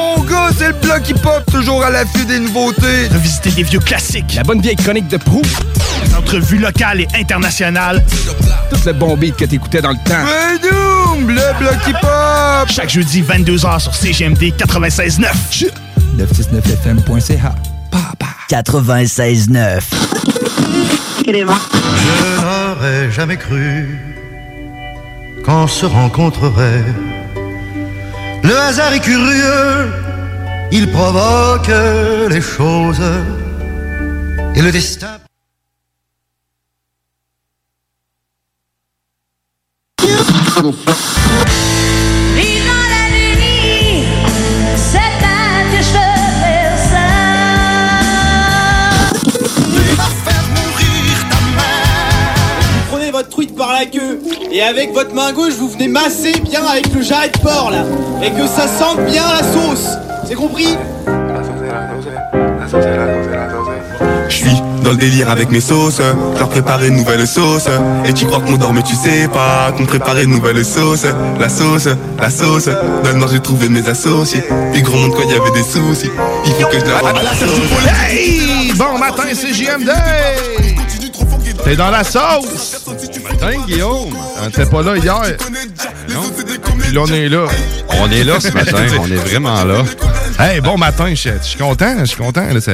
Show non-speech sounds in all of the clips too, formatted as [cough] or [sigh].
Mon gars, c'est le bloc hip-hop, toujours à l'affût des nouveautés. Revisiter des vieux classiques. La bonne vieille chronique de Proust. Les entrevues locales et internationales. Tout le bon beat que t'écoutais dans le temps. Doom, le bloc hip-hop. Chaque jeudi, 22h sur CGMD 96.9. 969fm.ca. 96.9. Je n'aurais jamais cru qu'on se rencontrerait. Le hasard est curieux, il provoque les choses. Et le destin... Vivant la nuit, c'est un que je fais ça. Vous prenez votre truite par la queue et avec votre main gauche vous venez masser bien avec le jarret de porc là et que ça sente bien la sauce. C'est compris? Je suis dans le délire avec mes sauces, je leur préparer une nouvelle sauce. Et tu crois qu'on dort mais tu sais pas qu'on préparait une nouvelle sauce. La sauce, la sauce, dans le nord j'ai trouvé mes associés. Puis gros monde quand il y avait des soucis, il faut que je la la sauce. Hey! Bon matin, c'est JMD! T'es dans la sauce! Matin, Guillaume! On était pas là hier. Non? Puis là, on est là. On est là ce matin, on est vraiment là. Hey, bon matin, je je suis content, je suis content. là, ça,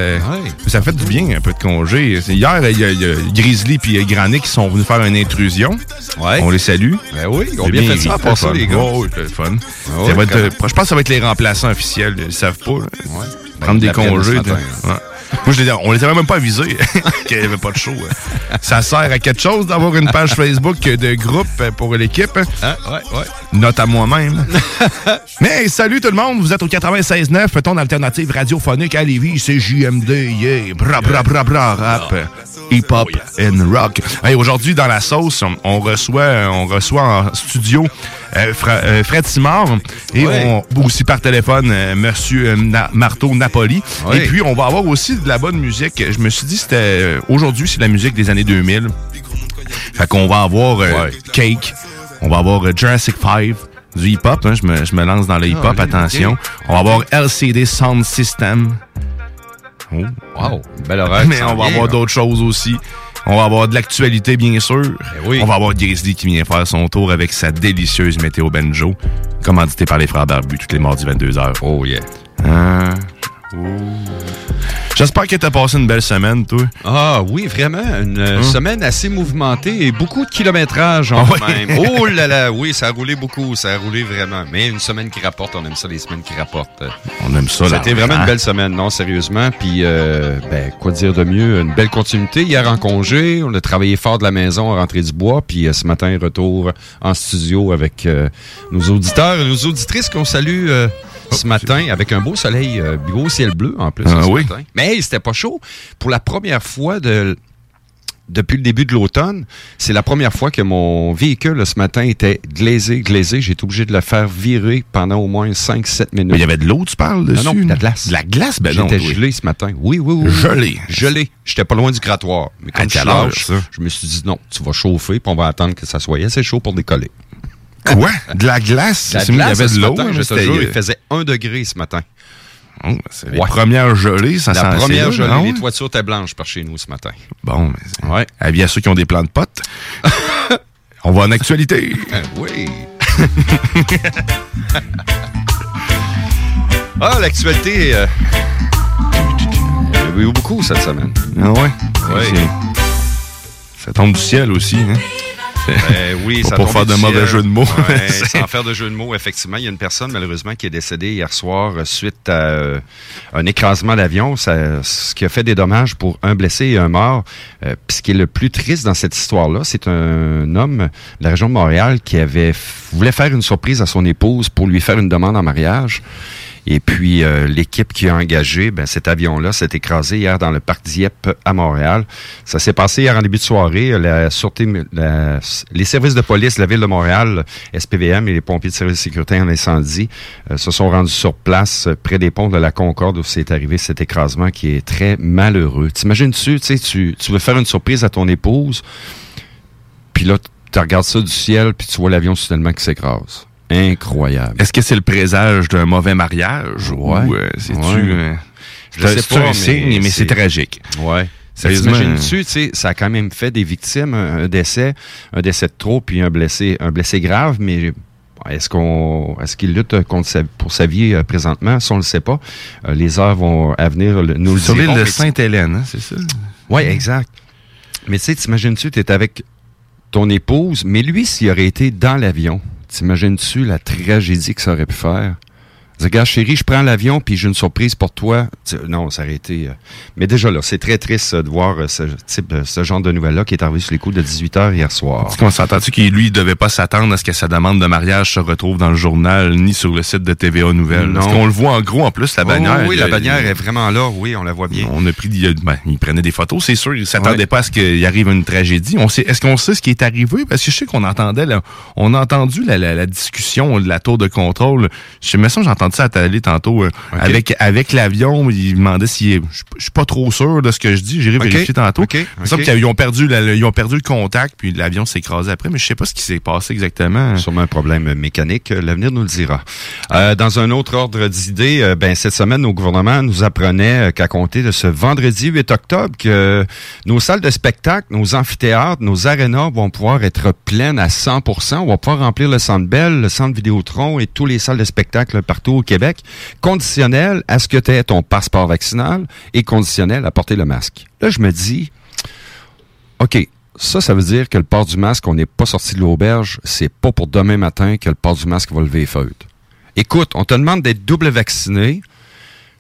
ça fait du bien, un peu de congé. Hier, il y, a- il y a Grizzly et Granny qui sont venus faire une intrusion. On les salue. Ben oui, ils ont bien fait ça, ça, le les gars. Ouais, ouais, c'est le fun. Ouais, Ça va être, euh, je pense que ça va être les remplaçants officiels. Ils savent pas. Prendre ils des congés. Ouais. Moi, je les, on les avait même pas avisés [laughs] qu'il n'y avait pas de show. Ça sert à quelque chose d'avoir une page Facebook de groupe pour l'équipe? Ah, ouais, ouais. Note à moi-même. [laughs] Mais salut tout le monde, vous êtes au 96.9, ton alternative radiophonique à Lévis, c'est JMD, yeah, bra bra bra bra rap, hip-hop and rock. Hey, Aujourd'hui, dans la sauce, on, reçoit on reçoit en studio euh, Fra- euh, Fred Simard et Ouais. on, aussi par téléphone euh, Monsieur Na- Marteau Napoli. Ouais. Et puis, on va avoir aussi de la bonne musique. Je me suis dit, c'était aujourd'hui, c'est la musique des années 2000. Fait qu'on va avoir Cake, on va avoir Jurassic 5, du hip-hop, hein, je, me, je me lance dans le hip-hop, Ah, oui, attention. On va avoir LCD Sound System. Oh. Wow, bel horaire. Mais on va avoir d'autres choses aussi. On va avoir de l'actualité, bien sûr. oui. On va avoir Grizzly qui vient faire son tour avec sa délicieuse météo banjo, commandité par les frères Barbus tous les mardis 22h. Oh yeah. Hein? J'espère que t'as passé une belle semaine, toi. Ah oui, vraiment, une euh, Hein? semaine assez mouvementée et beaucoup de kilométrage en Ah oui. même. Oh là là, oui, ça a roulé beaucoup, ça a roulé vraiment. Mais une semaine qui rapporte, on aime ça, les semaines qui rapportent. On aime ça, C'était vraiment une belle semaine, non, sérieusement. Puis, euh, ben, quoi dire de mieux? Une belle continuité. Hier en congé, on a travaillé fort de la maison à rentrer du bois. Puis euh, ce matin, retour en studio avec euh, nos auditeurs et nos auditrices qu'on salue ce matin avec un beau soleil, euh, beau ciel bleu en plus. Ah ce oui. matin. Mais hey, c'était pas chaud. Pour la première fois de depuis le début de l'automne, c'est la première fois que mon véhicule ce matin était glazé, glazé. J'ai été obligé de le faire virer pendant au moins 5-7 minutes. Mais il y avait de l'eau, tu parles dessus? Non, non, de la glace. De la glace? Ben non, J'étais oui. gelé ce matin. Oui, oui, oui. Gelé. Gelé. J'étais pas loin du grattoir. Mais À comme je quelle suis heure, lâche, ça? je me suis dit non, tu vas chauffer, puis on va attendre que ça soit assez chaud pour décoller. Quoi? De la glace? La il y avait de l'eau. hein, je te c'était- jure, il faisait 1 degré ce matin. Oh, c'est les Ouais. premières gelées, ça La première gelée, non? les toitures étaient blanches par chez nous ce matin. Bon, mais Ouais. avis à ceux qui ont des plans de potes. On va en actualité. [laughs] oui. [laughs] Ah, l'actualité. euh, Il y a eu beaucoup cette semaine. Ah ouais? Ça tombe du ciel aussi, hein? Euh, oui, ça Pour faire de mauvais jeux de mots. Ouais, [laughs] sans faire de jeu de mots, effectivement. Il y a une personne, malheureusement, qui est décédée hier soir suite à euh, un écrasement d'avion, ce qui a fait des dommages pour un blessé et un mort. Euh, ce qui est le plus triste dans cette histoire-là, c'est un homme de la région de Montréal qui avait voulait faire une surprise à son épouse pour lui faire une demande en mariage. Et puis, euh, l'équipe qui a engagé, ben, cet avion-là s'est écrasé hier dans le parc Dieppe à Montréal. Ça s'est passé hier en début de soirée. La sûreté, la- les services de police la ville de Montréal, SPVM et les pompiers de service de sécurité en incendie euh, se sont rendus sur place euh, près des ponts de la Concorde où c'est arrivé cet écrasement qui est très malheureux. T'imagines-tu, tu tu veux faire une surprise à ton épouse, puis là, tu regardes ça du ciel, puis tu vois l'avion soudainement qui s'écrase. Incroyable. Est-ce que c'est le présage d'un mauvais mariage? Ouais. Ou euh, c'est-tu... Ouais. euh, Je sais c'est pas, un mais signe, mais c'est tragique. Ouais. T'imagines-tu, tu sais, ça a quand même fait des victimes, un, décès, un décès de trop, puis un blessé, un blessé grave, mais est-ce qu'on, est-ce qu'il lutte contre sa- pour sa vie euh, présentement? Ça, on le sait pas. Euh, les heures vont à venir le- nous le Sur l'île de Sainte-Hélène, hein, c'est ça? Oui, exact. Mais tu sais, t'imagines-tu, tu es avec ton épouse, mais lui, s'il aurait été dans l'avion, t'imagines-tu la tragédie que ça aurait pu faire? Dire, gars, chérie, je prends l'avion, puis j'ai une surprise pour toi. Non, ça aurait été... euh, Mais déjà là, c'est très triste euh, de voir euh, ce, type, ce genre de nouvelles-là qui est arrivé sur les coups de 18 h hier soir. Est-ce qu'on s'entend-tu qu'il lui, devait pas s'attendre à ce que sa demande de mariage se retrouve dans le journal ni sur le site de TVA Nouvelles? Non. Parce qu'on le voit en gros, en plus, la Oh, bannière. oui, la bannière est vraiment là. Oui, on la voit bien. On a pris, il, ben, il prenait des photos, c'est sûr. Il s'attendait Ouais. pas à ce qu'il arrive une tragédie. On sait, est-ce qu'on sait ce qui est arrivé? Parce que je sais qu'on entendait, là, on a entendu la, la- la discussion de la tour de contrôle. Je sais, mais ça, j'ai entendu ça à télé tantôt. euh, Avec, avec l'avion, il demandait si, je suis pas trop sûr de ce que je dis. J'irai vérifier tantôt. Ok. Il me semble Ok. qu'ils ont perdu, la- ils ont perdu le contact, puis l'avion s'est écrasé après, mais je sais pas ce qui s'est passé exactement. Sûrement un problème mécanique. euh, L'avenir nous le dira. Euh, dans un autre ordre d'idée, ben, cette semaine, nos gouvernements nous apprenaient euh, qu'à compter de ce vendredi 8 octobre, que nos salles de spectacle, nos amphithéâtres, nos arénas vont pouvoir être pleines à 100% On va pouvoir remplir le Centre Bell, le Centre Vidéotron et tous les salles de spectacle partout au Québec, conditionnel à ce que tu aies ton passeport vaccinal et conditionnel à porter le masque. Là, je me dis, OK, ça, ça veut dire que le port du masque, on n'est pas sorti de l'auberge, c'est pas pour demain matin que le port du masque va lever les. Écoute, on te demande d'être double vacciné,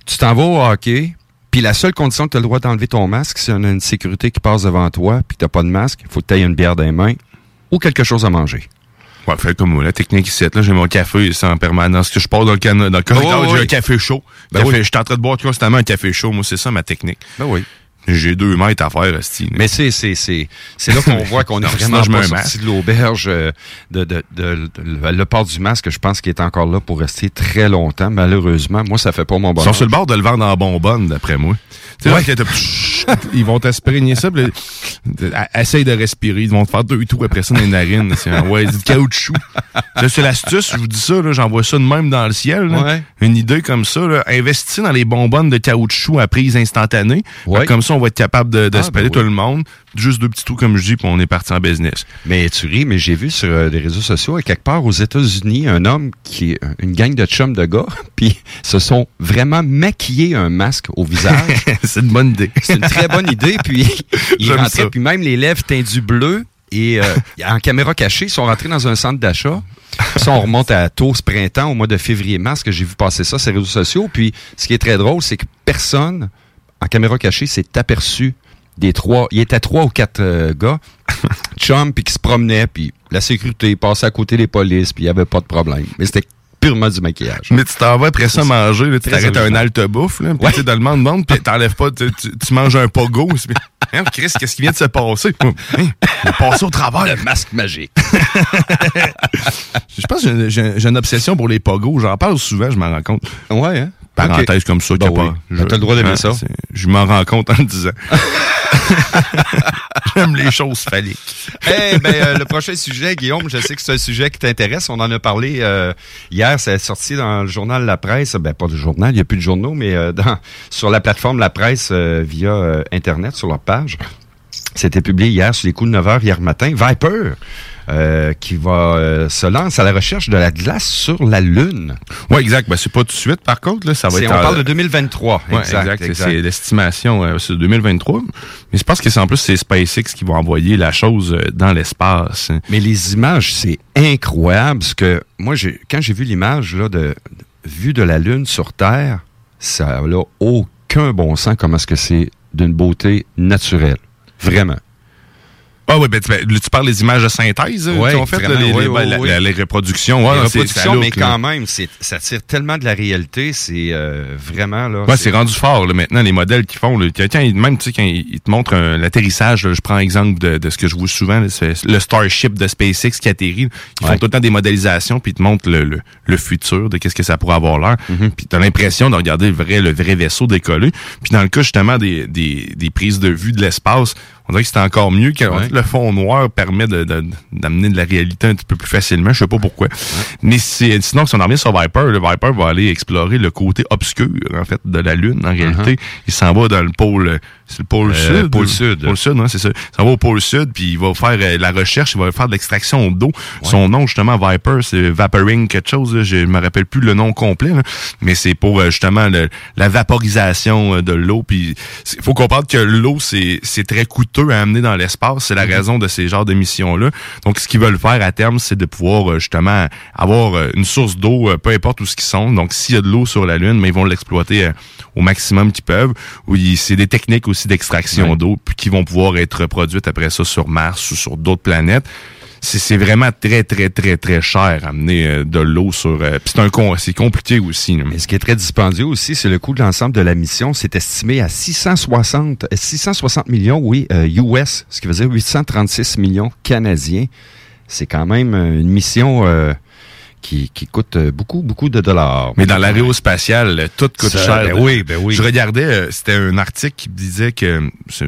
tu t'en vas au hockey, puis la seule condition que tu as le droit d'enlever ton masque, c'est une, une sécurité qui passe devant toi, puis tu pas de masque, il faut que tu aies une bière dans les mains ou quelque chose à manger. Ouais, fait comme moi, la technique ici, là, j'ai mon café ici en permanence. Que je pars dans le, can- dans le corridor, Oh, j'ai un café chaud. Ben Café- oui. Je suis en train de boire constamment un café chaud. Moi, c'est ça ma technique. Ben oui. J'ai deux mètres à faire, Asti. Mais c'est c'est c'est c'est là qu'on [laughs] voit qu'on est vraiment pas sorti de l'auberge euh, de, de, de, de- le- port du masque. Je pense qu'il est encore là pour rester très longtemps. Malheureusement, moi ça fait pas mon Ils bonheur. sont sur le bord de le vendre en bonbonne, d'après moi. Tu sais, Ouais. là, ils vont t'aspiriner ça, puis essaye de respirer. Ils vont te faire deux tours après ça dans les narines. C'est un- ouais, du caoutchouc. C'est l'astuce, je vous dis ça, là, j'envoie ça de même dans le ciel. là. Ouais. Une idée comme ça, là, investis dans les bonbonnes de caoutchouc à prise instantanée. Ouais. Comme ça, on va être capable de, de Ah, ben tout le monde. Juste deux petits trous, comme je dis, puis on est parti en business. Mais tu ris, mais j'ai vu sur euh, les réseaux sociaux, à quelque part aux États-Unis, un homme qui est une gang de chums de gars, [laughs] puis se sont vraiment maquillés un masque au visage. [laughs] c'est une bonne idée. C'est une très bonne idée. Puis [laughs] ils rentraient, ça. puis même les lèvres teintues bleues et euh, en caméra cachée, ils sont rentrés dans un centre d'achat. Ça, on remonte à tôt ce printemps, au mois de février-mars, que j'ai vu passer ça sur les réseaux sociaux. Puis ce qui est très drôle, c'est que personne, en caméra cachée, s'est aperçu des trois. Il y était trois ou quatre euh, gars, [laughs] chum, puis qui se promenaient, puis la sécurité passait à côté des polices, puis il n'y avait pas de problème. Mais c'était purement du maquillage. Mais tu t'en vas après ça manger, là, tu t'arrêtes à un halte bouffe, là, puis Ouais. dans le monde monde, puis t'enlèves pas, tu, tu- tu manges un pogo. [laughs] Hein, Chris, qu'est-ce qui vient de se passer? Hein, passé au travers. Le masque magique. [laughs] Je pense que j'ai- une obsession pour les pogos. J'en parle souvent, je m'en rends compte. Ouais, hein? Parenthèse comme ça, Ben oui. pas. T'as le droit d'aimer Hein, ça. Je m'en rends compte en le disant. [laughs] J'aime les choses phalliques. Eh ben, euh, le prochain sujet, Guillaume, je sais que c'est un sujet qui t'intéresse. On en a parlé euh, hier, c'est sorti dans le journal La Presse. Ben, pas le journal, il n'y a plus de journaux, mais euh, sur la plateforme La Presse euh, via euh, Internet, sur leur page. C'était publié hier sur les coups de 9 h hier matin. Viper, euh, qui va euh, se lance à la recherche de la glace sur la Lune. Oui, exact. Ben, c'est pas tout de suite, par contre. Là, ça va être on en- parle de 2023. Ouais, exact, exact. C'est- l'estimation, euh, c'est 2023. Mais je pense que c'est en plus c'est SpaceX qui va envoyer la chose euh, dans l'espace. Mais les images, c'est incroyable. Parce que moi, j'ai, quand j'ai vu l'image là, de, de- vue de la Lune sur Terre, ça n'a aucun bon sens comment est-ce que c'est d'une beauté naturelle. Vraiment. Ah oui, ben tu, ben, tu parles des images de synthèse euh, Ouais, qu'ils ont fait, là, les, ouais, les- ouais, la- ouais. la- les reproductions. Ouais, Les reproductions, mais là. quand même, ça tire tellement de la réalité. C'est euh, vraiment... Là, Ouais, c'est rendu fort là, maintenant, les modèles qu'ils font. Là. Quand, même tu sais, quand ils te montrent l'atterrissage, je prends exemple de, de ce que je vois souvent, le Starship de SpaceX qui atterrit. Ils font tout le temps des modélisations, puis ils te montrent le, le, le futur de qu'est-ce que ça pourrait avoir l'air. Mm-hmm. Puis tu as l'impression de regarder le vrai, le vrai vaisseau décoller. Puis dans le cas justement des, des, des prises de vue de l'espace, on dirait que c'est encore mieux Ouais. le fond noir permet de- de- d'amener de, la réalité un petit peu plus facilement. Je sais pas pourquoi. Mais sinon, si on en revient sur Viper, le Viper va aller explorer le côté obscur, en fait, de la Lune. En réalité, il s'en va dans le pôle, c'est le pôle. Euh, sud. pôle sud. Pôle sud, non, c'est ça. S'en va au pôle sud, puis il va faire euh, la recherche, il va faire de l'extraction d'eau. Son nom, justement, Viper, c'est Vaporing quelque chose, là. je me rappelle plus le nom complet, là. mais c'est pour euh, justement le- la vaporisation euh, de l'eau. Puis il faut comprendre que l'eau, c'est c'est très coûteux à amener dans l'espace. C'est la Mhm. raison de ces genres de missions-là. Donc, ce qu'ils veulent faire à terme, c'est de pouvoir justement avoir une source d'eau, peu importe où ce qu'ils sont. Donc, s'il y a de l'eau sur la Lune, mais ils vont l'exploiter au maximum qu'ils peuvent. Ou il- c'est des techniques aussi d'extraction d'eau, puis qui vont pouvoir être reproduites après ça sur Mars ou sur d'autres planètes. C'est vraiment très, très, très, très cher amener euh, de l'eau sur... euh, puis c'est un con- c'est compliqué aussi. Et ce qui est très dispendieux aussi, c'est le coût de l'ensemble de la mission. C'est estimé à 660, euh, 660 millions, oui, euh, US, ce qui veut dire 836 millions canadiens. C'est quand même euh, une mission euh, qui, qui coûte euh, beaucoup, beaucoup de dollars. Mais dans l'aérospatiale, euh, tout coûte Ça, cher. ben oui, ben oui. Je regardais, euh, c'était un article qui disait que c'est-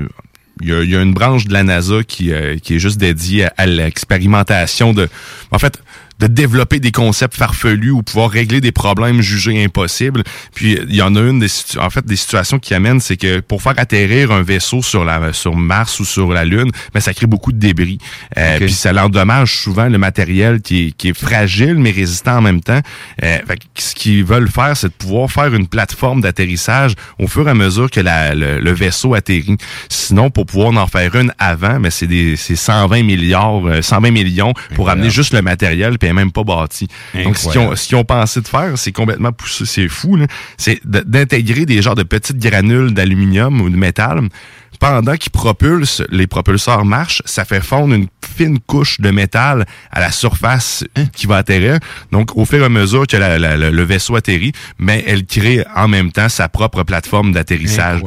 il y, a, il y a une branche de la NASA qui, euh, qui est juste dédiée à, à l'expérimentation de, en fait, de développer des concepts farfelus ou pouvoir régler des problèmes jugés impossibles. Puis il y en a une des en fait des situations qui amènent, c'est que pour faire atterrir un vaisseau sur la sur Mars ou sur la Lune, ben ça crée beaucoup de débris. Euh, Ok. Puis ça l'endommage souvent le matériel qui est, qui est fragile mais résistant en même temps. Euh, fait que ce qu'ils veulent faire, c'est de pouvoir faire une plateforme d'atterrissage au fur et à mesure que la- le, le vaisseau atterrit. Sinon, pour pouvoir en faire une avant, mais c'est des c'est 120 milliards, euh, 120 millions pour amener juste le matériel puis même pas bâti. Donc ce qu'ils ont, ce qu'ils ont pensé de faire, c'est complètement poussé, c'est fou. C'est d'intégrer des genres de petites granules d'aluminium ou de métal pendant qu'ils propulsent, les propulseurs marchent, ça fait fondre une fine couche de métal à la surface qui va atterrir. Donc, au fur et à mesure que la- la- la- le vaisseau atterrit, mais elle crée en même temps sa propre plateforme d'atterrissage.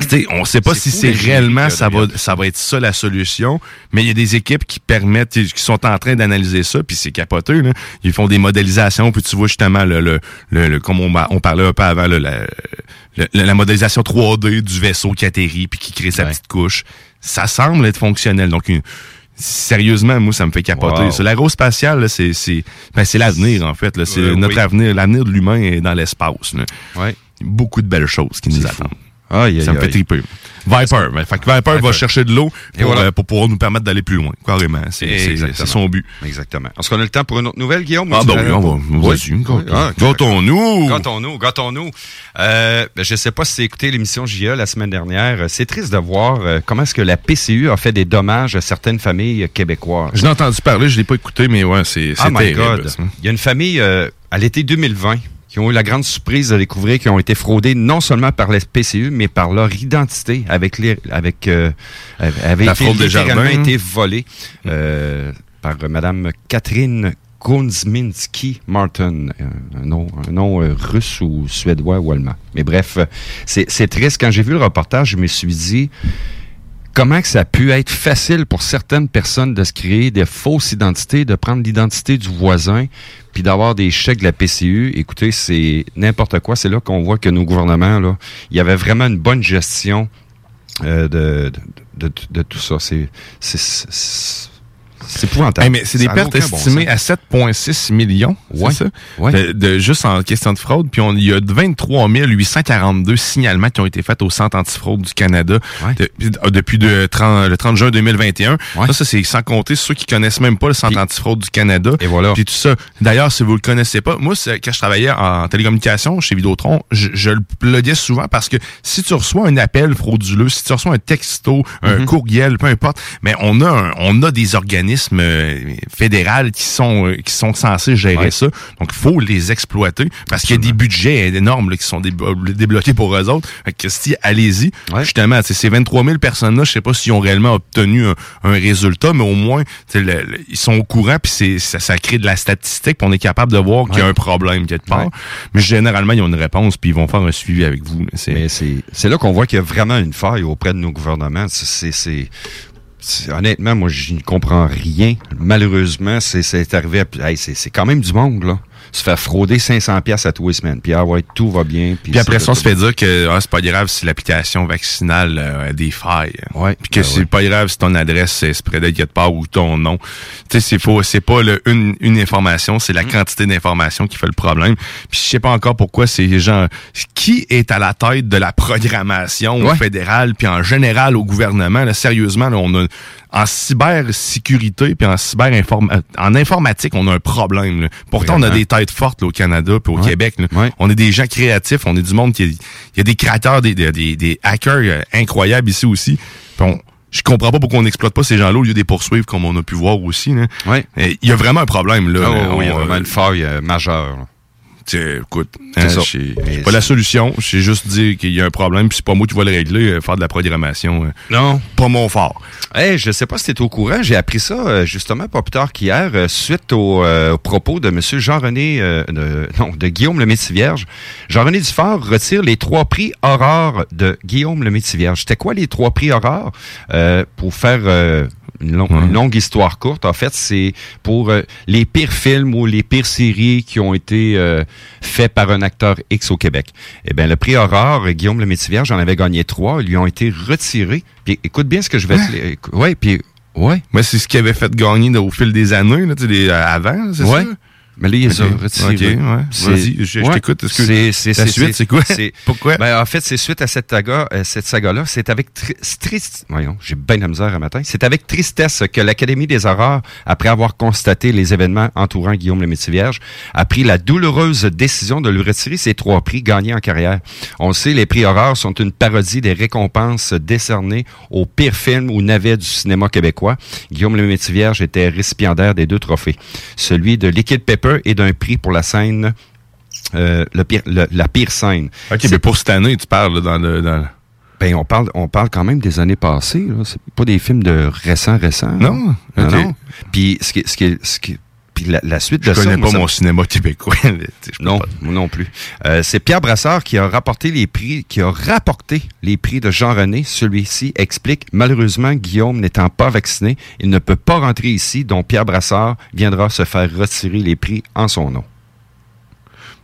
Fait que, on sait pas si c'est réellement ça va ça va être ça la solution, mais il y a des équipes qui permettent qui sont en train d'analyser ça puis c'est capoteux là. Ils font des modélisations puis tu vois justement le le, le, le- comme on, on parlait un peu avant là, la, le- la modélisation 3D du vaisseau qui atterrit puis qui crée sa Ouais. petite couche. Ça semble être fonctionnel. Donc une- Sérieusement, moi, ça me fait capoter. Wow. L'aérospatial, c'est c'est ben, c'est l'avenir, en fait. C'est Euh, notre oui. avenir. L'avenir de l'humain est dans l'espace. Ouais. Beaucoup de belles choses qui nous attendent. Aïe, Ça aïe, me fait triper. Viper. ben, fait que Viper, va chercher de l'eau Et pour, voilà. euh, pour pouvoir nous permettre d'aller plus loin. Carrément. C'est son but. Exactement. Est-ce qu'on a le temps pour une autre nouvelle, Guillaume? Ah, oui, on va. Oui. Vas-y, Ah, gâtons-nous. Gâtons-nous, gâtons-nous. Euh, ben, je sais pas si tu écouté l'émission JA la semaine dernière. C'est triste de voir euh, comment est-ce que la PCU a fait des dommages à certaines familles québécoises. Je l'ai entendu parler, je l'ai pas écouté, mais ouais, c'est Oh my terrible. God. ça. Il y a une famille euh, à l'été 2020 qui ont eu la grande surprise de découvrir qu'ils ont été fraudés non seulement par la PCU, mais par leur identité avec les, avec euh, avait La été fraude des jardins. été volée euh, par Madame Catherine Gunzminski Martin, un nom, un nom euh, russe ou suédois ou allemand. Mais bref, c'est c'est triste. Quand j'ai vu le reportage, je me suis dit comment ça a pu être facile pour certaines personnes de se créer des fausses identités, de prendre l'identité du voisin, puis d'avoir des chèques de la PCU. Écoutez, c'est n'importe quoi. C'est là qu'on voit que nos gouvernements, là, il y avait vraiment une bonne gestion euh, de- de tout ça. C'est, c'est, épouvantable. Hey, mais c'est des pertes bon estimées à 7,6 millions, Ouais. c'est ça? Ouais. De, de- juste en question de fraude. Puis on- il y a 23 842 signalements qui ont été faits au Centre antifraude du Canada de- depuis de 30 le 30 juin 2021. Ça, ça c'est sans compter ceux qui connaissent même pas le Centre antifraude du Canada. Et voilà. Puis tout ça. D'ailleurs, si vous le connaissez pas, moi, quand je travaillais en télécommunication chez Vidéotron, je, je le pluguais souvent parce que si tu reçois un appel frauduleux, si tu reçois un texto, un Mhm. courriel, peu importe, mais on a un- on a des organismes euh, fédéraux qui sont euh, qui sont censés gérer Ouais. ça. Donc, il faut les exploiter parce qu'il y a des budgets énormes là, qui sont déblo- débloqués pour eux autres. Fait que si, allez-y. Justement, ces 23 000 personnes-là, je sais pas s'ils ont réellement obtenu un, un résultat, mais au moins, le- le- ils sont au courant, puis ça, ça crée de la statistique, puis on est capable de voir qu'il y a un problème quelque part. Mais généralement, ils ont une réponse, puis ils vont faire un suivi avec vous. C'est- là qu'on voit qu'il y a vraiment une faille auprès de nos gouvernements. C'est- honnêtement, moi, je ne comprends rien. Malheureusement, c'est arrivé. À, hey, c'est quand même du monde là. Se faire frauder 500 pièces à tous les semaines. Puis ah ouais, tout va bien. Puis, Puis après c'est- ça, on se fait dire que ah, c'est pas grave si l'application vaccinale euh, a des failles. Ouais. Puis que Ben c'est ouais. pas grave si ton adresse est spreadée quelque part ou ton nom. Tu sais, c'est faux. C'est pas le, une, une information, c'est la Mm. quantité d'informations qui fait le problème. Puis je sais pas encore pourquoi ces gens... Qui est à la tête de la programmation au Ouais. fédéral puis en général au gouvernement? Là, sérieusement, là, on a... En cybersécurité puis en cyber en informatique, on a un problème. là. Pourtant, on a des têtes fortes là, au Canada puis au Ouais. Québec. là. Ouais. On est des gens créatifs, on est du monde qui il y a des créateurs, des, des, des- des hackers euh, incroyables ici aussi. On- je comprends pas pourquoi on n'exploite pas ces gens-là au lieu de les poursuivre comme on a pu voir aussi. Ouais. Il y a vraiment un problème là. Ah, là. oui, il y a vraiment euh, une faille euh, majeure. Écoute, C'est hein, j'ai pas la solution. J'ai juste dit qu'il y a un problème, puis c'est pas moi qui vais le régler. euh, faire de la programmation, euh, Non. pas mon fort. Hey, je sais pas si tu au courant, j'ai appris ça euh, justement pas plus tard qu'hier, suite au, euh, aux propos de Monsieur Jean-René, euh, de, [laughs] non, de Guillaume le Métis-Vierge. Jean-René Dufort retire les trois prix Aurore de Guillaume le Métis-Vierge. C'était quoi les trois prix? Euh, pour faire une, long- une longue histoire courte, en fait, c'est pour euh, les pires films ou les pires séries qui ont été euh, faits par un acteur X au Québec. Eh bien, le prix Aurore, Guillaume le Métis-Vierge en avait gagné trois, ils lui ont été retirés. Puis écoute bien ce que je vais te lire. Écou- Ouais, puis ouais. Mais c'est ce qui avait fait gagner au fil des années, là, tu sais, euh, avant, c'est Ouais. ça? Mais là, ils les Ok. retirés. Vas-y, je- t'écoute. La c'est- suite, c'est quoi? [laughs] Pourquoi? Ben, en fait, c'est suite à cette saga, euh, cette saga-là. C'est avec tri- triste, voyons, j'ai bien la misère à matin. C'est avec tristesse que l'Académie des Aurores, après avoir constaté les événements entourant Guillaume le Métis-Vierge, a pris la douloureuse décision de lui retirer ses trois prix gagnés en carrière. On le sait, les prix Aurores sont une parodie des récompenses décernées aux pires films ou navets du cinéma québécois. Guillaume le Métis-Vierge était récipiendaire des deux trophées. Celui de Liquid Pepper et d'un prix pour la scène euh, le pire, le- la pire scène. OK, mais pour cette année, tu parles là, dans le... Dans... Ben, on parle, on parle quand même des années passées. Là. C'est pas des films de récents, récents. Non? Non. Puis, ce qui, ce qui, ce qui, puis la, la suite Je de ça. connais pas ça mon cinéma québécois. Non, pas- moi non plus. Euh, c'est Pierre Brassard qui a rapporté les prix, qui a rapporté les prix de Jean-René. Celui-ci explique, malheureusement, Guillaume n'étant pas vacciné, il ne peut pas rentrer ici, dont Pierre Brassard viendra se faire retirer les prix en son nom. Je fais- non, non,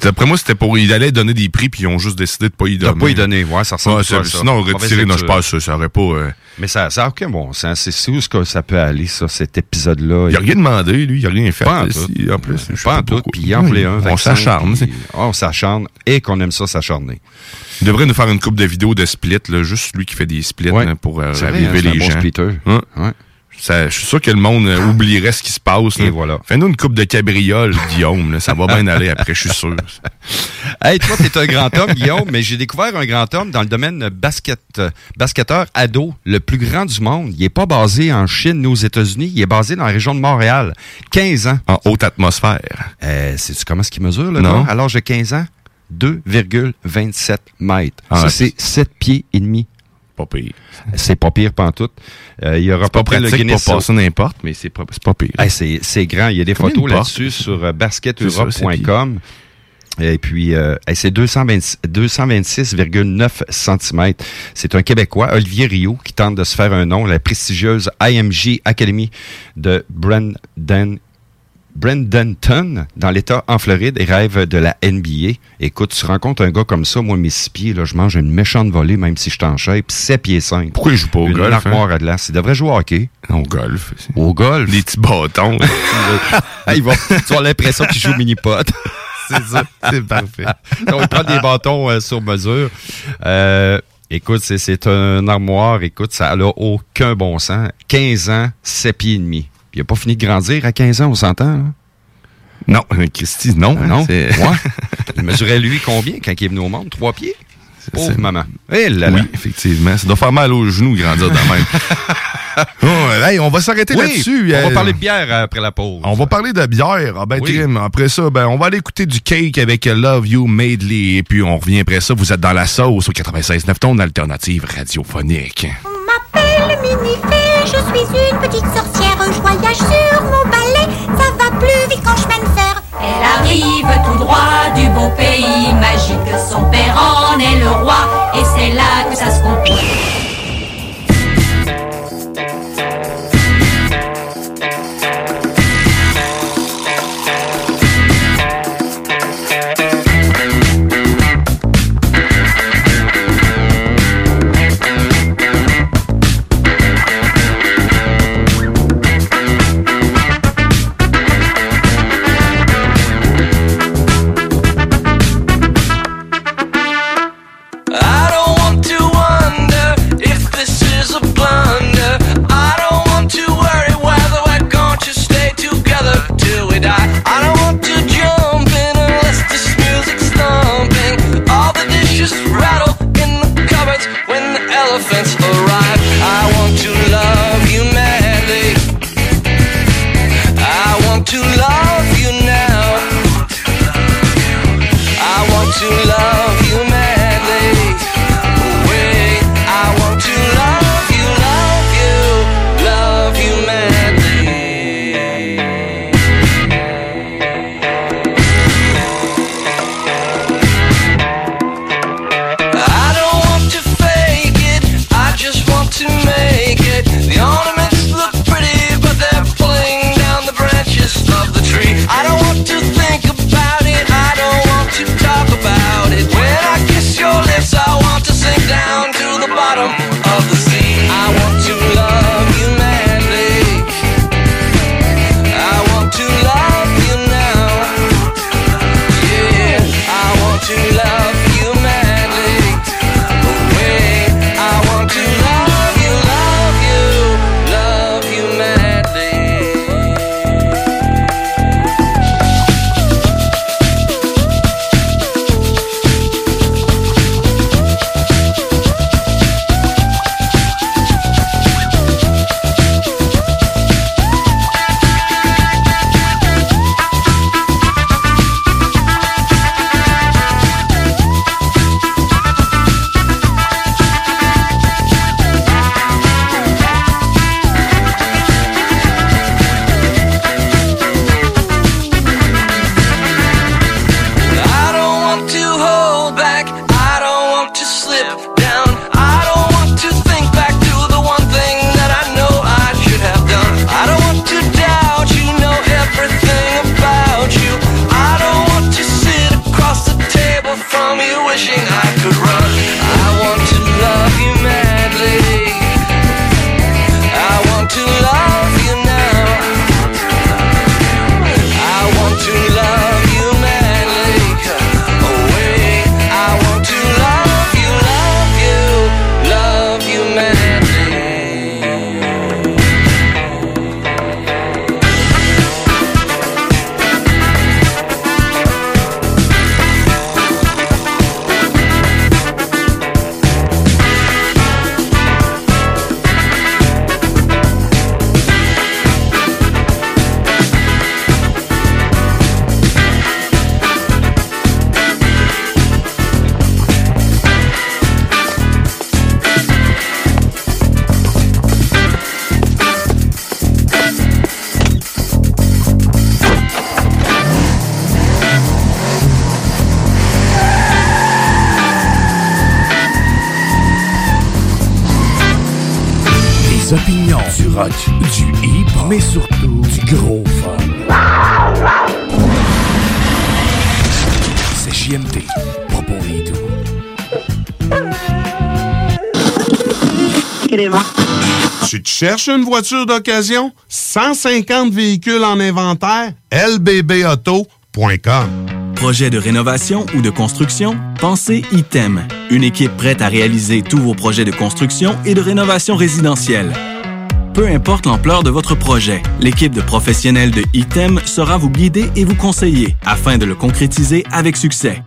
D'après moi, c'était pour. Ils allaient donner des prix, puis ils ont juste décidé de pas y Il donner. n'a pas y donner, ouais, ça ressemble Ouais, c'est- ça. Sinon, retirer, non, je pense que ça aurait pas. euh, Mais ça, ça a aucun bon sens. C'est où ce que ça peut aller, ça, cet épisode-là? Il a rien demandé, lui, il a rien fait. Pas en tout. si, en plus, je Pas en tout, puis il en voulait un On s'acharne. puis- on s'acharne et qu'on aime ça s'acharner. Il devrait nous faire une coupe de vidéos de split, là, juste lui qui fait des splits Ouais. là, pour euh, raviver hein, les bon gens. splitter. Hein? Ouais. Ça, je suis sûr que le monde euh, oublierait ce qui se passe. Là. voilà. Fais-nous une coupe de cabriole, Guillaume. là, ça va bien aller après, je suis sûr. [laughs] Hey, toi, t'es un grand homme, Guillaume, mais j'ai découvert un grand homme dans le domaine basket, euh, basketteur ado, le plus grand du monde. Il est pas basé en Chine ni aux États-Unis, il est basé dans la région de Montréal. 15 ans. En haute atmosphère. Euh, Sais-tu comment est-ce qu'il mesure, là, Non. gars? À l'âge de 15 ans? 2,27 mètres. Ah, ça, c'est 7 pieds et demi. Pas pire. C'est pas pire pantoute. Euh, il a C'est pas le pratique Guinness pour passer n'importe, mais c'est pas, pas pire. Hey, c'est, grand. Il y a des Combien photos de là-dessus sur euh, basketeurope.com. Et puis, euh, c'est 220 226,9 cm. C'est un Québécois, Olivier Rio, qui tente de se faire un nom, la prestigieuse IMG Academy de Brendan Brandenton, dans l'État en Floride, et rêve de la NBA. Écoute, tu rencontres un gars comme ça, moi, mes six pieds, là, je mange une méchante volée, même si je t'en shape, 7 pieds 5. Pourquoi il joue pas au une golf, armoire hein? à glace. Il devrait jouer au hockey. Au golf. Au golf? Des petits bâtons. [laughs] Il va, tu avoir l'impression qu'il joue mini-pot. [laughs] C'est ça, c'est parfait. [laughs] Donc, il prend des bâtons euh, sur mesure. Euh, écoute, c'est- c'est un armoire. Écoute, ça n'a aucun bon sens. 15 ans, 7 pieds et demi. Il n'a pas fini de grandir à 15 ans, on s'entend, là? Non, euh, Christy, non. Ah, non? c'est- Ouais. [laughs] Il mesurait lui combien quand il est venu au monde? Trois pieds? Pauvre c'est- maman. Eh là là. Oui, effectivement. Ça doit faire mal aux genoux grandir de même. [laughs] Oh, hey, on va s'arrêter Oui, là-dessus. on va Euh, parler de bière après la pause. On va parler de bière. Ah ben, Oui. Trim, après ça, ben, on va aller écouter du cake avec Love You Madely. Et puis, on revient après ça. Vous êtes dans la sauce au 96.9 ton alternative radiophonique. On je suis une petite sorcière. Je voyage sur mon balai, ça va plus vite quand je mène faire. Elle arrive tout droit du beau pays magique. Son père en est le roi, et c'est là que ça se complique. Cherches une voiture d'occasion? 150 véhicules en inventaire? lbbauto.com Projet de rénovation ou de construction? Pensez ITEM. Une équipe prête à réaliser tous vos projets de construction et de rénovation résidentielle. Peu importe l'ampleur de votre projet, l'équipe de professionnels de ITEM sera vous guider et vous conseiller afin de le concrétiser avec succès.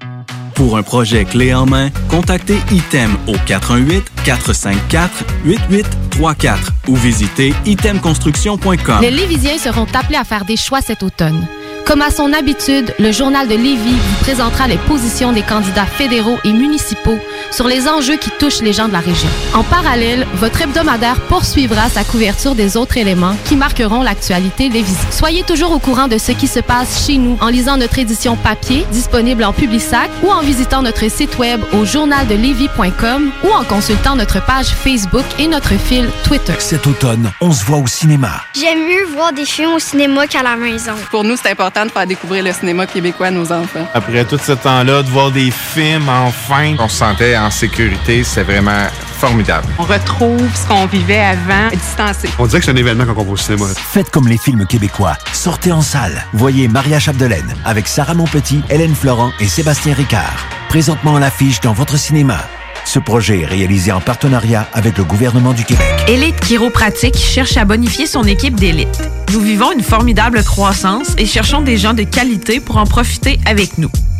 Pour un projet clé en main, contactez ITEM au 418-454-8834 ou visitez itemconstruction.com. Les Lévisiens seront appelés à faire des choix cet automne. Comme à son habitude, le journal de Lévis vous présentera les positions des candidats fédéraux et municipaux sur les enjeux qui touchent les gens de la région. En parallèle, votre hebdomadaire poursuivra sa couverture des autres éléments qui marqueront l'actualité lévisienne. Soyez toujours au courant de ce qui se passe chez nous en lisant notre édition papier disponible en Publisac ou en visitant notre site web au journaldelevis.com ou en consultant notre page Facebook et notre fil Twitter. Cet automne, on se voit au cinéma. J'aime mieux voir des films au cinéma qu'à la maison. Pour nous, c'est important de faire découvrir le cinéma québécois à nos enfants. Après tout ce temps-là, de voir des films, enfin, on se sentait en sécurité, c'est vraiment formidable. On retrouve ce qu'on vivait avant, distancé. On dirait que c'est un événement quand on va au cinéma. Faites comme les films québécois. Sortez en salle. Voyez Maria Chapdelaine avec Sarah Monpetit, Hélène Florent et Sébastien Ricard. Présentement à l'affiche dans votre cinéma. Ce projet est réalisé en partenariat avec le gouvernement du Québec. Élite Chiropratique cherche à bonifier son équipe d'élite. Nous vivons une formidable croissance et cherchons des gens de qualité pour en profiter avec nous.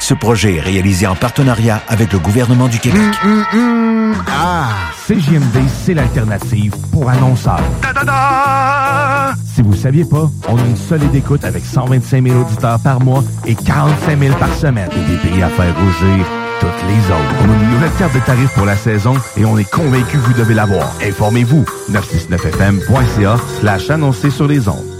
Ce projet est réalisé en partenariat avec le gouvernement du Québec. Ah! CJMD, c'est l'alternative pour annonceurs. Si vous saviez pas, on a une solide écoute avec 125 000 auditeurs par mois et 45 000 par semaine. Et des prix à faire rougir toutes les autres. On a une nouvelle carte de tarifs pour la saison et on est convaincu que vous devez l'avoir. Informez-vous. 969fm.ca slash annoncer sur les ondes.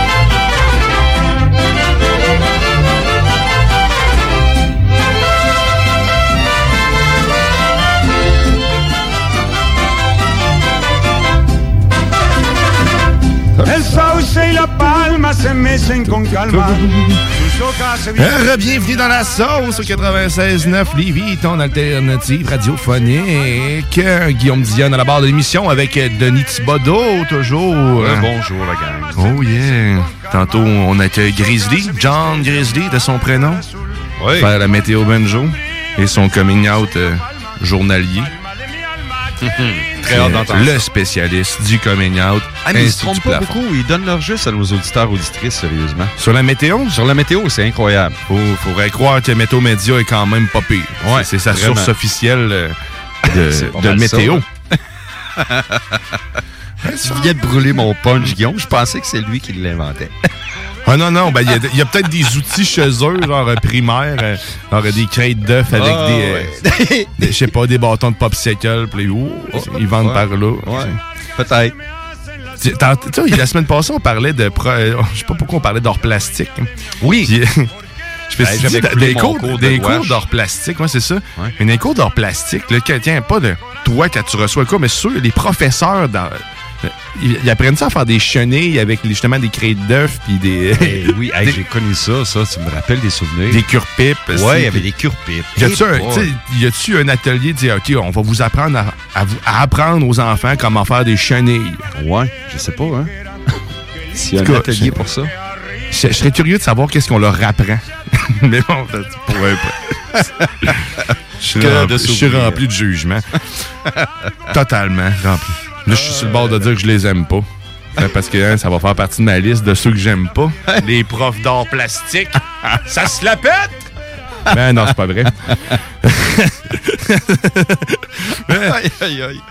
Sauce y la palma se mecen con calma. Sus hojas se Euh, Bienvenue dans la sauce au 96.9 Lévis, ton alternative radiophonique. Euh, Guillaume Dion à la barre de l'émission avec euh, Denis Thibodeau, toujours. Ouais, bonjour, la gang. Oh yeah. Tantôt, on accueille Grizzly, John Grizzly de son prénom. Oui. Faire la météo banjo et son coming out euh, journalier. [laughs] Très hâte d'entendre Le spécialiste du coming out. Ah, mais ils se trompent pas beaucoup. Ils donnent leur juste à nos auditeurs, auditrices, sérieusement. Sur la météo? Sur la météo, c'est incroyable. Faut, faudrait croire que Météo Média est quand même pas pire. Ouais, c'est sa vraiment. source officielle euh, [laughs] de, [laughs] ça, météo. ouais. Tu viens de brûler mon punch, Guillaume. Je pensais que c'est lui qui l'inventait. Ah non, non, ben il y a, il y a peut-être des outils chez eux, genre euh, primaires, euh, genre des crêtes d'œufs avec Ah, des, euh, des- je sais pas, des bâtons de popsicle, puis oh, ils vendent ouais, par là. ouais, peut-être. Tu sais, la semaine passée, on parlait de... pro- euh, je sais pas pourquoi on parlait d'or plastique. Oui. Puis, je Ben, dit, coulé des cours, cours de des cours d'or plastique, ouais, c'est ça. Mais des cours d'or plastique, là, que- tiens, pas de toi quand tu reçois quoi, mais ceux, les professeurs, dans, ils, ils apprennent ça à faire des chenilles avec justement des crêtes d'œufs puis des. Eh [laughs] oui, hey, des- j'ai connu ça, ça. Tu me rappelles des souvenirs. des cure-pipes. Ouais, il y avait des cure-pipes. Y a-tu Eh un, tu un atelier de dire, OK, on va vous apprendre à, à vous- à apprendre aux enfants comment faire des chenilles? Ouais, je sais pas, hein. [laughs] S'il y a un cas, atelier pour ça. Je, je serais curieux de savoir qu'est-ce qu'on leur apprend. [laughs] Mais bon, c'est pour un peu. Je suis rempli de jugement. Totalement rempli. Là, je suis sur le bord de dire que je les aime pas. Euh, Parce que hein, ça va faire partie de ma liste de ceux que j'aime pas. [laughs] Les profs d'art plastique. ça se la pète! Ben non, c'est pas vrai. [laughs] aïe, aïe, aïe.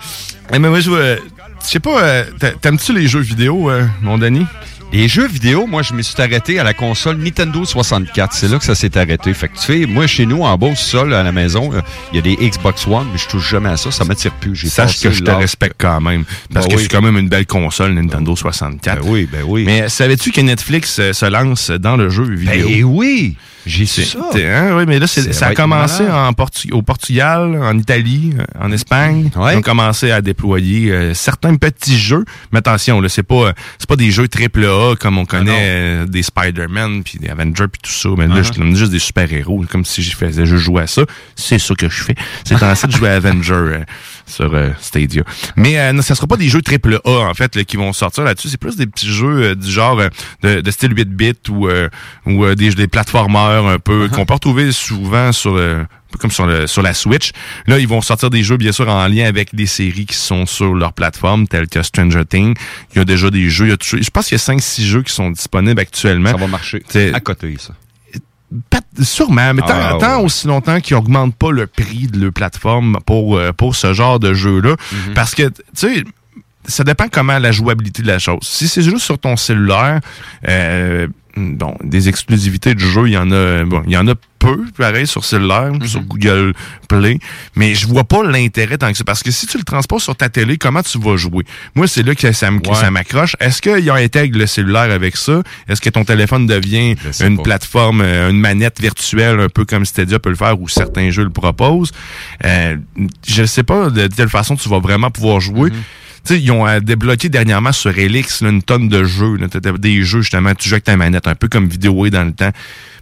Eh, mais moi, je vois- je sais pas, euh, t'a- t'aimes-tu les jeux vidéo, euh, mon Denis? Les jeux vidéo, moi, je me suis arrêté à la console Nintendo 64. C'est là que ça s'est arrêté. Fait que, tu sais, moi, chez nous, en bas, sol, à la maison, il y a des Xbox One, mais je touche jamais à ça. Ça m'attire plus. Sache que je te respecte quand même. Parce Ben que oui. c'est quand même une belle console, Nintendo 64. Ben oui, ben oui. Mais savais-tu que Netflix euh, se lance dans le jeu vidéo? Ben oui! J'ai ça. hein, oui, mais là, c'est- Ça ça a commencé en Portu- au Portugal, en Italie, euh, en Espagne. Ouais. Ils ont commencé à déployer euh, certains petits jeux. Mais attention, là, c'est pas, c'est pas des jeux triple A comme on connaît euh, des Spider-Man puis des Avengers puis tout ça. Mais là, Uh-huh. je donne juste des super-héros, comme si je faisais juste jouer à ça. C'est ça que je fais. C'est en de jouer à Avenger euh, sur euh, Stadia. Mais euh, non, ça sera pas des jeux triple A, en fait, là, qui vont sortir là-dessus. C'est plus des petits jeux euh, du genre euh, de, de style 8 bits ou, euh, ou euh, des, des platformers un peu qu'on peut retrouver souvent sur euh, comme sur, le, sur la Switch. Là, ils vont sortir des jeux, bien sûr, en lien avec des séries qui sont sur leur plateforme, telles que Stranger Things. Il y a déjà des jeux. il y a je pense qu'il y a 5-6 jeux qui sont disponibles actuellement. Ça va marcher. C'est- À côté, ça. Sûrement, mais tant, Ah, tant aussi longtemps qu'ils n'augmentent pas le prix de leur plateforme pour, euh, pour ce genre de jeu-là. Mhm. Parce que, tu sais, ça dépend comment la jouabilité de la chose. Si c'est juste sur ton cellulaire, euh, bon, des exclusivités de jeu, il y en a, bon, il y en a peu, pareil, sur cellulaire, Mhm. sur Google Play, mais je vois pas l'intérêt tant que ça. Parce que si tu le transportes sur ta télé, comment tu vas jouer? Moi, c'est là que ça Ouais. m'accroche. Est-ce qu'ils intègrent le cellulaire avec ça? Est-ce que ton téléphone devient une pas. plateforme, euh, une manette virtuelle, un peu comme Stadia peut le faire ou certains jeux le proposent? Euh, je sais pas de quelle façon tu vas vraiment pouvoir jouer. Mhm. Sais, ils ont euh, débloqué dernièrement sur Elix là, une tonne de jeux. là. Des jeux, justement, tu joues avec ta manette, un peu comme Vidéoway dans le temps.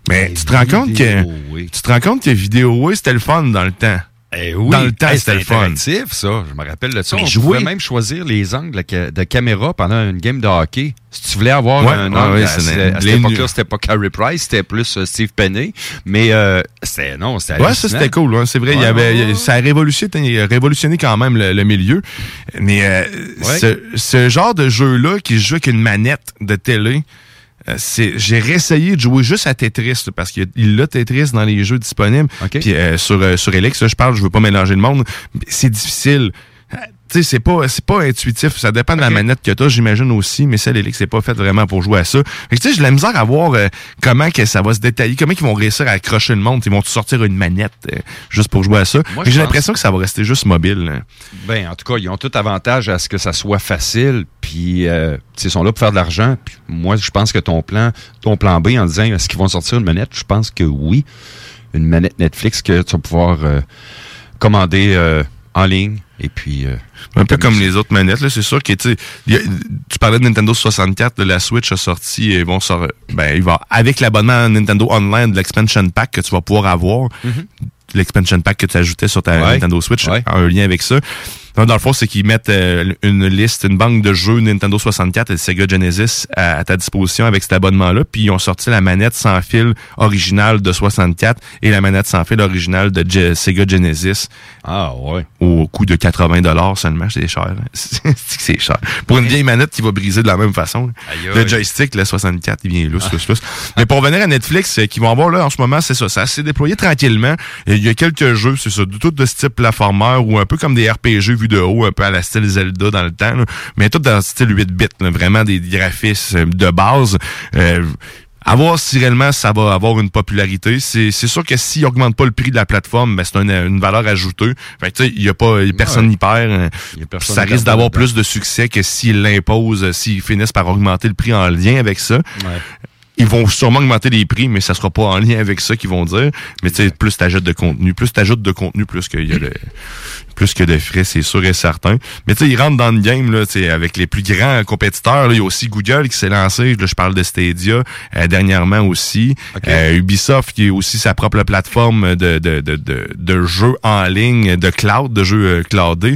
Mais tu te rends compte que Vidéoway. tu te rends compte que Vidéoway, c'était le fun dans le temps. Eh oui. Dans le temps, Hey, c'était le fun. interactif, ça. Je me rappelle de ça. Mais on jouer- pouvait même choisir les angles de, ca- de caméra pendant une game de hockey. Si tu voulais avoir Ouais, un ouais, angle, ouais, à, c'est à cette époque-là, c'était pas Carey Price, c'était plus euh, Steve Penney. Mais euh, c'était non, c'était Ouais, ça c'était cool. hein. C'est vrai, il y Ouais, avait, ouais, ouais. ça a révolutionné, révolutionné quand même le, le milieu. Mais euh, Ouais. ce, ce genre de jeu-là qui joue avec une manette de télé, J'ai réessayé de jouer juste à Tetris là, parce qu'il a Tetris dans les jeux disponibles. Puis euh, sur, euh, sur Elix, je parle, je veux pas mélanger le monde. C'est difficile. Tu sais, c'est pas, c'est pas intuitif. Ça dépend de la manette que t'as, j'imagine aussi, mais celle Elix, c'est pas faite vraiment pour jouer à ça. Fait que tu sais, j'ai la misère à voir euh, comment que ça va se détailler, comment ils vont réussir à accrocher le monde. Ils vont sortir une manette euh, juste pour jouer à ça. Moi, j'ai l'impression que ça va rester juste mobile. là. Ben, en tout cas, ils ont tout avantage à ce que ça soit facile, puis euh, ils sont là pour faire de l'argent. Puis moi, je pense que ton plan, ton plan B, en disant est-ce qu'ils vont sortir une manette, je pense que oui, une manette Netflix que tu vas pouvoir commander en ligne, et puis euh, Un peu comme les autres manettes, là, c'est sûr que tu tu parlais de Nintendo 64, là, la Switch a sorti, et vont sor- ben, il va avec l'abonnement Nintendo Online de l'expansion pack que tu vas pouvoir avoir, l'expansion pack que tu ajoutais sur ta Ouais. Nintendo Switch, un lien avec ça. Donc, dans le fond, c'est qu'ils mettent euh, une liste, une banque de jeux Nintendo 64 et Sega Genesis à, à ta disposition avec cet abonnement-là. Puis ils ont sorti la manette sans fil originale de 64 et la manette sans fil originale de Sega Genesis. Ah ouais. Au coût de 80 dollars seulement, c'est cher. hein. [laughs] C'est cher. Pour une vieille manette qui va briser de la même façon. Aïe, Le joystick, le 64, il vient lousse, lousse, lousse. Mais pour revenir à Netflix, euh, qui vont avoir là en ce moment, c'est ça. Ça s'est déployé tranquillement. Il y a quelques jeux, c'est ça, de tout de ce type platformer ou un peu comme des RPG de haut, un peu à la style Zelda dans le temps, là. mais tout dans le style 8 bits, là, vraiment des graphismes de base. Euh, à voir si réellement ça va avoir une popularité. C'est sûr que s'ils augmentent pas le prix de la plateforme, ben c'est une, une valeur ajoutée. Fait que tu sais, il y a pas y a personne n'y perd. personne Ça risque d'avoir plus de succès que s'ils l'imposent, euh, s'ils finissent par augmenter le prix en lien avec ça. Ils vont sûrement augmenter les prix, mais ça sera pas en lien avec ça qu'ils vont dire. Mais tu sais, plus t'ajoutes de contenu, plus t'ajoutes de contenu, plus qu'il y a de, plus que de frais, c'est sûr et certain. Mais tu sais, ils rentrent dans le game là, avec les plus grands compétiteurs. là. Il y a aussi Google qui s'est lancé. Là, je parle de Stadia euh, dernièrement aussi. Euh, Ubisoft qui est aussi sa propre plateforme de, de, de, de, de jeux en ligne, de cloud, de jeux euh, cloudés,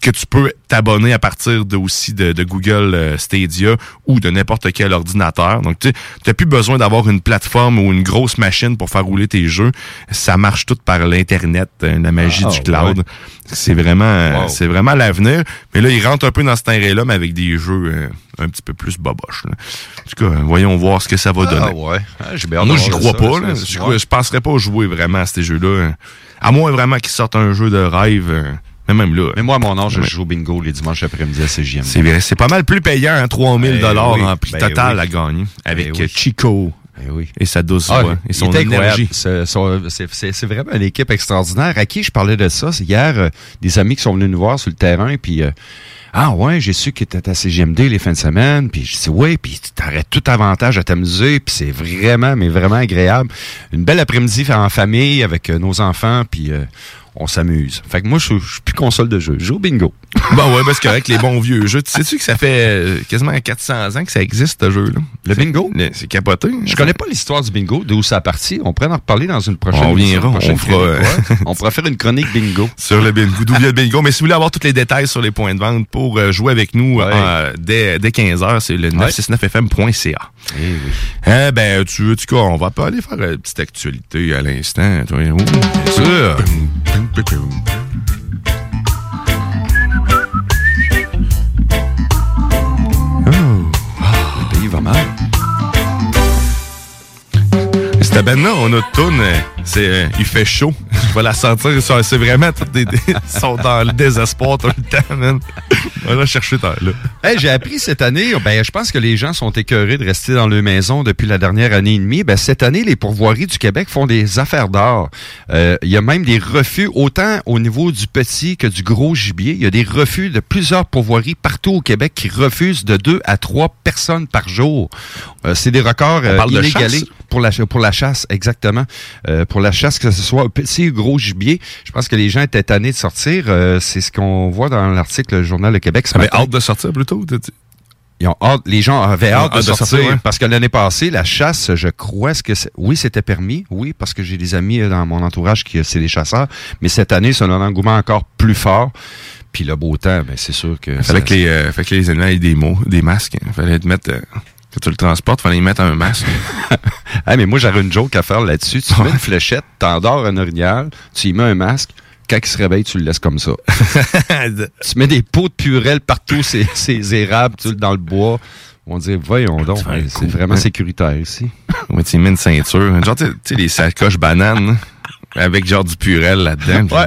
que tu peux t'abonner à partir de aussi de, de Google euh, Stadia ou de n'importe quel ordinateur. Donc tu n'as plus besoin d'avoir une plateforme ou une grosse machine pour faire rouler tes jeux. Ça marche tout par l'internet, euh, la magie Ah, du cloud. ouais. C'est vraiment, euh, Wow. c'est vraiment l'avenir. Mais là, ils rentrent un peu dans ce terrain-là, mais avec des jeux euh, un petit peu plus boboches. là. En tout cas, voyons voir ce que ça va Ah, donner. ouais. Ah, Moi, j'y crois ça, pas. Là. Je, je penserais pas jouer vraiment à ces jeux-là. À moins vraiment qu'ils sortent un jeu de rêve. euh, Mais même là. Mais moi, à mon âge, je joue au bingo les dimanches après-midi à CGM. C'est vrai, c'est pas mal plus payant, hein, 3000 dollars Eh oui, en prix ben total oui. à gagner. Avec Eh oui. euh, Chico et sa douce Ah, voix et son énergie. C'est- vraiment une équipe extraordinaire. À qui je parlais de ça? C'est hier, euh, des amis qui sont venus nous voir sur le terrain, puis... euh, ah ouais, j'ai su qu'il était à CGMD les fins de semaine, puis je dis oui, puis t'arrêtes tout avantage à t'amuser, puis c'est vraiment, mais vraiment agréable. Une belle après-midi en famille avec euh, nos enfants, puis euh, on s'amuse. Fait que moi, je suis plus console de jeu. Je joue au bingo. [laughs] Bon, ouais, parce qu'avec les bons vieux jeux, tu sais-tu que ça fait euh, quasiment 400 ans que ça existe, ce jeu-là? Le bingo? C'est capoté. Je connais pas l'histoire du bingo, d'où ça a parti. On pourrait en reparler dans une prochaine On viendra, on fera, euh, ouais. On pourrait faire une chronique bingo. [laughs] sur le bingo, d'où vient le bingo. Mais si vous voulez avoir tous les détails sur les points de vente pour euh, jouer avec nous euh, dès, dès 15h, c'est le 969fm.ca. Eh oui. Eh ben, tu veux, tu cas, on va pas aller faire une petite actualité à l'instant. Oh, bien sûr. Le pays va mal. Cette bande-là, on a tourne, c'est, euh, il fait chaud. [laughs] Je vais la sentir. C'est vraiment, des, des- [laughs] sont dans le désespoir tout le temps, man. Chercher là. Hey, j'ai appris cette année, ben, je pense que les gens sont écœurés de rester dans leur maison depuis la dernière année et demie. Ben, cette année, les pourvoiries du Québec font des affaires d'or. Euh, Il y a même des refus, autant au niveau du petit que du gros gibier. Il y a des refus de plusieurs pourvoiries partout au Québec qui refusent de deux à trois personnes par jour. Euh, C'est des records euh, de pour la, pour la chasse, exactement. Euh, pour la chasse, que ce soit petit ou gros gibier, je pense que les gens étaient tannés de sortir. Euh, C'est ce qu'on voit dans l'article Journal Le Québec. Ce Ça avait matin. hâte de sortir plutôt. Ils ont hâte- les gens avaient hâte de hâte de sortir, ouais. parce que l'année passée, la chasse, je crois, que oui, c'était permis, oui, parce que j'ai des amis euh, dans mon entourage qui euh, c'est des chasseurs, mais cette année, c'est un engouement encore plus fort. Puis le beau temps, ben c'est sûr que Fallait ça- que les, euh, fallait que les animaux aient des mots, des masques. Il fallait te mettre, euh, quand tu le transportes, fallait y mettre un masque. [laughs] Ah, mais moi, j'aurais une joke à faire là-dessus. Tu mets une fléchette, t'endors un orignal, tu y mets un masque. Quand il se réveille, tu le laisses comme ça. [laughs] tu mets des pots de purelle partout, ces, ces érables tu dans le bois. vont dire, voyons donc, c'est vraiment sécuritaire ici. Ouais, tu mets une ceinture. Genre, tu sais- les sacoches bananes, avec genre du purel là-dedans. Ouais.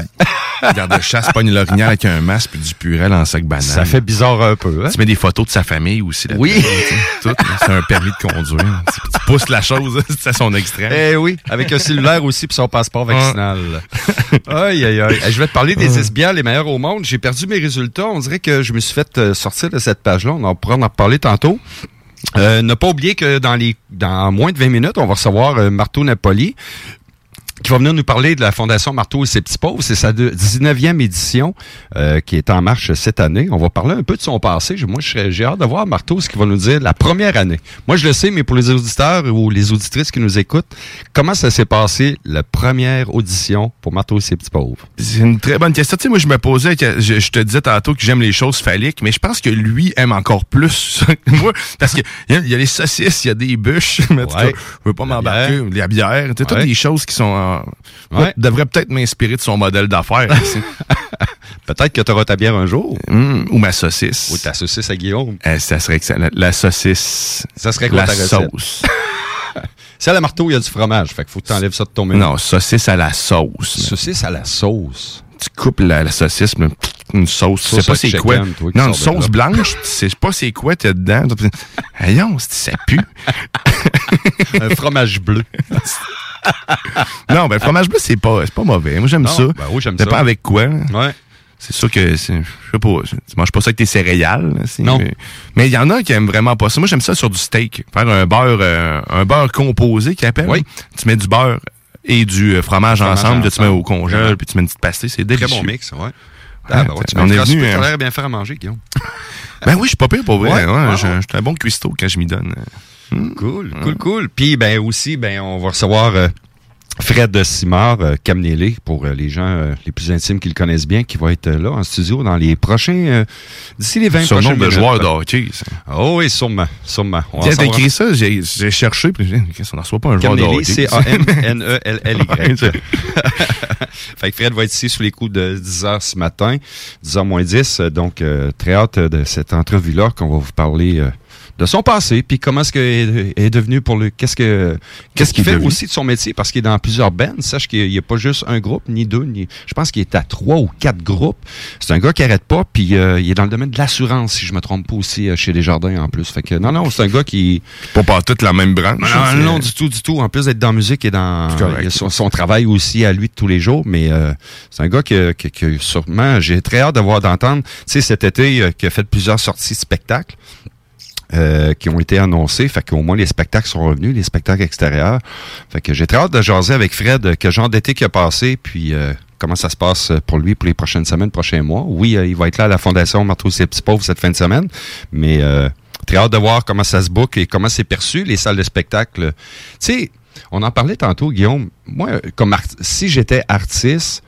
Le garde-chasse pogne l'orignal avec un masque puis du purel en sac banane. Ça fait bizarre un peu, hein? Tu mets des photos de sa famille aussi là-dedans. Oui. Tout. C'est un permis de conduire. Tu, tu pousses la chose, [laughs] c'est à son extrême. Eh oui, avec un cellulaire aussi puis son passeport vaccinal. aïe, aïe, aïe. Eh, Je vais te parler des SBA les meilleurs au monde. J'ai perdu mes résultats. On dirait que je me suis fait euh, sortir de cette page-là. On en pourra en reparler tantôt. Euh, ne pas oublier que dans les dans moins de 20 minutes, on va recevoir euh, Marteau Napoli qui va venir nous parler de la Fondation Marteau et ses petits pauvres. C'est sa de- 19e édition euh, qui est en marche cette année. On va parler un peu de son passé. Moi, je serais- j'ai hâte de voir Marteau ce qu'il va nous dire la première année. Moi, je le sais, mais pour les auditeurs ou les auditrices qui nous écoutent, comment ça s'est passé la première audition pour Marteau et ses petits pauvres? C'est une très bonne question. Tu sais, moi, je me posais, que je, je te disais tantôt que j'aime les choses phalliques, mais je pense que lui aime encore plus que moi, parce qu'il y, a- il y a les saucisses, il y a des bûches, [laughs] mais en tout cas, Ouais. je veux pas m'embarquer, la bière, tu sais, toutes Ouais. des choses qui sont... en- Ouais. devraient peut-être m'inspirer de son modèle d'affaires. [laughs] Peut-être que tu auras ta bière un jour. Hum, ou ma saucisse. Ou ta saucisse à Guillaume. Euh, ça serait excellent. La, saucisse. Ça serait quoi la ta sauce. [laughs] C'est à la marteau, il y a du fromage. Fait qu'il faut que tu enlèves ça de ton menu. Non, saucisse à la sauce. Saucisse à la sauce. Tu coupes la, la saucisse, mais une sauce. Tu sais pas c'est quoi. toi, qui Non, une sauce blanche, tu sais pas c'est quoi t'as dedans. Ayons, ça pue. un fromage bleu. [laughs] non, ben, le fromage bleu, c'est pas, pas mauvais. Moi, j'aime ça. ben oui, j'aime Dépend ça. avec quoi. Ouais. C'est sûr que, je sais pas, tu manges pas ça avec tes céréales. là, Non. Mais- il y en a qui aiment vraiment pas ça. Moi, j'aime ça sur du steak. Faire un beurre, euh, un beurre composé qu'ils appellent. Oui. Tu mets du beurre et du euh, fromage, Fromage ensemble, que tu mets ensemble. au congèle, puis tu mets une petite pastille. C'est Très délicieux. bon mix, ouais. Ah, ben ouais, tu on est venu, Tu euh, l'air bien faire à manger, Guillaume. [laughs] Ben oui, je suis pas pire pour vrai. Ouais, Ouais, ouais, je, ouais. je suis un bon cuistot quand je m'y donne. Cool, cool, cool. Puis ben aussi, ben on va recevoir euh, Fred Simard, euh, Camnélé, pour euh, les gens euh, les plus intimes qui le connaissent bien, qui va être euh, là en studio dans les prochains, euh, d'ici les 20 Surnom prochaines de minutes. joueur de hockey. ça. Oh oui, sûrement, sûrement. On Tiens, en t'as écrit ça, j'ai j'ai cherché, puis j'ai dit, Qu'est-ce qu'on ne reçoit pas un joueur de hockey. C'est- [laughs] [laughs] fait que Fred va être ici sous les coups de 10 h ce matin, 10 h moins 10. euh, Donc, euh, très hâte de cette entrevue-là qu'on va vous parler euh, de son passé, puis comment est-ce qu'il est, devenu pour le... Qu'est-ce que qu'est-ce qu'il fait devenu? aussi de son métier, parce qu'il est dans plusieurs bands. Sache qu'il n'y a pas juste un groupe, ni deux, ni... Je pense qu'il est à trois ou quatre groupes. C'est un gars qui arrête pas, puis euh, il est dans le domaine de l'assurance, si je me trompe pas aussi, euh, chez Desjardins en plus. Fait que non, non, c'est un gars qui... Pas par toute la même branche. Non, c'est- non, du tout, du tout. En plus d'être dans la musique et dans il a son, son travail aussi à lui de tous les jours, mais euh, c'est un gars que, que, que sûrement j'ai très hâte d'avoir d'entendre. Tu sais, cet été, euh, qui a fait plusieurs sorties de spectacles. Euh, qui ont été annoncés, fait qu'au moins les spectacles sont revenus, les spectacles extérieurs. Fait que j'ai très hâte de jaser avec Fred, euh, quel genre d'été qui a passé, puis euh, comment ça se passe pour lui pour les prochaines semaines, prochains mois. Oui, euh, il va être là à la Fondation Marteau et Petits cette fin de semaine, mais euh, très hâte de voir comment ça se book et comment c'est perçu, les salles de spectacle. Tu sais, on en parlait tantôt, Guillaume. Moi, comme si j'étais artiste,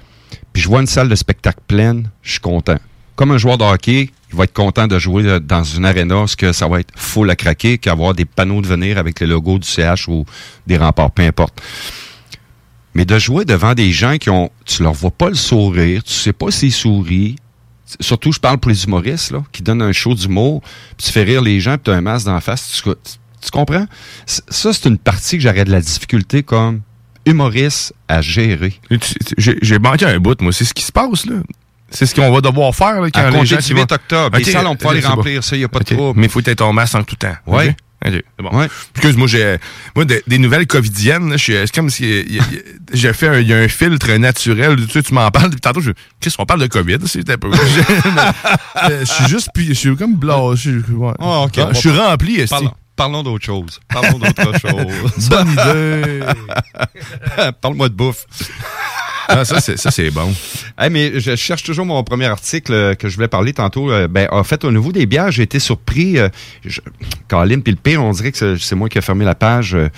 puis je vois une salle de spectacle pleine, je suis content. Comme un joueur de hockey, il va être content de jouer euh, dans une arena, ce que ça va être full à craquer, qu'avoir des panneaux de venir avec le logo du CH ou des remparts, peu importe. Mais de jouer devant des gens qui ont, tu leur vois pas le sourire, tu sais pas s'ils sourient. Surtout, je parle pour les humoristes, là, qui donnent un show d'humour, puis tu fais rire les gens, puis tu as un masque d'en face. Tu, tu- comprends? Ça, c'est une partie que j'aurais de la difficulté comme humoriste à gérer. J'ai manqué un bout, moi. C'est ce qui se passe, là. C'est ce qu'on va devoir faire, là, quand À les gens... du qui 8 vont- octobre, les Ok, salles, on pourra les c'est bon. remplir, ça, il n'y a pas de Ok. trouble. Mais il faut être en masse en tout temps. Ouais. Ok? Ok, c'est bon. Ouais. Excuse, moi, j'ai, moi, des, des nouvelles covidiennes, c'est comme si, j'ai fait un, il y a un filtre naturel, tu sais, tu m'en parles, puis tantôt, je, qu'est-ce qu'on parle de Covid, c'est un peu. Je euh, je suis juste, puis je suis comme blasé. je- ouais. Ah, ok. Ah, Je suis rempli, esti. Parlons, parlons d'autre chose. Parlons d'autre [laughs] chose. Bonne idée. [laughs] Parle-moi de bouffe. [laughs] Ah, ça, c'est, ça, c'est bon. Hey, mais je cherche toujours mon premier article euh, que je voulais parler tantôt. Euh, ben, en fait, au niveau des bières, j'ai été surpris. Euh, je, Colin, puis le pire, on dirait que c'est- moi qui ai fermé la page euh,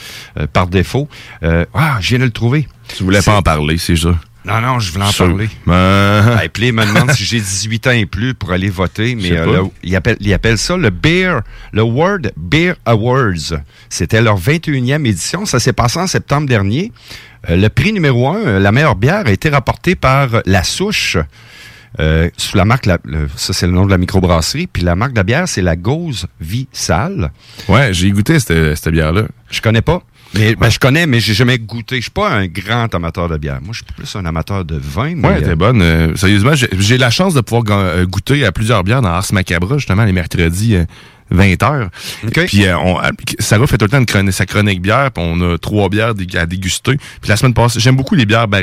par défaut. Euh, ah, je viens de le trouver. Tu voulais pas en parler, c'est ça? Non, non, je voulais en parler. Ben, [laughs] Hey, puis il me demande si j'ai 18 ans et plus pour aller voter, mais sais euh, pas. le- ils, appellent, ils appellent ça le Beer, le World Beer Awards. C'était leur 21e édition. Ça s'est passé en septembre dernier. Euh, le prix numéro un, euh, la meilleure bière, a été rapporté par La Souche. euh, sous la marque, la- le- ça c'est le nom de la microbrasserie, puis la marque de la bière, c'est la Gauze Vie Sale. Ouais, j'ai goûté cette, cette bière-là. Je connais pas. Mais ben, je connais, mais j'ai jamais goûté. Je suis pas un grand amateur de bière. Moi, je suis plus un amateur de vin. Mais, Ouais, était bonne. Euh, sérieusement, j'ai la chance de pouvoir goûter à plusieurs bières dans Ars Macabra, justement, les mercredis. Euh, 20 heures. Puis euh, on, euh, Sarah fait tout le temps une chronique, sa chronique bière, puis on a trois bières à déguster. Puis la semaine passée, j'aime beaucoup les bières bar-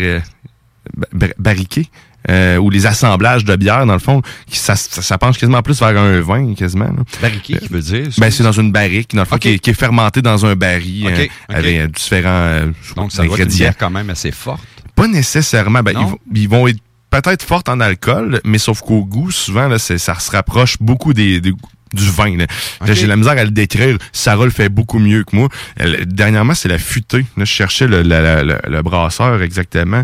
bar- bar- barriquées. euh, ou les assemblages de bières, dans le fond, qui, ça, ça, ça penche quasiment plus vers un vin, quasiment. là. Barriqué, qui veut dire? Ben, c'est dans une barrique, dans le fond, qui, est, qui est fermenté dans un baril, Ok, euh, ok. avec euh, différents euh, Donc, ça doit être une bière quand même assez forte. Pas nécessairement. Ben, ils, vont, ils vont être peut-être fortes en alcool, mais sauf qu'au goût, souvent, là, ça se rapproche beaucoup des, des- du vin. J'ai la misère à le décrire. Sarah le fait beaucoup mieux que moi. Elle- dernièrement, c'est la futée. Là, je cherchais le, la- la- le- le brasseur exactement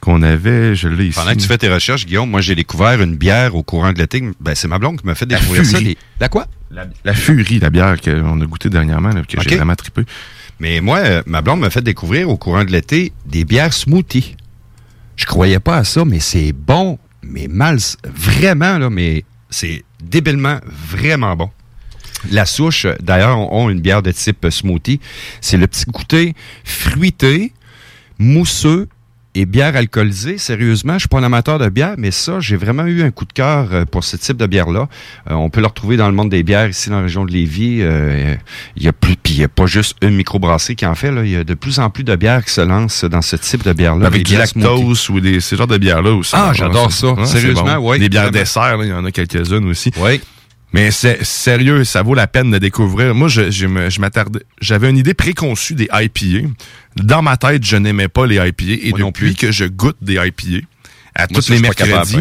qu'on avait. Je l'ai ici. Pendant que tu fais tes recherches, Guillaume, moi, j'ai découvert une bière au courant de l'été. Ben, c'est ma blonde qui m'a fait La découvrir ça. Les- La quoi? La, la furie, la bière qu'on a goûtée dernièrement, là, que j'ai vraiment trippé. Mais moi, euh, ma blonde m'a fait découvrir au courant de l'été des bières smoothie. Je croyais pas à ça, mais c'est bon, mais mal, vraiment, là, mais c'est débilement vraiment bon. La souche, d'ailleurs, ont une bière de type smoothie. C'est le petit goûter fruité, mousseux et bière alcoolisée. Sérieusement, je suis pas un amateur de bière, mais ça, j'ai vraiment eu un coup de cœur euh, pour ce type de bière-là. Euh, on peut le retrouver dans le monde des bières ici dans la région de Lévis. Euh, Il y a plus, puis il y a pas juste une microbrasserie qui en fait. Il y a de plus en plus de bières qui se lancent dans ce type de bière-là. Avec du smoothie. lactose ou des, ces genres de bières-là aussi. Ah, j'adore ça. Sérieusement, bon. ouais, Des bières dessert, il y en a quelques-unes aussi. Oui. Mais c'est sérieux, ça vaut la peine de découvrir. Moi, je, je m'attardais. J'avais une idée préconçue des IPA. Dans ma tête, je n'aimais pas les IPA. Et Moi depuis que je goûte des IPA, à Moi, tous les mercredis.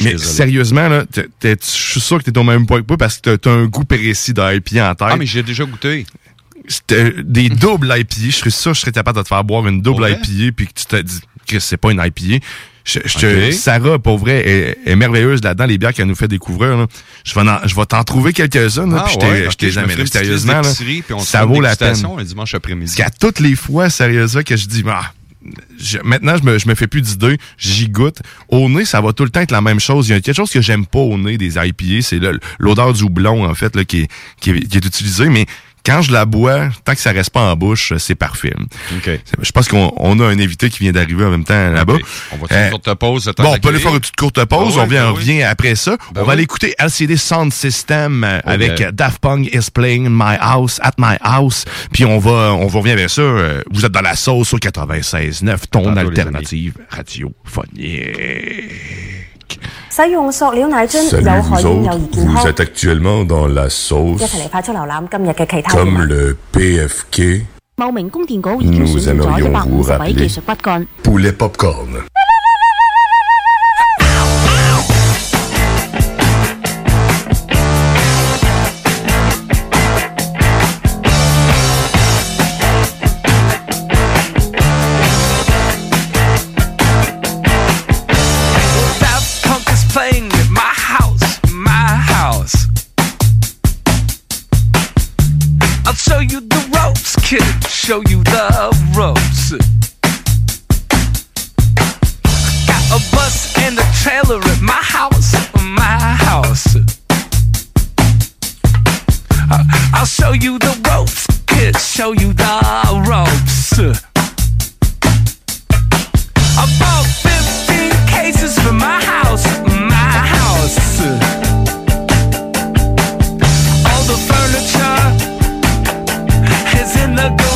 mais désolé. sérieusement, là, je suis sûr que t'es au même point que moi parce que t'as as un goût précis d'IPA en tête. Ah, mais j'ai déjà goûté. C'était des doubles IPA. Je serais sûr que je serais capable de te faire boire une double? IPA puis que tu te dis que c'est pas une IPA. Je, je te- Ok. Sarah, pour vrai, est, est merveilleuse là-dedans, les bières qu'elle nous fait découvrir. là. Je vais, en- je vais t'en trouver quelques-uns. là, Ah puis je t'ai- ouais, je t'ai jamais sérieusement. là, ça vaut la peine. un dimanche après-midi. Parce qu'à toutes les fois, sérieusement, que je dis, ah, je- maintenant, je me, je me fais plus d'idées, j'y goûte. Au nez, ça va tout le temps être la même chose. Il y a quelque chose que j'aime pas au nez des IPA, c'est le- l'odeur du houblon, en fait, là, qui, est, qui, est, qui est utilisée. Mais quand je la bois, tant que ça reste pas en bouche, c'est parfait. Je pense qu'on on a un invité qui vient d'arriver en même temps là-bas. On va faire une courte pause. Bon, on peut aller faire une petite courte pause. Ben ouais, on vient, ben on revient après ça. Ben on va oui. aller écouter LCD Sound System euh, Oh, avec euh, Daft Punk is playing in my house, at my house. Puis on va, on va revenir vers ça. Euh, vous êtes dans la sauce au 96.9, ton alternative radiophonique. 使用塑料奶樽有害婴幼儿健康。一齐嚟快速浏览今日嘅其他报名供电局已经咗一百五技术骨干。Show you the ropes, kid. Show you the ropes. Got a bus and a trailer at my house, my house. I- I'll show you the ropes, kid. Show you the ropes. I bought 15 cases for my house, my house. Is in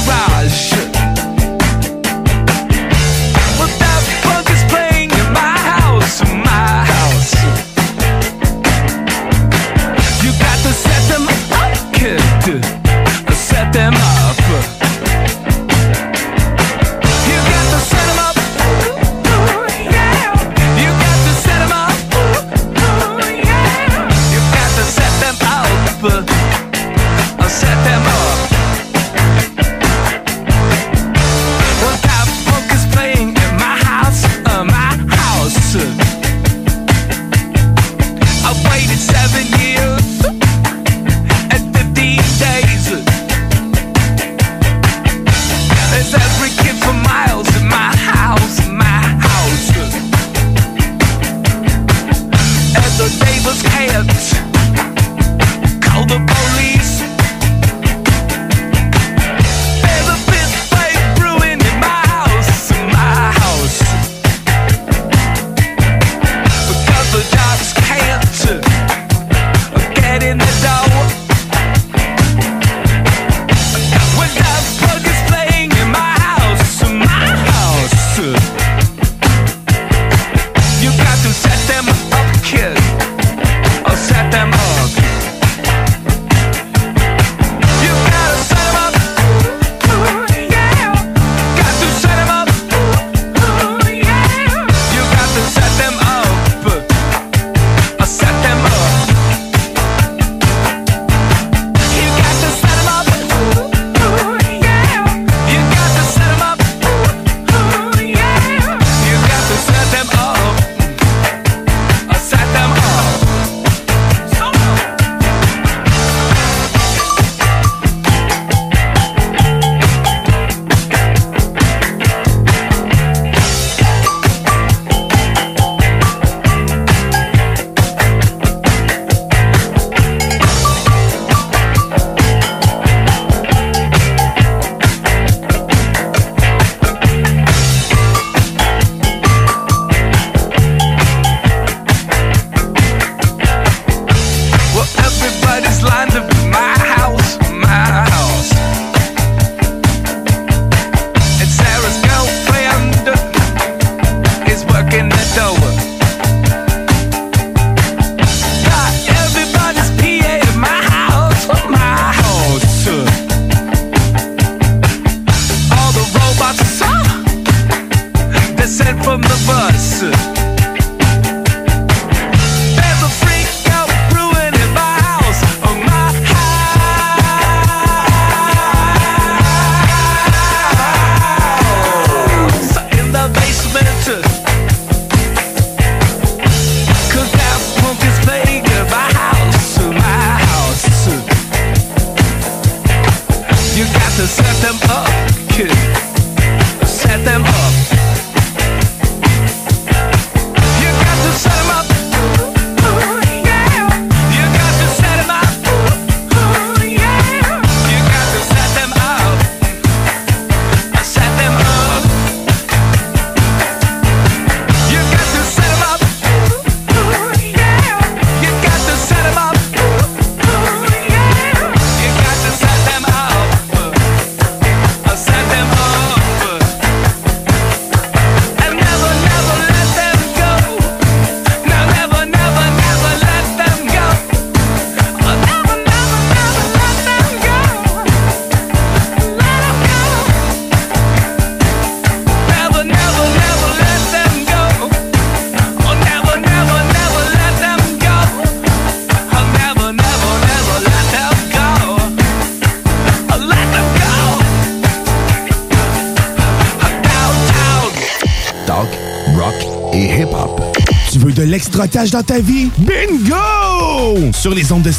l'extra cash dans ta vie? Bingo!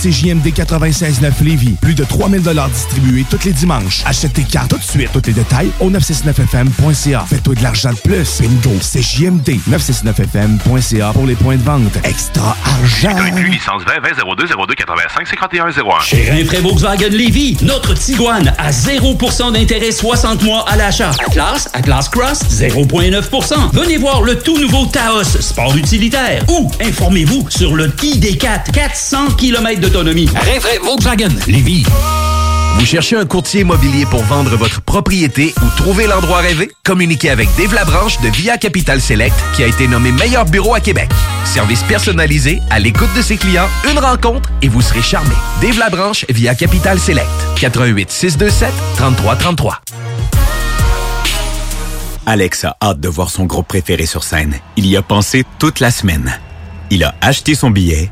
CJMD 96.9 Lévis, plus de 3000 distribués tous les dimanches. Achète tes cartes tout de suite. Tous les détails au 969FM.ca. Fais-toi de l'argent de plus. Bingo! CJMD 969FM.ca pour les points de vente. Extra argent! licence 20 20 02 02 85 51 01. Chez Rinfraie Volkswagen Lévy, notre Tiguan à 0% d'intérêt 60 mois à l'achat. Atlas, Atlas Cross, 0,9%. Venez voir le tout nouveau Taos, sport utilitaire. Ou informez-vous sur le ID4, 400 km d'autonomie. Rinfraie Volkswagen Lévy. Vous cherchez un courtier immobilier pour vendre votre propriété ou trouver l'endroit rêvé? Communiquez avec Dave Labranche de Via Capital Select qui a été nommé meilleur bureau à Québec. Service personnalisé, à l'écoute de ses clients, une rencontre et vous serez charmé. Dave Labranche via Capital Select. 88 627 3333. Alex a hâte de voir son groupe préféré sur scène. Il y a pensé toute la semaine. Il a acheté son billet,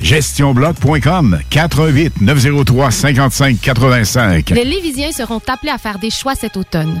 GestionBloc.com 418 903 55 85. Les Lévisiens seront appelés à faire des choix cet automne.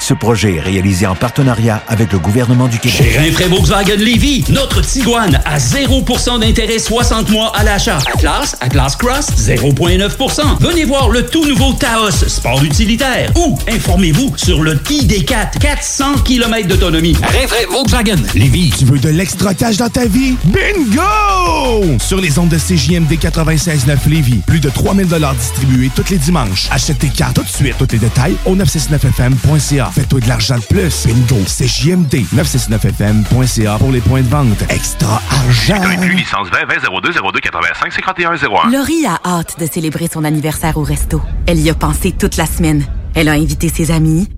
Ce projet est réalisé en partenariat avec le gouvernement du Québec. Chez Rinfraie Volkswagen Lévy, notre Tiguan à 0% d'intérêt 60 mois à l'achat. Atlas, Atlas Cross, 0,9%. Venez voir le tout nouveau Taos, sport utilitaire. Ou informez-vous sur le ID4, 400 km d'autonomie. Rinfraie Volkswagen Lévy. Tu veux de l'extra cash dans ta vie? Bingo! Sur les ondes de CJMD 96.9 Lévis, plus de 3000 distribués tous les dimanches. Achète tes cartes tout de suite. Tous les détails au 969fm.ca. Fais-toi de l'argent de plus. Bingo! CJMD 969fm.ca pour les points de vente. Extra argent! licence 20 20 02 02 85 51 01. Laurie a hâte de célébrer son anniversaire au resto. Elle y a pensé toute la semaine. Elle a invité ses amis.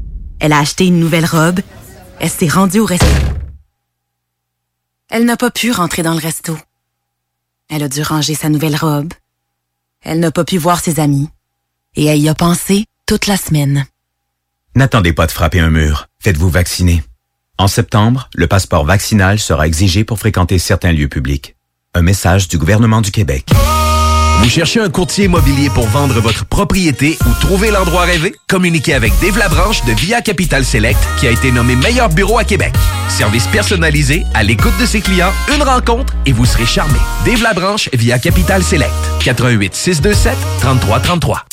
Elle a acheté une nouvelle robe. Elle s'est rendue au resto. Elle n'a pas pu rentrer dans le resto. Elle a dû ranger sa nouvelle robe. Elle n'a pas pu voir ses amis. Et elle y a pensé toute la semaine. N'attendez pas de frapper un mur. Faites-vous vacciner. En septembre, le passeport vaccinal sera exigé pour fréquenter certains lieux publics. Un message du gouvernement du Québec. Vous cherchez un courtier immobilier pour vendre votre propriété ou trouver l'endroit rêvé? Communiquez avec Dave Labranche de Via Capital Select qui a été nommé meilleur bureau à Québec. Service personnalisé, à l'écoute de ses clients, une rencontre et vous serez charmé. Dave Labranche via Capital Select. 88 627 3333.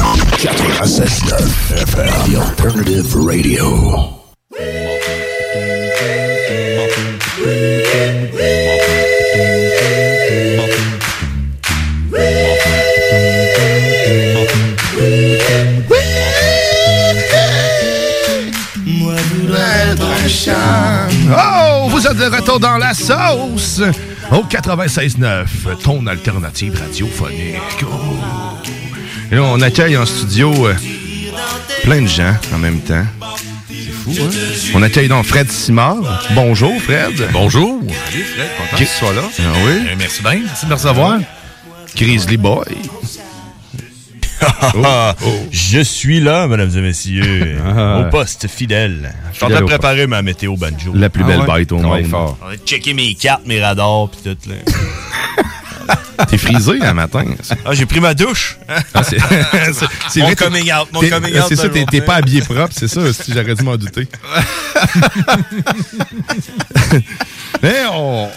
96.9 FM, The Alternative Radio. Oh, vous êtes de retour dans la sauce au 96.9, ton alternative radiophonique. Oh. Et là, on accueille en studio euh, plein de gens en même temps. C'est fou, hein? On accueille donc Fred Simard. Bonjour, Fred. Bonjour. Salut, Fred. Content que tu sois là. Ah oui? Euh, merci bien. Merci de me recevoir. Grizzly Boy. Ah, [laughs] Je suis là, mesdames et messieurs, [laughs] Ah. au poste fidèle. Je suis en train de préparer ma météo banjo. La plus belle bête au Travaille monde. On va checker mes cartes, mes radars, puis tout. Là. [laughs] T'es frisé un matin. Ah, j'ai pris ma douche. Ah, c'est- [laughs] mon vrai, coming out. Mon coming out C'est ça, t'es pas habillé propre, c'est ça, si j'aurais dû m'en douter. [laughs] [laughs] Mais on,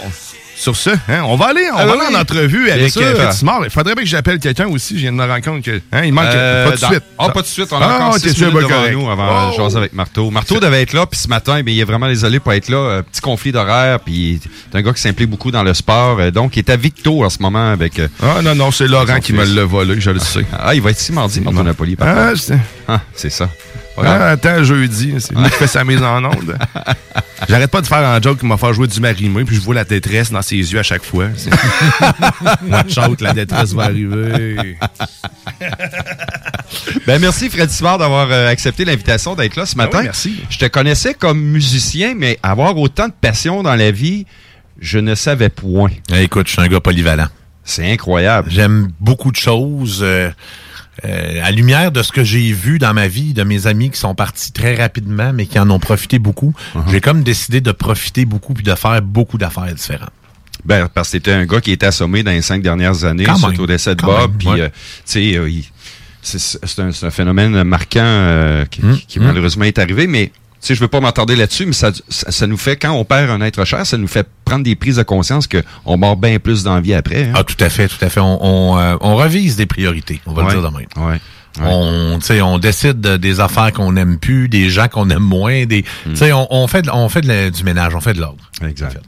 sur ce, hein, on va aller, on Ah va oui, aller en entrevue Bien avec euh, Fred Simard. Il faudrait bien que j'appelle quelqu'un aussi. Je viens de me rendre compte que, hein, il manque Euh, pas de dans- suite. Ah, pas tout de suite. On a Ah, encore t'es 6 sûr, minutes devant nous avant de Oh. jaser avec Marteau. Marteau devait être là, puis ce matin, ben, il est vraiment désolé pour être là. Euh, petit conflit d'horaire, puis c'est un gars qui s'implique beaucoup dans le sport. euh, donc, il est à Victo en ce moment avec... euh, Ah non, non, c'est Laurent qui me fils. l'a volé, je le sais. Ah, il va être ici mardi, Marteau Napoli. Ah, contre. c'est- Ah, c'est ça. Ah, attends, jeudi, c'est lui qui fait sa mise en onde. [laughs] J'arrête pas de faire un joke qui m'a fait jouer du marimé, puis je vois la détresse dans ses yeux à chaque fois. Watch [laughs] out, la détresse va arriver. [laughs] Ben merci Fred Simard d'avoir euh, accepté l'invitation d'être là ce matin. Ah oui, merci. Je te connaissais comme musicien, mais avoir autant de passion dans la vie, je ne savais point. Eh, Écoute, je suis un gars polyvalent. C'est incroyable. J'aime beaucoup de choses. euh, euh, à lumière de ce que j'ai vu dans ma vie, de mes amis qui sont partis très rapidement, mais qui en ont profité beaucoup, Uh-huh. j'ai comme décidé de profiter beaucoup puis de faire beaucoup d'affaires différentes. Ben, parce que c'était un gars qui était assommé dans les cinq dernières années, Quand suite même. au décès de Quand Bob. Puis, ouais. euh, tu sais, il- c'est un, phénomène marquant euh, qui, Hum, qui hum. malheureusement est arrivé, mais sais, je veux pas m'attarder là-dessus, mais ça, ça, ça nous fait, quand on perd un être cher, ça nous fait prendre des prises de conscience qu'on mord bien plus dans la vie après. hein. Ah, tout à fait, tout à fait. On, on, euh, on revise des priorités, on va Ouais. le dire de même. Ouais. On, tu sais, on décide de- des affaires qu'on n'aime plus, des gens qu'on aime moins, des, tu sais, on, on fait, de- on fait de la- du ménage, on fait de l'ordre. Exact.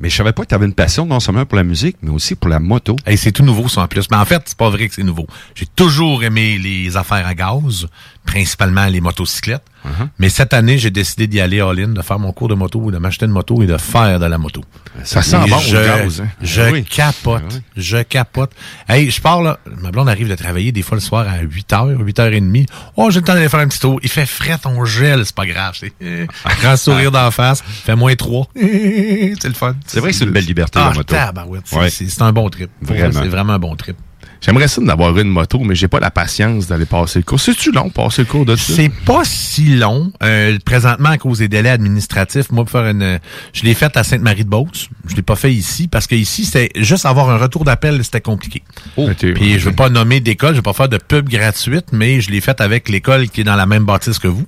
Mais je savais pas que tu avais une passion non seulement pour la musique, mais aussi pour la moto. Et c'est tout nouveau, ça, en plus. Mais en fait, c'est pas vrai que c'est nouveau. J'ai toujours aimé les affaires à gaz. principalement les motocyclettes. Uh-huh. Mais cette année, j'ai décidé d'y aller all-in, de faire mon cours de moto, de m'acheter une moto et de faire de la moto. Ça sent bon, je, le gaz, hein? Je Ah oui. capote. Je capote. Hey, je pars là. Ma blonde arrive de travailler des fois le soir à 8h, 8h30. Oh, j'ai le temps d'aller faire un petit tour. Il fait frais, on gèle, c'est pas grave. [laughs] Grand sourire d'en face. Fait moins 3. [laughs] c'est le fun. C'est vrai que c'est une belle liberté, ah, la moto. C'est- Ouais. C'est un bon trip. Vraiment. C'est vraiment un bon trip. J'aimerais ça d'avoir une moto, mais j'ai pas la patience d'aller passer le cours. C'est-tu long, passer le cours de ça? C'est pas si long. Euh, présentement, à cause des délais administratifs, moi, pour faire une... Je l'ai fait à Sainte-Marie-de-Beauce. Je l'ai pas fait ici, parce que ici, c'était juste avoir un retour d'appel, c'était compliqué. Puis je veux pas nommer d'école, je vais pas faire de pub gratuite, mais je l'ai fait avec l'école qui est dans la même bâtisse que vous.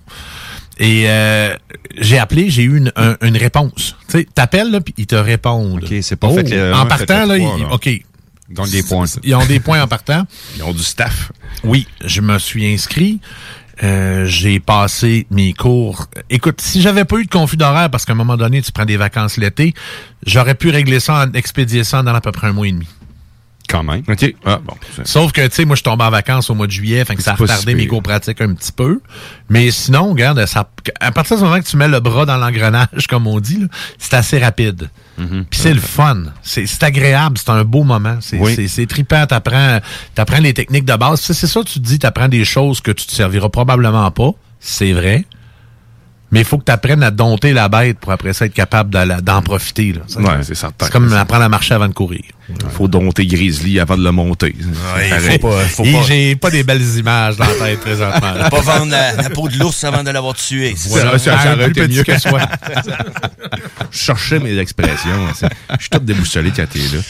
Et euh, j'ai appelé, j'ai eu une, un- une réponse. Tu sais, t'appelles, là, puis ils te répondent. OK, c'est pas fait En partant, là, trois, ils- là. OK. Ils gagnent des points. Ils ont des points en partant. [laughs] Ils ont du staff. Oui, je me suis inscrit. Euh, j'ai passé mes cours. Écoute, si j'avais pas eu de conflit d'horaire, parce qu'à un moment donné, tu prends des vacances l'été, j'aurais pu régler ça, en, expédier ça dans à peu près un mois et demi. Quand même. OK. Ah, bon. Sauf que, tu sais, moi, je tombe en vacances au mois de juillet, fait que ça a si retardé mes pire. cours pratiques un petit peu. Mais sinon, regarde, ça, à partir du moment que tu mets le bras dans l'engrenage, [laughs] comme on dit, c'est assez rapide. Mm-hmm. Puis c'est le fun. C'est agréable, c'est un beau moment. C'est Oui. trippant, t'apprends apprends les techniques de base. C'est ça, tu te dis, t'apprends des choses que tu te serviras probablement pas. C'est vrai. Mais il faut que tu apprennes à dompter la bête pour après ça être capable d'en profiter. là. Ouais, c'est certain. C'est comme apprendre à marcher avant de courir. Faut dompter Grizzly avant de le monter. Ouais, faut pas- faut pas- j'ai pas des belles images dans la tête présentement. là. Pas vendre la, la peau de l'ours avant de l'avoir tué. c'est Voilà, ça? ça, ça Un aurait été mieux que soi. [laughs] Je cherchais mes expressions. c'est- Je suis tout déboussolé quand t'es là.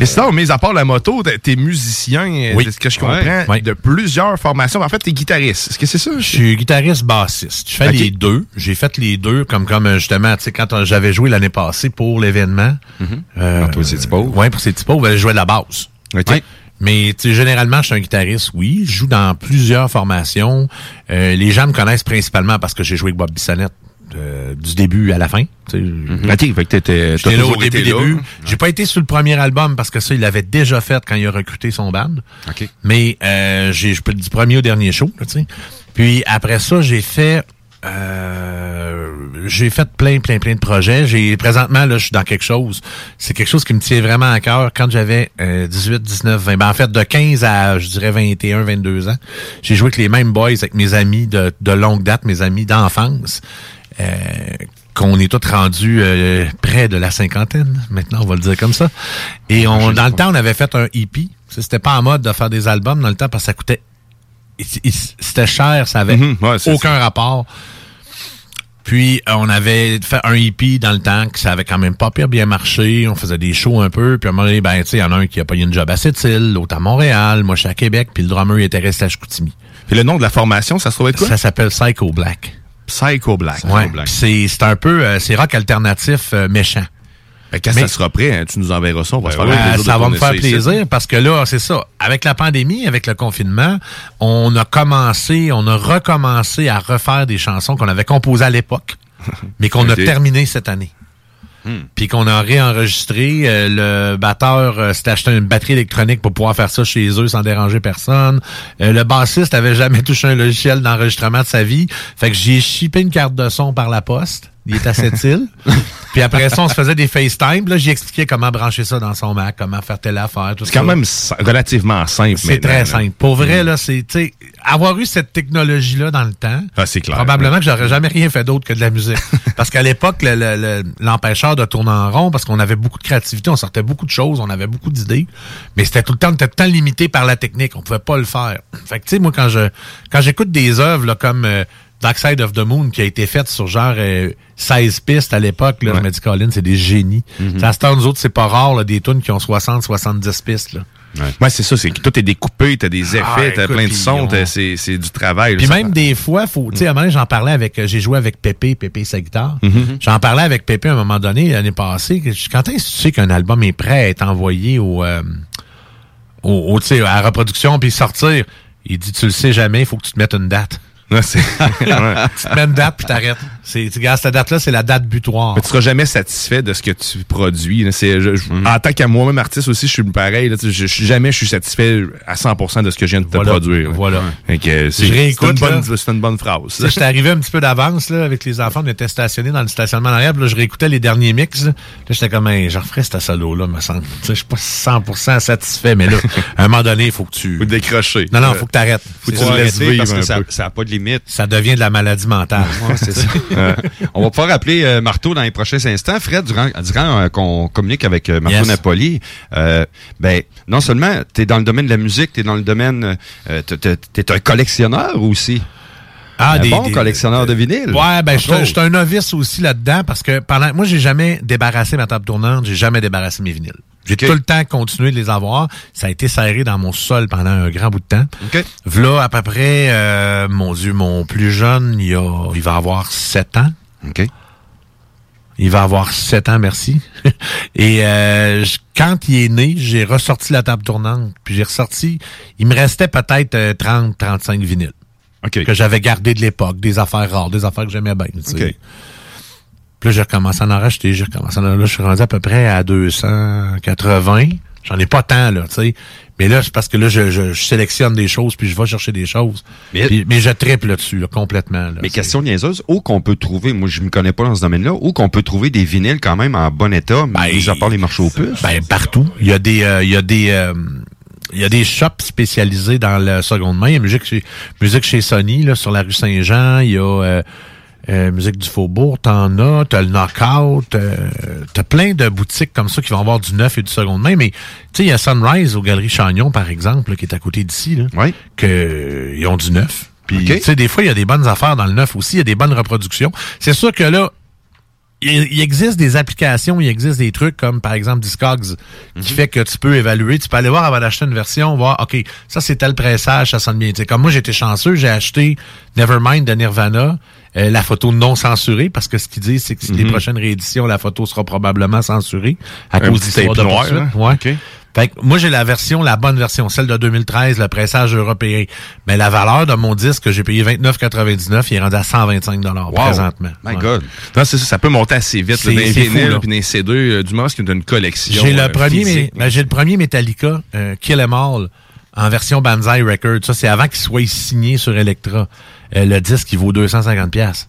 Mais sinon, mis à part la moto, t'es- musicien, Oui. de ce que je Ouais. comprends, Ouais. de plusieurs formations. En fait, t'es guitariste. Est-ce que c'est ça? Je suis guitariste bassiste. Je fais les deux. J'ai fait les deux comme comme euh, justement, tu sais, quand euh, j'avais joué l'année passée pour l'événement. euh, Pour ces typos. Ouais, pour ces typos, ben, je jouais de la basse. OK. Mais tu sais, généralement, je suis un guitariste, oui. Je joue dans plusieurs formations. Euh, les gens me connaissent principalement parce que j'ai joué avec Bob Bissonnette euh, du début à la fin. sais. OK, fait que t'étais, là au début, début. J'ai pas été sur le premier album parce que ça, il l'avait déjà fait quand il a recruté son band. OK. Mais euh, j'ai je peux du premier au dernier show, là. Puis après ça, j'ai fait euh, j'ai fait plein, plein, plein de projets. J'ai présentement là, je suis dans quelque chose. C'est quelque chose qui me tient vraiment à cœur. Quand j'avais euh, 18, 19, 20, ben en fait de 15 à je dirais 21, 22 ans, j'ai joué avec les mêmes boys, avec mes amis de, de longue date, mes amis d'enfance. Euh, qu'on est tous rendus euh, près de la cinquantaine, maintenant on va le dire comme ça. Et on, dans le temps, on avait fait un. Ça, C'était pas en mode de faire des albums dans le temps parce que ça coûtait c'était cher, ça avait Mhm, ouais, aucun rapport. Puis euh, on avait fait un EP dans le temps que ça avait quand même pas pire bien marché. On faisait des shows un peu. Puis à un moment donné, ben, tu sais, il y en a un qui a payé une job à Sept-Îles, l'autre à Montréal, moi je suis à Québec, puis le drummer il était resté à Chicoutimi. Puis le nom de la formation, ça se trouve être quoi? Ça s'appelle Psycho Black. Psycho Black. Ouais. Puis C'est un peu, euh, c'est rock alternatif euh, méchant. Que quand Mais- ça sera prêt, hein, tu nous enverras ça. On va se faire Ouais, ça va me faire ici. plaisir parce que là, c'est ça. Avec la pandémie, avec le confinement, on a commencé, on a recommencé à refaire des chansons qu'on avait composées à l'époque, [laughs] mais qu'on a terminées cette année. Puis qu'on a réenregistré. euh, le batteur euh, s'était acheté une batterie électronique pour pouvoir faire ça chez eux sans déranger personne. Euh, le bassiste avait jamais [laughs] touché un logiciel d'enregistrement de sa vie. Fait que j'ai chippé une carte de son par la poste. Il est à cette île. Puis après ça, on se faisait des FaceTime. Là, j'ai expliqué comment brancher ça dans son Mac, comment faire telle affaire, tout C'est quand même relativement simple. C'est très simple. Pour vrai, là, c'est, tu sais, avoir eu cette technologie-là dans le temps, Ah, c'est clair. probablement que j'aurais jamais rien fait d'autre que de la musique. [laughs] parce qu'à l'époque, le- le- le- l'empêcheur de tourner en rond, parce qu'on avait beaucoup de créativité, on sortait beaucoup de choses, on avait beaucoup d'idées, mais c'était tout le temps, on était tout le temps limité par la technique, on pouvait pas le faire. Fait que, tu sais, moi, quand je, quand j'écoute des œuvres, là, comme, euh, Dark Side of the Moon, qui a été faite sur genre euh, 16 pistes à l'époque, là, je me dis, Colin, c'est des génies. Ça, à cette heure, nous autres, c'est pas rare, là, des tunes qui ont 60, 70 pistes, là. Ouais, c'est ça. C'est que tout est découpé, t'as des effets, Ah, t'as écoute, plein de sons, on- t'as- c'est du travail. Puis ça même des fois, faut, tu sais, à un moment j'en parlais avec, euh, j'ai joué avec Pépé, Pépé sa guitare. Mhm. J'en parlais avec Pépé à un moment donné, l'année passée. Quand est-ce que tu sais qu'un album est prêt à être envoyé au, euh, au, au, tu sais, à la reproduction puis sortir? Il dit, tu le sais jamais, il faut que tu te mettes une date. Ouais, c'est- [laughs] ouais. tu te mets une date puis t'arrêtes. C'est, tu regardes, cette date-là, c'est la date butoir. Mais tu seras jamais satisfait de ce que tu produis. là. C'est, je- je- Mm. En tant qu'à moi-même artiste aussi, je suis pareil. Là, je, je- jamais je suis satisfait à 100% de ce que je viens de te Voilà. produire. là. Voilà. Fait que c'est, Je c'est réécoute, une, bonne, c'est une bonne phrase. Tu sais, j'étais arrivé un petit peu d'avance là, avec les enfants. On était stationnés dans le stationnement en arrière. Puis là, je réécoutais les derniers mix. Là, j'étais comme, Hey, je referais cette solo-là, me semble. Je suis pas 100% satisfait, mais là, [laughs] à un moment donné, il faut que tu... Faut décrocher. Non, non, faut que tu arrêtes. Faut que tu le laisses vivre parce que ça n'a pas de limite. Ça devient de la maladie mentale. Ouais, c'est ça. [laughs] Euh, on va pouvoir appeler euh, Marteau dans les prochains instants. Fred, durant, durant euh, qu'on communique avec Marteau Yes. Napoli, ben, non seulement tu es dans le domaine de la musique, tu es dans le domaine... Tu es un collectionneur aussi. un des- bon des- collectionneur de vinyle. Ouais, ben, je suis un novice aussi là-dedans parce que pendant, moi, j'ai jamais débarrassé ma table tournante, j'ai jamais débarrassé mes vinyles. J'ai tout le temps continué de les avoir. Ça a été serré dans mon sol pendant un grand bout de temps. OK. V'là, à peu près, euh, mon Dieu, mon plus jeune, il, a, il va avoir 7 ans. OK. Il va avoir 7 ans, merci. [laughs] Et euh, je- quand il est né, j'ai ressorti la table tournante. Puis j'ai ressorti, il me restait peut-être euh, 30, 35 vinyles. Que j'avais gardé de l'époque, des affaires rares, des affaires que j'aimais bien. tu sais. Puis là, j'ai recommencé à en racheter, j'ai recommencé à en... Là, je suis rendu à peu près à 280. J'en ai pas tant, là, tu sais. Mais là, c'est parce que là, je, je- je sélectionne des choses, puis je vais chercher des choses. Mais- Puis- mais je triple là-dessus, là, complètement. là. Mais question niaiseuse, où qu'on peut trouver, moi je me connais pas dans ce domaine-là, où qu'on peut trouver des vinyles quand même en bon état, mis à part les marchés aux puces? Ben, partout. Il y a des, euh, il y a des, euh, il y a des shops spécialisés dans le seconde main. Il y a musique chez, musique chez Sony, là, sur la rue Saint-Jean. Il y a, euh, euh, musique du Faubourg, t'en as, t'as le Knockout, euh, t'as plein de boutiques comme ça qui vont avoir du neuf et du seconde main, mais tu sais, il y a Sunrise aux Galeries Chagnon, par exemple, là, qui est à côté d'ici, là, que euh, ils ont du neuf. Puis, tu sais, des fois, il y a des bonnes affaires dans le neuf aussi, il y a des bonnes reproductions. C'est sûr que là, il, existe des applications, il existe des trucs comme par exemple Discogs qui fait que tu peux évaluer, tu peux aller voir avant d'acheter une version, voir OK, ça c'est tel pressage, ça sonne bien. Tu sais, comme moi j'étais chanceux, j'ai acheté Nevermind de Nirvana, euh, la photo non censurée parce que ce qu'ils disent c'est que les Mhm. prochaines rééditions la photo sera probablement censurée à Un cause tape de noir, là. Ouais. Fait que moi, j'ai la version, la bonne version, celle de 2013, le pressage européen. Mais la valeur de mon disque que j'ai payé 29,99, il est rendu à 125 présentement. My Ouais. God. Non, c'est ça, ça peut monter assez vite. C'est- Là, c'est fou, vinyles puis les C2, euh, du y a une collection. J'ai le euh, premier, mais, ben, j'ai le premier Metallica, euh, Kill 'Em All, en version Banzai Record. Ça, c'est avant qu'il soit signé sur Electra. Euh, le disque, il vaut 250 pièces.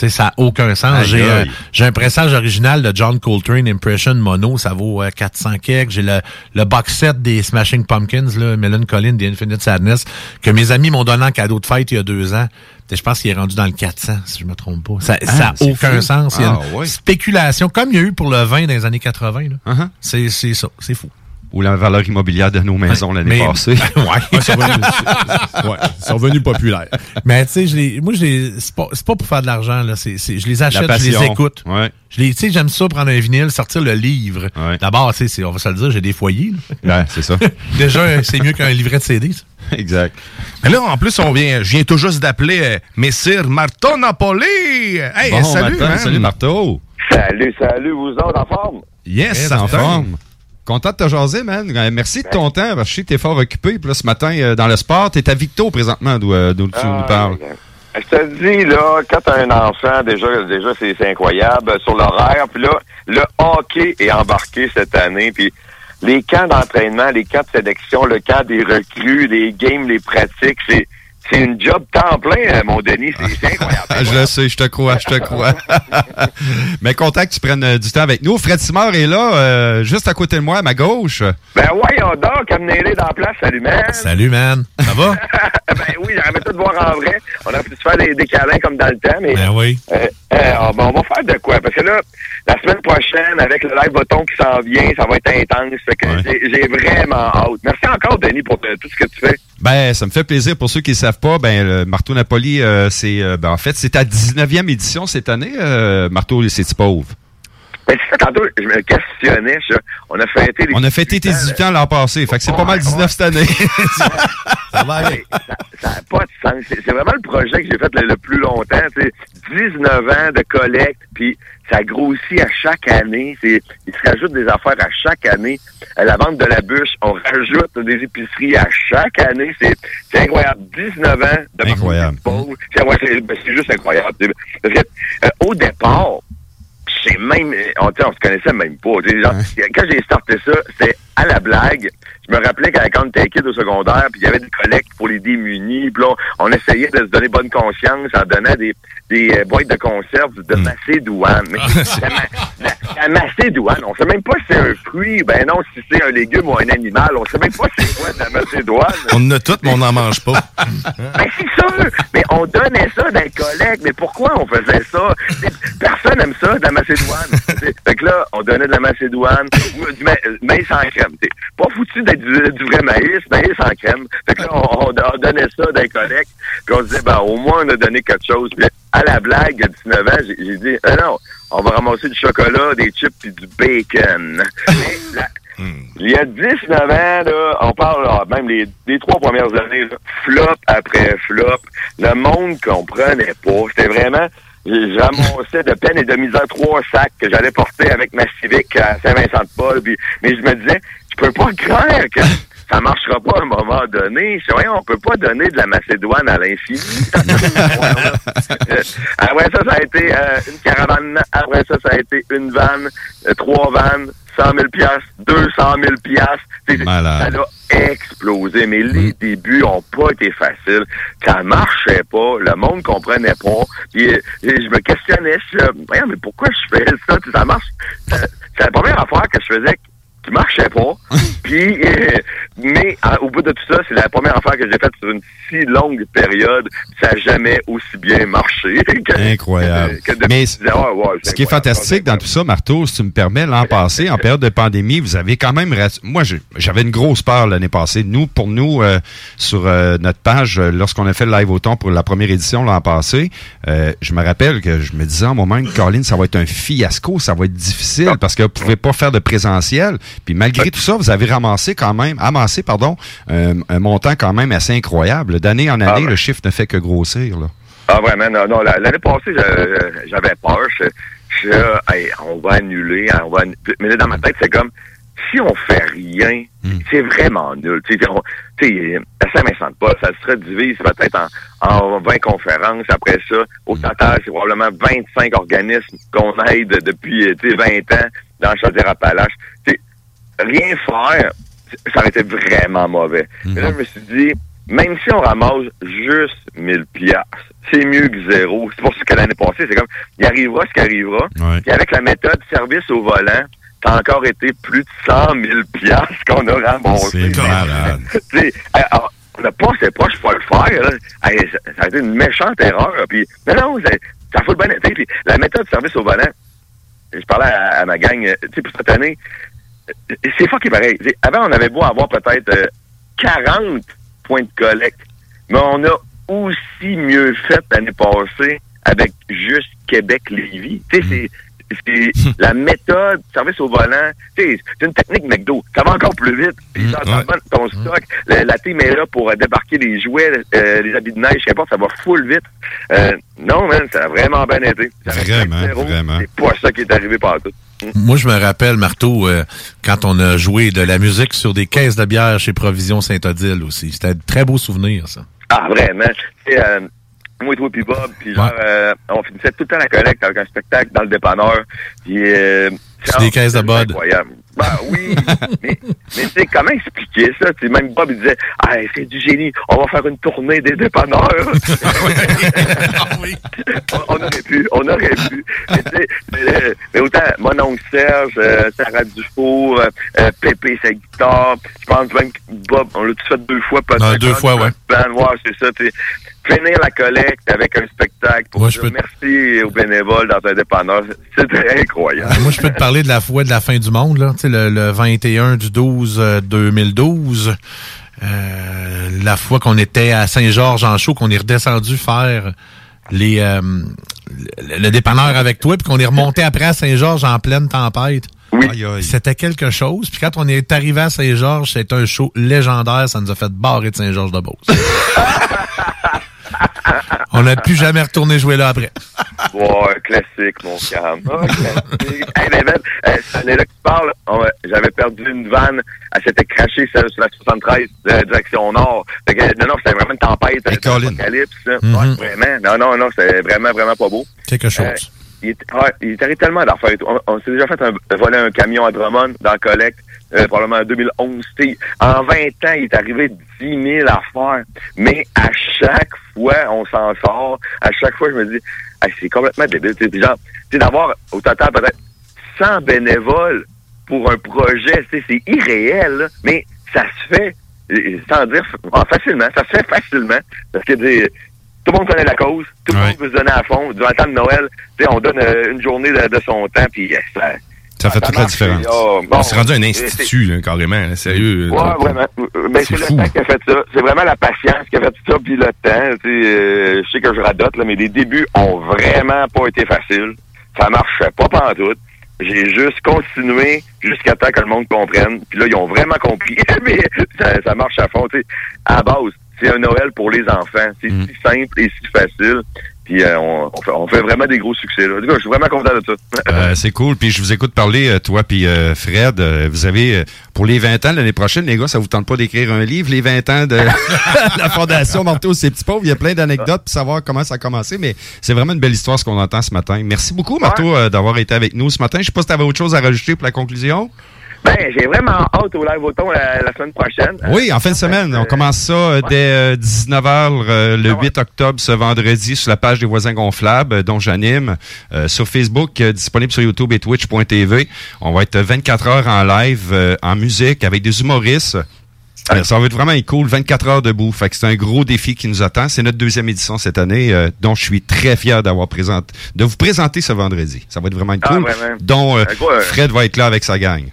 Sais, ça n'a aucun sens. J'ai euh, j'ai un pressage original de John Coltrane Impression Mono, ça vaut euh, 400 quelques. J'ai le, le box set des Smashing Pumpkins, là, Melon Collin, The Infinite Sadness, que mes amis m'ont donné en cadeau de fête il y a deux ans. Je pense qu'il est rendu dans le 400, si je me trompe pas. Ça Ah, n'a c'est aucun fou. sens. Il y a Ah, une ouais. spéculation, comme il y a eu pour le vin dans les années 80. là. Uh-huh. C'est ça, c'est fou. Ou la valeur immobilière de nos maisons l'année Mais- passée. [laughs] ouais. [laughs] Ouais, c'est revenu- ouais, c'est revenu populaire. Mais tu sais, je les, moi, je les, c'est pas, c'est pas pour faire de l'argent, là. C'est, c'est, je les achète, je les passion. écoute. Ouais. Je les, tu sais, j'aime ça, prendre un vinyle, sortir le livre. D'abord, tu sais, c'est- on va se le dire, j'ai des foyers, là. Ouais, c'est ça. [laughs] Déjà, c'est mieux qu'un livret de CD, ça. Exact. Mais là, en plus, on vient, je viens tout juste d'appeler euh, Messire Martin Napoli. Hey, Bon salut, matin, hein? salut Marteau. Salut, salut, vous autres en forme? Yes, en certain. forme. Content de te jaser, man. Euh, Merci de ton temps, parce que je sais que t'es fort occupé. Puis là, ce matin, euh, dans le sport, t'es à Victo présentement, d'où euh, tu nous parles. Je te dis, là, quand t'as un enfant, déjà, déjà c'est c'est incroyable. Sur l'horaire, puis là, le hockey est embarqué cette année, puis les camps d'entraînement, les camps de sélection, le camp des recrues, les games, les pratiques, c'est c'est une job temps plein, euh, mon Denis. C'est incroyable. [laughs] Je le sais, je te crois, je te crois. [laughs] Mais content que tu prennes euh, du temps avec nous. Fred Simard est là, euh, juste à côté de moi, à ma gauche. Ben voyons donc, amenez-les dans la place, salut, man. Salut, man. Ça va? [laughs] ben oui, j'aimerais tout voir en vrai. On a pu se faire des, des câlins comme dans le temps, mais... Ben oui. Euh, euh, ah, ben, on va faire de quoi? Parce que là, la semaine prochaine, avec le live botton qui s'en vient, ça va être intense. Fait que j'ai- j'ai vraiment hâte. Merci encore, Denis, pour tout ce que tu fais. Ben, ça me fait plaisir. Pour ceux qui ne savent pas, ben, le Marteau Napoli, euh, c'est, euh, ben, en fait, c'est ta 19e édition cette année, euh, Marteau, c'est pauvre? Mais tantôt, je me questionnais. je- on a fêté les On a fêté tes 18 ans l'an passé, fait que c'est pas mal 19 cette année. [laughs] ça va aller. Ça n'a pas de sens. C'est vraiment le projet que j'ai fait le, le plus longtemps. tu sais. 19 ans de collecte, puis ça grossit à chaque année. Il se rajoute des affaires à chaque année. À la vente de la bûche, on rajoute des épiceries à chaque année. C'est incroyable. 19 ans de Incroyable. C'est ouais, ben, c'est juste incroyable. Parce que, euh, au départ, c'est même, on, on se connaissait même pas. Genre, Quand j'ai starté ça, c'était à la blague. Je me rappelais qu'à quand était kid au secondaire, puis il y avait des collectes pour les démunis, puis là, on, on essayait de se donner bonne conscience en donnant des, des euh, boîtes de conserve de Macédoine. Mais la, ma- la- [laughs] la Macédoine, on sait même pas si c'est un fruit, ben non, si c'est un légume ou un animal, on sait même pas c'est quoi de la Macédoine. On en a toutes, mais on n'en mange pas. [laughs] Ben, c'est sûr! Mais on donnait ça dans les collègues. Mais pourquoi on faisait ça? Personne aime ça, de la Macédoine. Fait que là, on donnait de la Macédoine ou du ma- euh, maïs en crème. T'sais, pas foutu d'être du, du vrai maïs, maïs en crème. Fait que là, on, on- on donnait ça dans les collègues. Puis on se disait, ben, au moins, on a donné quelque chose. Puis à la blague, a 19 ans, j'ai j'ai dit, ah non, on va ramasser du chocolat, des chips puis du bacon. [laughs] La- il y a 19 ans, là, on parle là, même les, les trois premières années, là, flop après flop. Le monde comprenait pas. C'était vraiment... J'amassais de peine et de misère trois sacs que j'allais porter avec ma Civic à Saint-Vincent-de-Paul. puis- Mais je me disais, je peux pas croire que ça marchera pas à un moment donné. Je voyons, on peut pas donner de la Macédoine à l'infini. [laughs] Après ça, ça a été euh, une caravane. Après ça, ça a été une vanne, euh, trois vannes, 100 000 piastres, 200 000 piastres. Ça a explosé, mais les débuts ont pas été faciles. Ça marchait pas, le monde comprenait pas. Puis, euh, et je me questionnais, je disais, Voyons, mais pourquoi je fais ça? Ça marche. C'est la première affaire que je faisais qui marchait pas. [laughs] Puis, euh, mais au bout de tout ça, c'est la première affaire que j'ai faite sur une si longue période. Ça n'a jamais aussi bien marché. [laughs] que- Incroyable. que Mais c'est Ce qui est fantastique dans tout ça, Marteau, si tu me permets, l'an passé, en période de pandémie, vous avez quand même... Moi, j'avais une grosse peur l'année passée. Nous, pour nous, euh, sur euh, notre page, euh, lorsqu'on a fait le live au ton pour la première édition l'an passé, euh, je me rappelle que je me disais en moment, Caroline, ça va être un fiasco, ça va être difficile parce que vous pouvez pas faire de présentiel. Puis malgré tout ça, vous avez ramassé quand même, amassé, pardon, un, un montant quand même assez incroyable. D'année en année, le chiffre ne fait que grossir. Là. Ah vraiment, non, non. la- L'année passée, j'avais peur. Je, je hey, on va annuler, hein, on va Mais là, dans ma tête, c'est comme si on fait rien, c'est vraiment nul. Tu sais, on- tu sais, à Saint-Vincent-de-Paul, ça se divise peut-être en, en 20 conférences. Après ça, au total, c'est probablement 25 organismes qu'on aide depuis euh, tu sais, 20 ans dans Chaudière-Appalaches. Rien faire, ça aurait été vraiment mauvais. Et là, je me suis dit, même si on ramasse juste 1000 piastres, c'est mieux que zéro. C'est pour ça que l'année passée, c'est comme, il arrivera ce qui arrivera. Puis avec la méthode service au volant, a encore été plus de 100 000 piastres qu'on a ramassé. C'est alors, on n'a pas c'est proche pour le faire. là. Hey, ça, ça a été une méchante erreur. Puis, non, non, ça, ça fout le bon été. Puis, la méthode service au volant, je parlais à, à ma gang, euh, tu sais, pour cette année, euh, c'est fucké pareil. Sais, avant, on avait beau avoir peut-être euh, 40 points de collecte, mais on a aussi mieux fait l'année passée avec juste Québec-Lévis. Tu sais, c'est c'est [laughs] la méthode service au volant. Tu sais, c'est une technique McDo. Ça va encore plus vite. Puis ça t'en donne ton stock. La, la team est là pour euh, débarquer les jouets, euh, les habits de neige, qu'importe, ça va full vite. Euh, non, man, ça a vraiment bien été. Ça Vraiment, vraiment. C'est pas ça qui est arrivé partout. Moi, je me rappelle, Marteau, euh, quand on a joué de la musique sur des caisses de bière chez Provision Saint-Odile aussi. C'était un très beau souvenir, ça. Ah, vraiment. Euh, moi et toi puis Bob, puis genre, euh, on finissait tout le temps la collecte avec un spectacle dans le dépanneur. Puis, euh, C'est des caisses de bod. incroyable. Ben oui, [laughs] mais, mais tu sais, comment expliquer ça? Tu sais, même Bob, il disait, ah, c'est du génie, on va faire une tournée des dépanneurs. [laughs] [laughs] on, on aurait pu, on aurait pu. Mais, sais, mais, mais autant mon oncle Serge, euh, Sarah Dufour, euh, euh, Pépé, sa guitare, je pense même que Bob, on l'a tout fait deux fois, peut-être. Ah, deux fois, ouais. Ben, ouais, c'est ça, tu sais. Finir la collecte avec un spectacle pour dire merci aux bénévoles dans un dépanneur, c'était incroyable. Euh, moi, je peux te parler de la fois de la fin du monde, là. Tu sais, le, le 21 du 12 euh, 2012. Euh, la fois qu'on était à Saint-Georges en show, qu'on est redescendu faire les euh, le, le dépanneur avec toi, puis qu'on est remonté après à Saint-Georges en pleine tempête. Oui. C'était quelque chose. Puis quand on est arrivé à Saint-Georges, c'était un show légendaire. Ça nous a fait barrer de Saint-Georges-de-Beauce. [laughs] [laughs] on n'a plus jamais retourné jouer là après. [laughs] Ouais, classique, mon cam. Ah, classique. hey, mais ben, euh, cette année-là que tu parles, j'avais perdu une vanne. Elle s'était crachée sur, sur la 73, euh, direction nord. Fait que, non, non, c'était vraiment une tempête. euh, apocalypse. là. Mhm. Ouais, vraiment. Non, non, non, c'était vraiment, vraiment pas beau. Quelque chose. Euh, il, est, arrivé tellement d'affaires. On, on s'est déjà fait un, voler un camion à Drummond dans le collecte, euh, probablement en 2011. T'sais, En 20 ans, il est arrivé 10 000 affaires. Mais à chaque fois, on s'en sort. À chaque fois, je me dis, c'est complètement débile. T'sais, genre, d'avoir au total peut-être 100 bénévoles pour un projet, c'est irréel, là. mais ça se fait euh, sans dire facilement. Ça se fait facilement. Parce que tout le monde connaît la cause, tout le monde veut se donner à fond. Durant le temps de Noël, on donne euh, une journée de, de son temps, puis euh, ça, Ça fait toute la différence. Bon, on s'est rendu un institut, là, carrément. là, sérieux. Ouais, vraiment. Ben, c'est C'est le fou. temps qui a fait ça. C'est vraiment la patience qui a fait ça, puis le temps. tu sais, euh, je sais que je radote, là, mais les débuts ont vraiment pas été faciles. Ça marchait pas pantoute. J'ai juste continué jusqu'à temps que le monde comprenne. Puis là, ils ont vraiment compris. [laughs] mais ça, ça marche à fond. tu sais. À la base, c'est un Noël pour les enfants. C'est Mm. si simple et si facile. Puis euh, on, on fait, on fait vraiment des gros succès. Là. En tout cas, je suis vraiment content de ça. [laughs] Euh, c'est cool. Puis je vous écoute parler, euh, toi puis euh, Fred. vous avez, pour les 20 ans l'année prochaine, les gars, ça vous tente pas d'écrire un livre, les 20 ans de [laughs] la Fondation Marteau Ces Petits Pauvres? Il y a plein d'anecdotes pour savoir comment ça a commencé, mais c'est vraiment une belle histoire ce qu'on entend ce matin. Merci beaucoup, Marteau, d'avoir été avec nous ce matin. Je sais pas si tu avais autre chose à rajouter pour la conclusion. Ben, j'ai vraiment hâte au live automne la, la semaine prochaine. Oui, en fin de semaine. On commence ça euh, dès 19h le 8 octobre, ce vendredi, sur la page des voisins gonflables, euh, dont j'anime, euh, sur Facebook, euh, disponible sur YouTube et Twitch.tv. On va être 24 heures en live, euh, en musique, avec des humoristes. Euh, Ça va être vraiment cool, 24 heures debout. Fait que c'est un gros défi qui nous attend. C'est notre deuxième édition cette année, euh, dont je suis très fier d'avoir présenté, de vous présenter ce vendredi. Ça va être vraiment Ah, cool. Dont euh, euh, Fred va être là avec sa gang.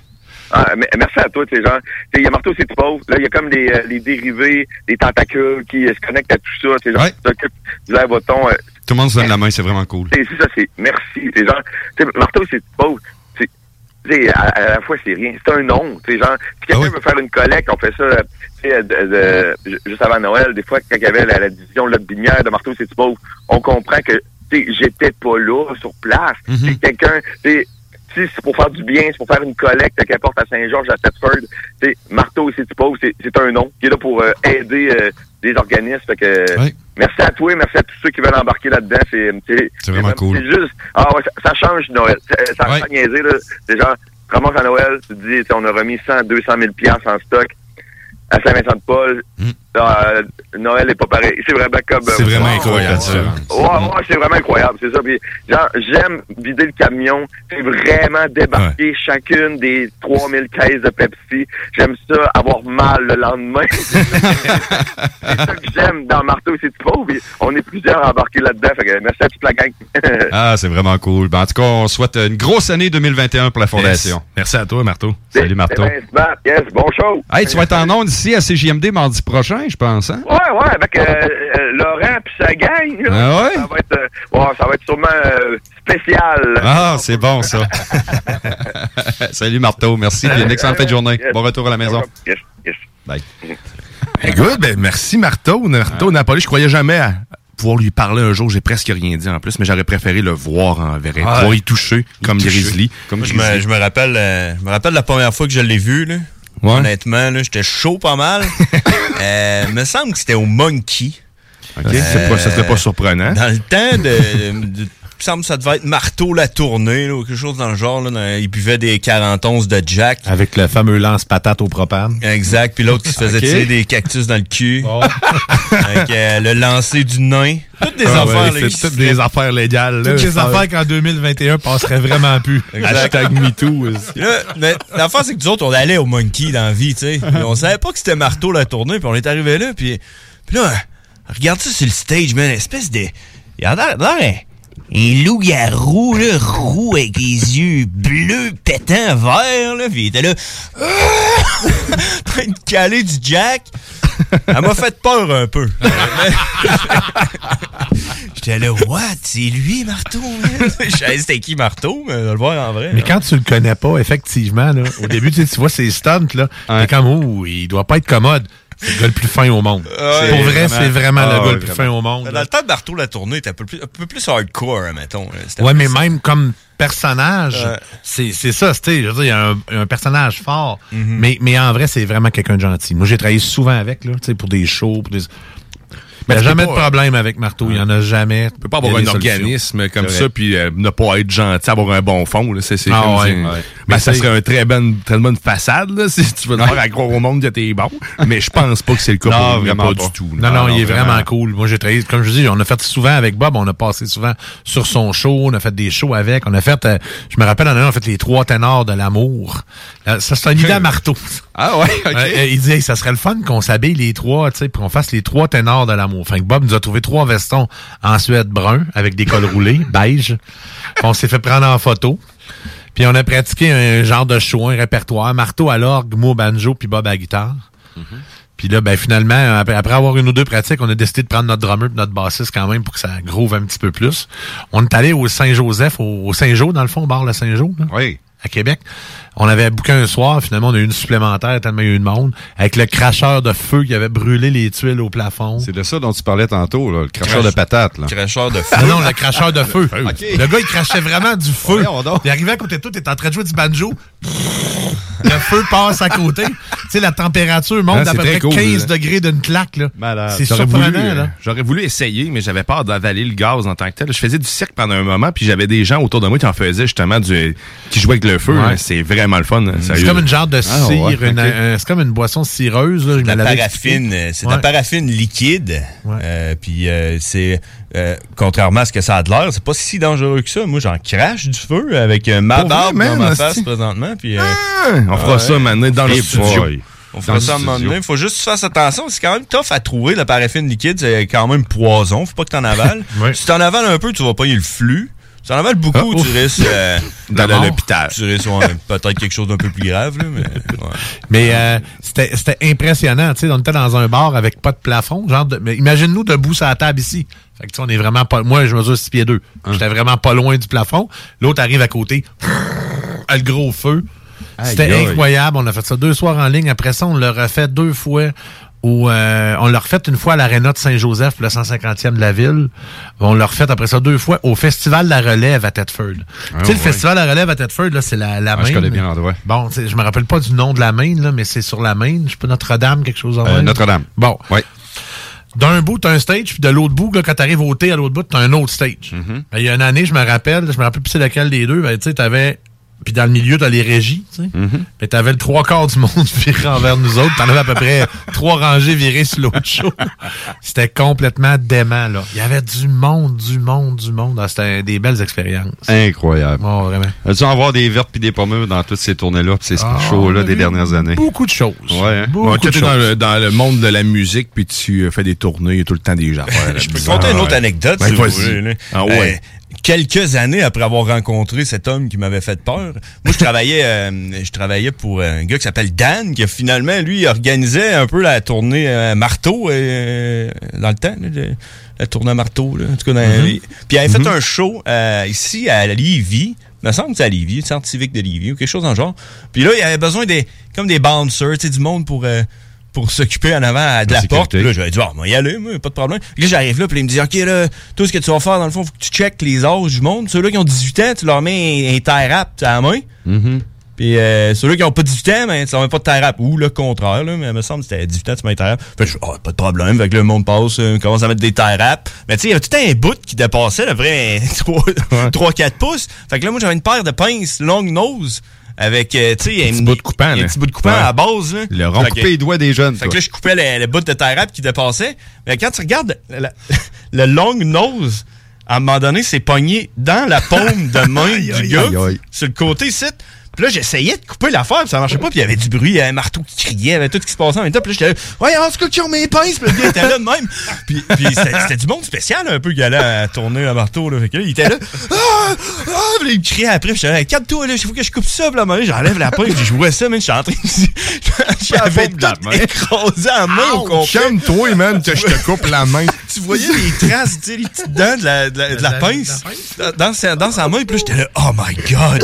Ah, merci à toi, ces gens. Il y a Marteau, c'est pauvre. Là, il y a comme des, euh, les dérivés, des tentacules qui euh, se connectent à tout ça. Ces gens qui s'occupent du live bouton. Euh, Tout le monde se donne la main, c'est vraiment cool. c'est c'est ça, c'est merci. Ces gens. Tu sais, Marteau, c'est pauvre. C'est- tu sais, à, à la fois, c'est rien. C'est un nom. Ces gens. Si quelqu'un veut faire une collecte, on fait ça. euh, tu sais, de- de- ju- juste avant Noël, des fois, quand il y avait la, la division là, de binière de Marteau, c'est pauvre, on comprend que tu sais, j'étais pas là sur place. C'est quelqu'un, tu sais, si c'est pour faire du bien, c'est pour faire une collecte qu'importe à Saint-Georges, à Thetford, Marteau du pauvre, c'est un nom qui est là pour euh, aider euh, des organismes. Fait que, Merci à toi, merci à tous ceux qui veulent embarquer là-dedans. C'est vraiment cool. C'est juste, ah ouais, ça, ça change Noël. Ça, ça ouais. niaiser, là. C'est genre, ramasses à Noël, tu te dis, on a remis 100, 200 000 piastres en stock à Saint-Vincent-de-Paul. Euh, Noël est pas pareil. C'est vraiment comme... C'est euh, vraiment wow, incroyable, ouais, ça. Ouais, ouais, c'est vraiment incroyable, c'est ça. Puis, genre, j'aime vider le camion. C'est vraiment débarquer chacune des 3000 caisses de Pepsi. J'aime ça, avoir mal le lendemain. [laughs] c'est ça que j'aime dans Marteau et c'est tout pauvre. On est plusieurs embarqués là-dedans. Fait que merci à toute la gang. [laughs] Ah, c'est vraiment cool. Ben, en tout cas, on souhaite une grosse année 2021 pour la Fondation. Merci à toi, Marteau. Salut, Marteau. Eh ben. Yes, bon show. Hey, tu vas être en onde ici à CJMD mardi prochain, je pense, hein? Ouais, ouais, avec euh, euh, Laurent puis sa gang. là. Ah ouais? Ça va être, euh, ouais, ça va être sûrement euh, spécial. Ah, c'est bon, ça. [laughs] Salut, Marteau. Merci. Puis une excellente fin de journée. Bon retour à la maison. Yes, yes. Bye. Hey, good, ben, merci Marteau. Marteau Napoli, je croyais jamais à pouvoir lui parler un jour. J'ai presque rien dit en plus, mais j'aurais préféré le voir en vrai. Ah, pouvoir y toucher comme toucher. Grizzly. Moi, je, me, je me rappelle, euh, je me rappelle la première fois que je l'ai vu. Là. Honnêtement, là, j'étais chaud pas mal. [laughs] euh, me semble que c'était au Monkey. Ok, c'est pas- ça serait pas surprenant. Dans le temps de. de- il me semble que ça devait être Marteau la tournée, là, ou quelque chose dans le genre. Là, dans- il buvait des 41 de Jack. Avec le fameux lance-patate au propane. Exact. Puis l'autre qui se faisait [laughs] tirer des cactus dans le cul. [laughs] Avec euh, le lancer du nain. Toutes des Ah affaires. ouais, là, toutes des affaires légales. Toutes les affaires qu'en 2021 passeraient vraiment plus. [laughs] Exact. Hashtag MeToo. L'affaire, c'est que nous autres, on allait au Monkey dans la vie, tu sais. On savait pas que c'était Marteau la tournée, puis on est arrivé là, puis, puis là, regarde ça sur le stage, man, espèce de... Il a l'air un loup-garou, là, roux avec les yeux bleus, pétants, verts, là, puis il était là, Ah! [laughs] en train de caler du jack. Elle m'a fait peur un peu. [laughs] J'étais là, what? C'est lui, Marteau? [laughs] Je savais c'était qui, Marteau, mais on va le voir en vrai. Mais quand tu le connais pas, effectivement, là, au début, tu sais, tu vois ses stunts, là, t'es comme, oh, il doit pas être commode. C'est le gars le plus fin au monde. Ouais, Pour vrai, c'est vraiment Ah, le gars ouais, le plus fin au monde. Dans le temps de Marteau, la tournée était un peu plus, un peu plus hardcore, mettons. là. C'était Ouais, mais ça. même comme personnage, c'est ça, tu je veux dire, il y a un, un personnage fort, Mhm. mais, mais en vrai, c'est vraiment quelqu'un de gentil. Moi, j'ai travaillé souvent avec, là, tu sais, pour des shows, pour des... Mais il n'y a jamais de pas- problème avec Marteau, il y en a jamais. Tu peux pas avoir un organisme comme ça puis euh, ne pas être gentil, avoir un bon fond. Là. C'est, c'est Ah comme ouais, c'est- ouais. Ben, Mais ça serait une très bonne, très bonne façade là, [laughs] si tu veux faire à croire au monde que t'es bon. Mais je pense pas que c'est le cas Non, pour vraiment pas, pas. du tout. Non, non, il est vraiment, cool. Moi, j'ai travaillé, comme je dis, on a fait souvent avec Bob, on a passé souvent sur son show, on a fait des shows avec, on a fait, euh, je me rappelle, en on a fait les trois ténors de l'amour. Euh, ça, c'est une idée à [laughs] marteau. Ah ouais, ok. Euh, il dit, hey, ça serait le fun qu'on s'habille les trois, tu sais, puis qu'on fasse les trois ténors de l'amour. Enfin, Bob nous a trouvé trois vestons en suède brun avec des cols roulés, [laughs] beige. On s'est fait prendre en photo. Puis on a pratiqué un genre de show, un répertoire, marteau à l'orgue, au banjo, puis Bob à la guitare. Puis là, ben finalement, après, après avoir une ou deux pratiques, on a décidé de prendre notre drummer et notre bassiste quand même pour que ça groove un petit peu plus. On est allé au Saint-Joseph, au, au Saint-Jean, dans le fond, au bar le Saint-Jean. Oui. À Québec. On avait booké un soir, finalement, on a eu une supplémentaire tellement il y a eu de monde, avec le cracheur de feu qui avait brûlé les tuiles au plafond. C'est de ça dont tu parlais tantôt, là, le cracheur de patates. Là. Cracheur de feu. Non, non, le cracheur de feu. [laughs] Le gars, il crachait vraiment du [laughs] feu. Il arrivait à côté de toi, t'es en train de jouer du banjo. Le feu passe à côté. [laughs] Tu sais, la température monte Ah, d'à peu près cool, 15 là. degrés d'une claque. là. C'est J'aurais surprenant. voulu, euh, là. J'aurais voulu essayer, mais j'avais peur d'avaler le gaz en tant que tel. Je faisais du cirque pendant un moment, puis j'avais des gens autour de moi qui en faisaient justement du, qui jouaient avec le feu. Ouais. C'est vraiment le fun. là, C'est comme une genre de Ah, cire, ouais, un- c'est comme une boisson cireuse. Me la paraffine, euh, c'est de la paraffine liquide. Euh, puis euh, c'est euh, contrairement à ce que ça a de l'air, c'est pas si dangereux que ça. Moi, j'en crache du feu avec euh, ma barbe dans ma face présentement. Puis, euh, on fera ça maintenant dans le studio. boy. On fera ça à un moment donné. Faut juste que tu fasses attention. C'est quand même tough à trouver. La paraffine liquide, c'est quand même poison. Faut pas que t'en avales. [laughs] Si t'en avales un peu, tu vas pas y le flux. Si t'en avales beaucoup, Ah, tu risques euh, [laughs] D'aller à l'hôpital. Tu risques ouais, peut-être quelque chose d'un peu plus grave. Là, mais, ouais. Mais euh, c'était impressionnant, tu sais, on était dans un bar avec pas de plafond, genre de, mais imagine-nous debout sur la table ici. Fait que tu sais, on est vraiment pas moi je mesure 6 pieds 2. J'étais vraiment pas loin du plafond. L'autre arrive à côté. a [laughs] le gros feu. C'était incroyable, on a fait ça deux soirs en ligne, après ça on l'a refait deux fois au, euh, on l'a refait une fois à l'aréna de Saint-Joseph, le 150e de la ville. On l'a refait après ça deux fois au Festival de la Relève à Thetford. Ah, tu sais, le. Festival de la Relève à Thetford, là, c'est la, la Ah, je Maine. connais bien l'endroit. Bon, je me rappelle pas du nom de la Maine, là, mais c'est sur la Maine. Je sais pas, Notre-Dame, quelque chose en Euh. Notre-Dame. Bon. Ouais. D'un bout, t'as un stage, puis de l'autre bout, là, quand t'arrives au thé à l'autre bout, t'as un autre stage. Mm-hmm. Ben, Il y a une année, je me rappelle, je me rappelle plus c'est lequel des deux, ben, tu sais, t'avais... Puis dans le milieu, t'as les régies, tu sais. Mais t'avais le trois quarts du monde [laughs] viré envers nous autres. T'en avais à peu près trois rangées virées sur l'autre show. C'était complètement dément, là. Il y avait du monde, du monde, du monde. Ah, C'était des belles expériences. Incroyable. Oh, vraiment. As-tu en voir des vertes puis des pommures dans toutes ces tournées-là? Puis ces Ah, shows-là des dernières années? Beaucoup de choses. Ouais, hein? Beaucoup Ouais, de t'es dans choses. le, dans le monde de la musique, puis tu euh, fais des tournées, il y a tout le temps des gens. Ouais, [laughs] Je peux te conter une autre anecdote, Ben, si vous vas-y. voulez. Ah ouais. Euh, quelques années après avoir rencontré cet homme qui m'avait fait peur, moi je travaillais euh, je travaillais pour un gars qui s'appelle Dan qui finalement lui organisait un peu la tournée euh, marteau euh, dans le temps là, la tournée marteau là, en tout cas dans Mm-hmm. puis il avait fait un show euh, ici à Lévis il me semble que c'est à Lévis, le centre civique de Lévis ou quelque chose dans le genre. Puis là, il avait besoin des comme des bouncers, tu sais, du monde pour euh, pour s'occuper en avant de la, La porte. Puis là, j'avais dit, ah, moi, y aller, moi, pas de problème. Là, j'arrive là, puis il me dit, OK, là, tout ce que tu vas faire, dans le fond, faut que tu checkes les âges du monde. Ceux-là qui ont 18 ans, tu leur mets un, un à la main. Mm-hmm. Puis euh, ceux-là qui ont pas 18 ans, ben, tu leur mets pas de tie rap. Ou le contraire, là, mais il me semble que c'était 18 ans, tu mets un tie rap. Fait que ah, pas de problème. Fait que là, le monde passe, euh, commence à mettre des tie rap. Mais tu sais, il y avait tout un bout qui dépassait, le vrai 3-4 pouces. Fait que là, moi, j'avais une paire de pinces long nose. Avec, euh, tu sais, un petit bout de coupant, Un petit bout de coupant Ouais. à la base, là. Le rond coupé les doigts des jeunes, fait toi. que là, je coupais le, le bout de tie rap qui dépassait. Mais quand tu regardes la- [laughs] le long nose à un moment donné, c'est pogné dans la paume de main du gars, aïe, aïe. sur le côté ici. Puis là, j'essayais de couper l'affaire, puis ça marchait pas, puis il y avait du bruit, il y avait un marteau qui criait, il y avait tout ce qui se passait en même temps. Puis là, j'étais là, ouais, en tout cas, qui ont mes pinces, puis le gars était là de même. Puis, puis c'était c'était du monde spécial, un peu, qui allait à tourner un marteau, là. Fait que là, il était là, ah, ah, puis là, il me criait après, puis j'étais là, calme-toi, là, il faut que je coupe ça, puis là, j'enlève la pince, puis je jouais ça, mais j'étais en train de. [laughs] J'avais tout écrasé à la main au complet. Calme-toi, man, que je te coupe la main. Tu voyais les traces, tu sais, les petites dents de la, de la, de la pince dans sa, dans sa main, puis là, j'étais là, oh my god.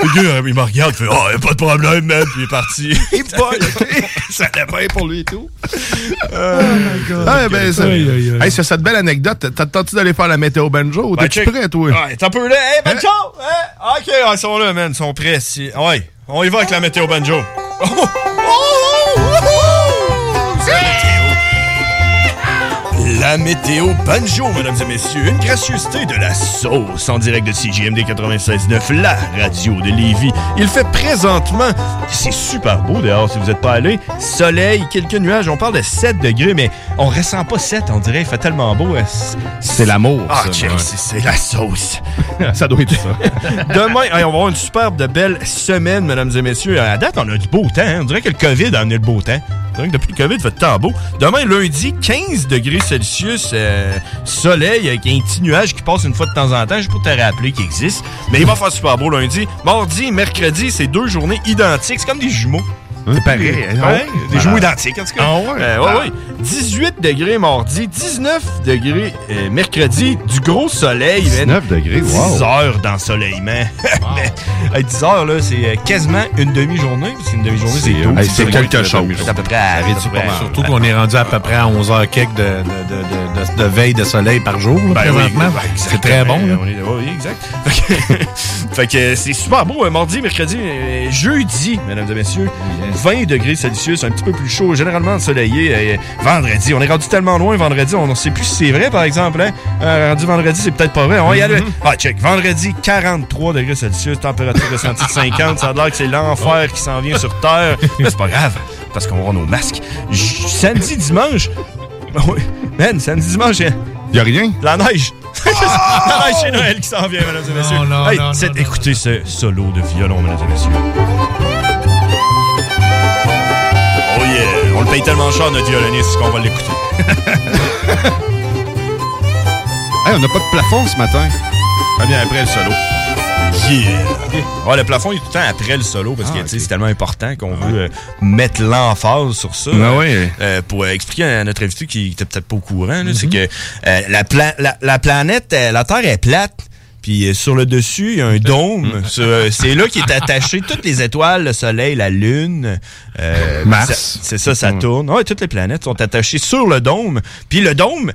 Le gars, il me regarde, il fait, oh, y a pas de problème, man, puis il est parti. [laughs] ça allait bien pour lui et tout. Oh my god. Ah, ben, ça, hey, sur cette belle anecdote, t'attends-tu d'aller faire la météo banjo ou Ben, t'es-tu prêt, toi? Ouais, t'es un peu là. Hey, banjo! Hey, ok, ils sont là, man. Ils sont prêts. Si... Ouais, on y va avec la météo banjo. La météo banjo, mesdames et messieurs. Une gracieuseté de la sauce en direct de CGMD 96.9, la radio de Lévis. Il fait présentement, c'est super beau dehors si vous n'êtes pas allé. Soleil, quelques nuages. On parle de 7 degrés, mais on ressent pas 7, on dirait. Il fait tellement beau. hein. C'est l'amour, Ah, ouais. c'est la sauce. [laughs] ça doit être ça. [laughs] Demain, on va avoir une superbe de belle semaine, mesdames et messieurs. À date, on a du beau temps. hein. On dirait que le COVID a amené le beau temps. On dirait que depuis le COVID, il fait tant beau. Demain, lundi, 15 degrés Celsius, euh, soleil avec un petit nuage qui passe une fois de temps en temps. Je peux te rappeler qu'il existe. Mais il va faire super beau lundi. Mardi, mercredi, c'est deux journées identiques. C'est comme des jumeaux. C'est pareil. hein? Ouais, des Ah. jumeaux identiques, en tout cas. Ah ouais? Euh, ouais, ouais. 18 degrés mardi, 19 degrés euh, mercredi, du gros soleil. 19 degrés, wow. 10 heures d'ensoleillement. [laughs] Mais, hey, 10 heures, là, c'est euh, quasiment une demi-journée. parce qu'une demi-journée, c'est quelque chose. C'est à peu près. Surtout qu'on est rendu à peu près à 11 h quelques de, veille de soleil par jour, Ben présentement. ben c'est très bon. est- oui, exact. [laughs] Fait que, c'est super beau. Mardi, mercredi, jeudi, mesdames et messieurs, 20 degrés Celsius, un petit peu plus chaud, généralement ensoleillé. euh, vendredi, on est rendu tellement loin vendredi, on ne sait plus si c'est vrai, par exemple. Hein? Euh, rendu vendredi, c'est peut-être pas vrai. On va y aller. Ah, check. Vendredi, 43 degrés Celsius, température ressentie de 50. Ça a l'air que c'est l'enfer qui s'en vient sur Terre. Mais c'est pas grave, parce qu'on va avoir nos masques. J- samedi, dimanche, oui. Man, samedi, dimanche, il y a rien? La neige. [laughs] la neige chez Noël qui s'en vient, mesdames et messieurs. non, Hey, non, écoutez ce solo de violon, mesdames et messieurs. Paye tellement cher, notre violoniste, qu'on va l'écouter. [laughs] Hey, on n'a pas de plafond ce matin. Très bien après le solo. Yeah! Ouais, le plafond est tout le temps après le solo parce que tu sais, c'est tellement important qu'on veut euh, mettre l'emphase sur ça. Ah ouais. Euh, pour euh, expliquer à notre invité qui était peut-être pas au courant, c'est que euh, la, pla- la, la planète, euh, la Terre est plate. Puis euh, sur le dessus, il y a un dôme. Sur, euh, c'est là qui est attaché [laughs] toutes les étoiles, le Soleil, la Lune. euh, Mars. ça- C'est ça, Saturne. Ouais, toutes les planètes sont attachées sur le dôme. Puis le dôme,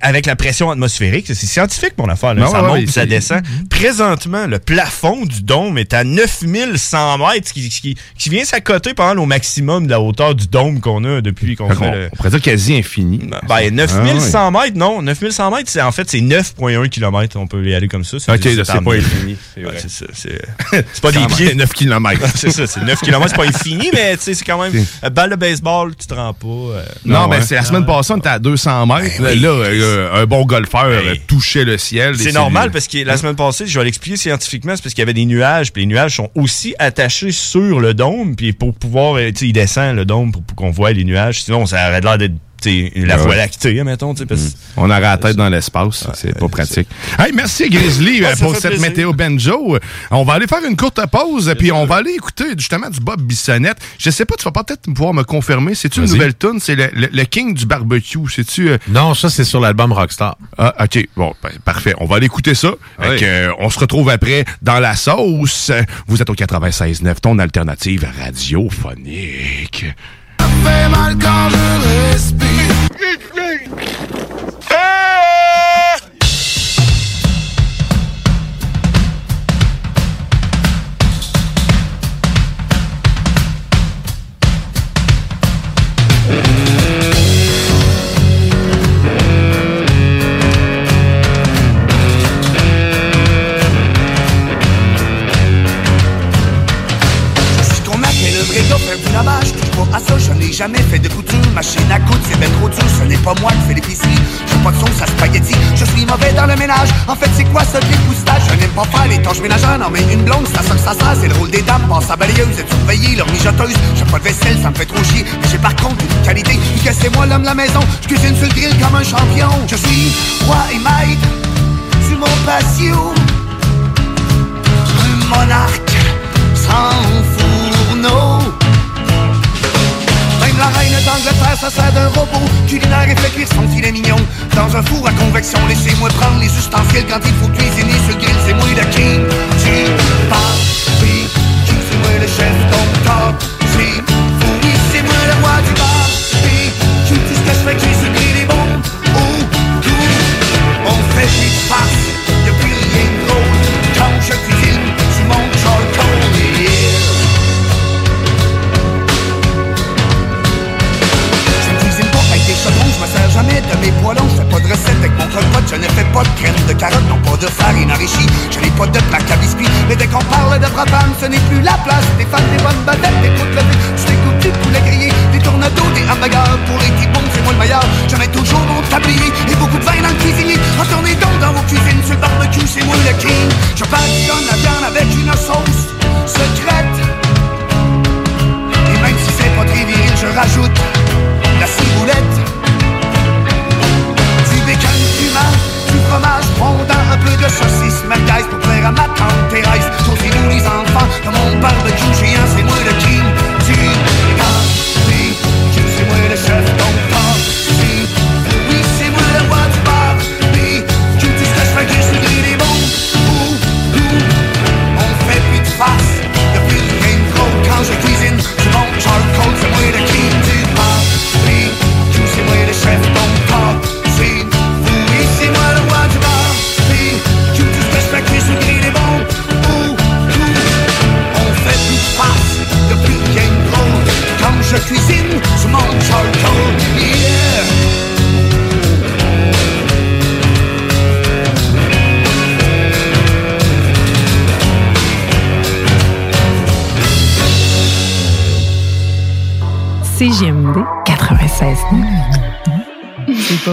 avec la pression atmosphérique, c'est scientifique mon affaire. Là. Ah ça ouais, monte ouais, ça descend. Présentement, le plafond du dôme est à 9100 mètres, qui, qui, qui vient s'accoter pendant au maximum de la hauteur du dôme qu'on a depuis qu'on Fait qu'on- le... On pourrait dire quasi infini. Ben, 9100 Ah mètres, non. 9100 mètres, c'est en fait, c'est 9,1 km. On peut y aller comme ça. Ok, c'est pas infini, c'est Ouais, vrai. [laughs] c'est pas des pieds. même, 9 km. c'est ça, c'est 9 km. C'est pas infini, mais tu sais, c'est quand même. euh, balle de baseball, tu te rends pas. euh, Non, mais c'est la semaine passée, on était à 200 mètres. Ben. Là, euh, un bon golfeur euh, touchait le ciel. C'est normal parce que la semaine passée, je vais l'expliquer scientifiquement, c'est parce qu'il y avait des nuages, puis les nuages sont aussi attachés sur le dôme, puis pour pouvoir, tu sais, il descend le dôme pour, pour qu'on voit les nuages. Sinon, ça aurait l'air d'être la Ouais. voie lactée, mettons, parce que On aurait la tête dans l'espace. c'est pas pratique. Hey, merci Grizzly Ah, euh, pour cette plaisir. météo banjo. On va aller faire une courte pause, puis on va aller écouter justement du Bob Bissonnette. Je sais pas, tu vas peut-être pouvoir me confirmer. C'est-tu une nouvelle tune? C'est le, le- le King du barbecue. C'est-tu... euh, Non, ça, c'est sur l'album Rockstar. Ah, OK. Bon, ben, parfait. On va aller écouter ça. Fait que, euh, on se retrouve après dans la sauce. Vous êtes au 96.9, ton alternative radiophonique. Fait mal quand je respire. Jamais fait de couture. Machine à coudre, c'est ben trop dur. Ce n'est pas moi qui fais l'épicerie. Je pas de sauce à spaghetti. Je suis mauvais dans le ménage. En fait, c'est quoi ce dépoustage? Je n'aime pas faire les tâches ménagères. Non, mais une blonde, ça ça, ça, ça, c'est le rôle des dames. Passe à balayeuse, être surveillée, leur mijoteuse. J'ai pas de vaisselle, ça me fait trop chier. Mais j'ai par contre une qualité. Que c'est moi l'homme de la maison. Je cuisine sur le comme un champion. Je suis roi et maître sur mon patio. Un monarque sans fourneau. La reine d'Angleterre, ça sert d'un robot culinaire et fait cuire son filet mignon. Dans un four à convection, laissez-moi prendre les ustensiles quand il faut cuisiner le grill. C'est moi le king du party. C'est moi le chef donc C'est oui, c'est moi le roi du party. Tout ce que je fais cuire sur le grill est bon. Oh, tout. On fait plus de Je fais pas de recette avec mon croque je ne fais pas de crème de carotte, non pas de farine enrichie. Je n'ai pas de plaque à biscuits, mais dès qu'on parle de brabam, ce n'est plus la place. Des femmes, des bonnes bavettes, des côtes levées, je découpe du poulet grillé, des tornados, des hamburgers. Pour les petits bons, c'est moi le meilleur. Je mets toujours mon tablier et beaucoup de vin dans le cuisinier. Retournez donc dans vos cuisines, sur le barbecue, c'est moi le king. Je passionne la viande avec une sauce secrète. Et même si c'est pas très viril, je rajoute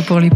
pour les. [laughs]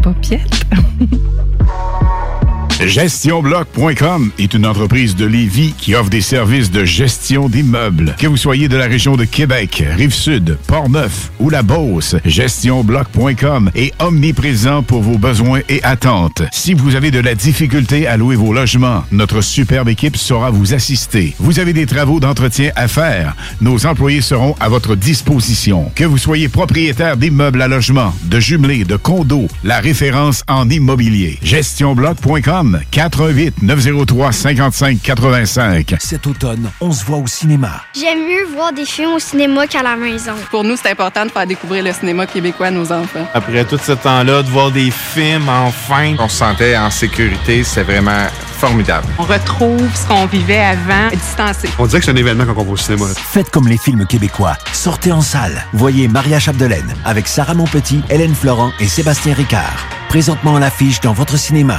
GestionBloc.com est une entreprise de Lévis qui offre des services de gestion d'immeubles. Que vous soyez de la région de Québec, Rive-Sud, Port-Neuf ou la Beauce, GestionBloc.com est omniprésent pour vos besoins et attentes. Si vous avez de la difficulté à louer vos logements, notre superbe équipe saura vous assister. Vous avez des travaux d'entretien à faire, nos employés seront à votre disposition. Que vous soyez propriétaire d'immeubles à logement, de jumelés, de condos, la référence en immobilier. GestionBloc.com 418 903 55 85. Cet automne, on se voit au cinéma. J'aime mieux voir des films au cinéma qu'à la maison. Pour nous, c'est important de faire découvrir le cinéma québécois à nos enfants. Après tout ce temps-là, de voir des films, enfin, on se sentait en sécurité, c'est vraiment formidable. On retrouve ce qu'on vivait avant, distancé. On dirait que c'est un événement quand on va au cinéma. Faites comme les films québécois. Sortez en salle. Voyez Maria Chapdelaine avec Sarah Monpetit, Hélène Florent et Sébastien Ricard. Présentement à l'affiche dans votre cinéma.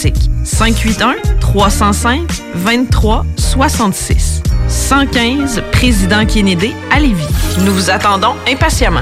581-305-2366. 115 Président Kennedy à Lévis. Nous vous attendons impatiemment.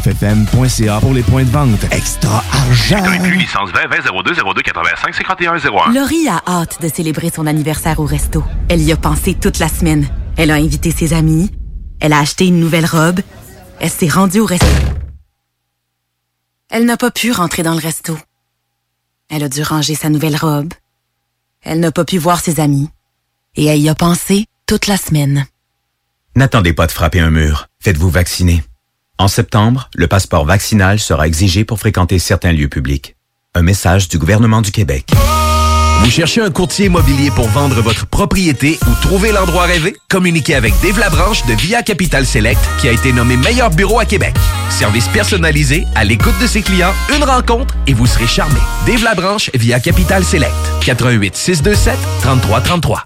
969fm.ca pour les points de vente. Extra argent! Inclus licence 20 20 02 02 85 51 01. Laurie a hâte de célébrer son anniversaire au resto. Elle y a pensé toute la semaine. Elle a invité ses amis. Elle a acheté une nouvelle robe. Elle s'est rendue au resto. Elle n'a pas pu rentrer dans le resto. Elle a dû ranger sa nouvelle robe. Elle n'a pas pu voir ses amis. Et elle y a pensé toute la semaine. N'attendez pas de frapper un mur. Faites-vous vacciner. En septembre, le passeport vaccinal sera exigé pour fréquenter certains lieux publics. Un message du gouvernement du Québec. Vous cherchez un courtier immobilier pour vendre votre propriété ou trouver l'endroit rêvé? Communiquez avec Dave Labranche de Via Capital Select qui a été nommé meilleur bureau à Québec. Service personnalisé, à l'écoute de ses clients, une rencontre et vous serez charmé. Dave Labranche via Capital Select. 88 627 3333.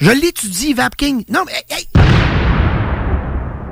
Je l'étudie, VapKing. Non, mais... hey,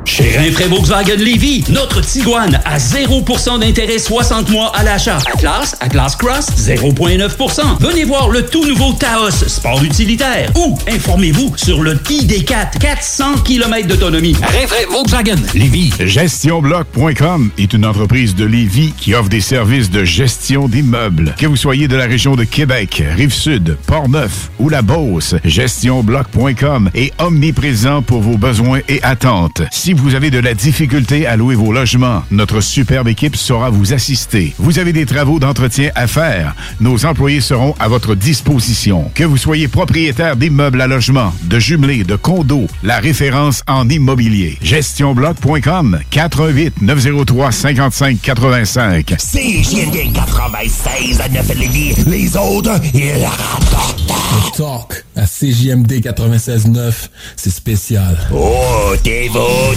Chez Rinfraie Volkswagen Lévy, notre Tiguan à 0% d'intérêt 60 mois à l'achat. Atlas, Atlas Cross, 0,9%. Venez voir le tout nouveau Taos, sport utilitaire. Ou informez-vous sur le ID4, 400 km d'autonomie. Rinfraie Volkswagen Lévy. GestionBloc.com est une entreprise de Lévis qui offre des services de gestion d'immeubles. Que vous soyez de la région de Québec, Rive-Sud, Port-Neuf ou la Beauce, GestionBloc.com est omniprésent pour vos besoins et attentes. Si vous avez de la difficulté à louer vos logements, notre superbe équipe saura vous assister. Vous avez des travaux d'entretien à faire, nos employés seront à votre disposition. Que vous soyez propriétaire d'immeubles à logement, de jumelés, de condos, la référence en immobilier. GestionBloc.com 418 903 55 85. CJMD 96 à 9 Lévis. Les autres, ils la rapportent. Talk à CJMD 96.9, c'est spécial. Oh, t'es beau!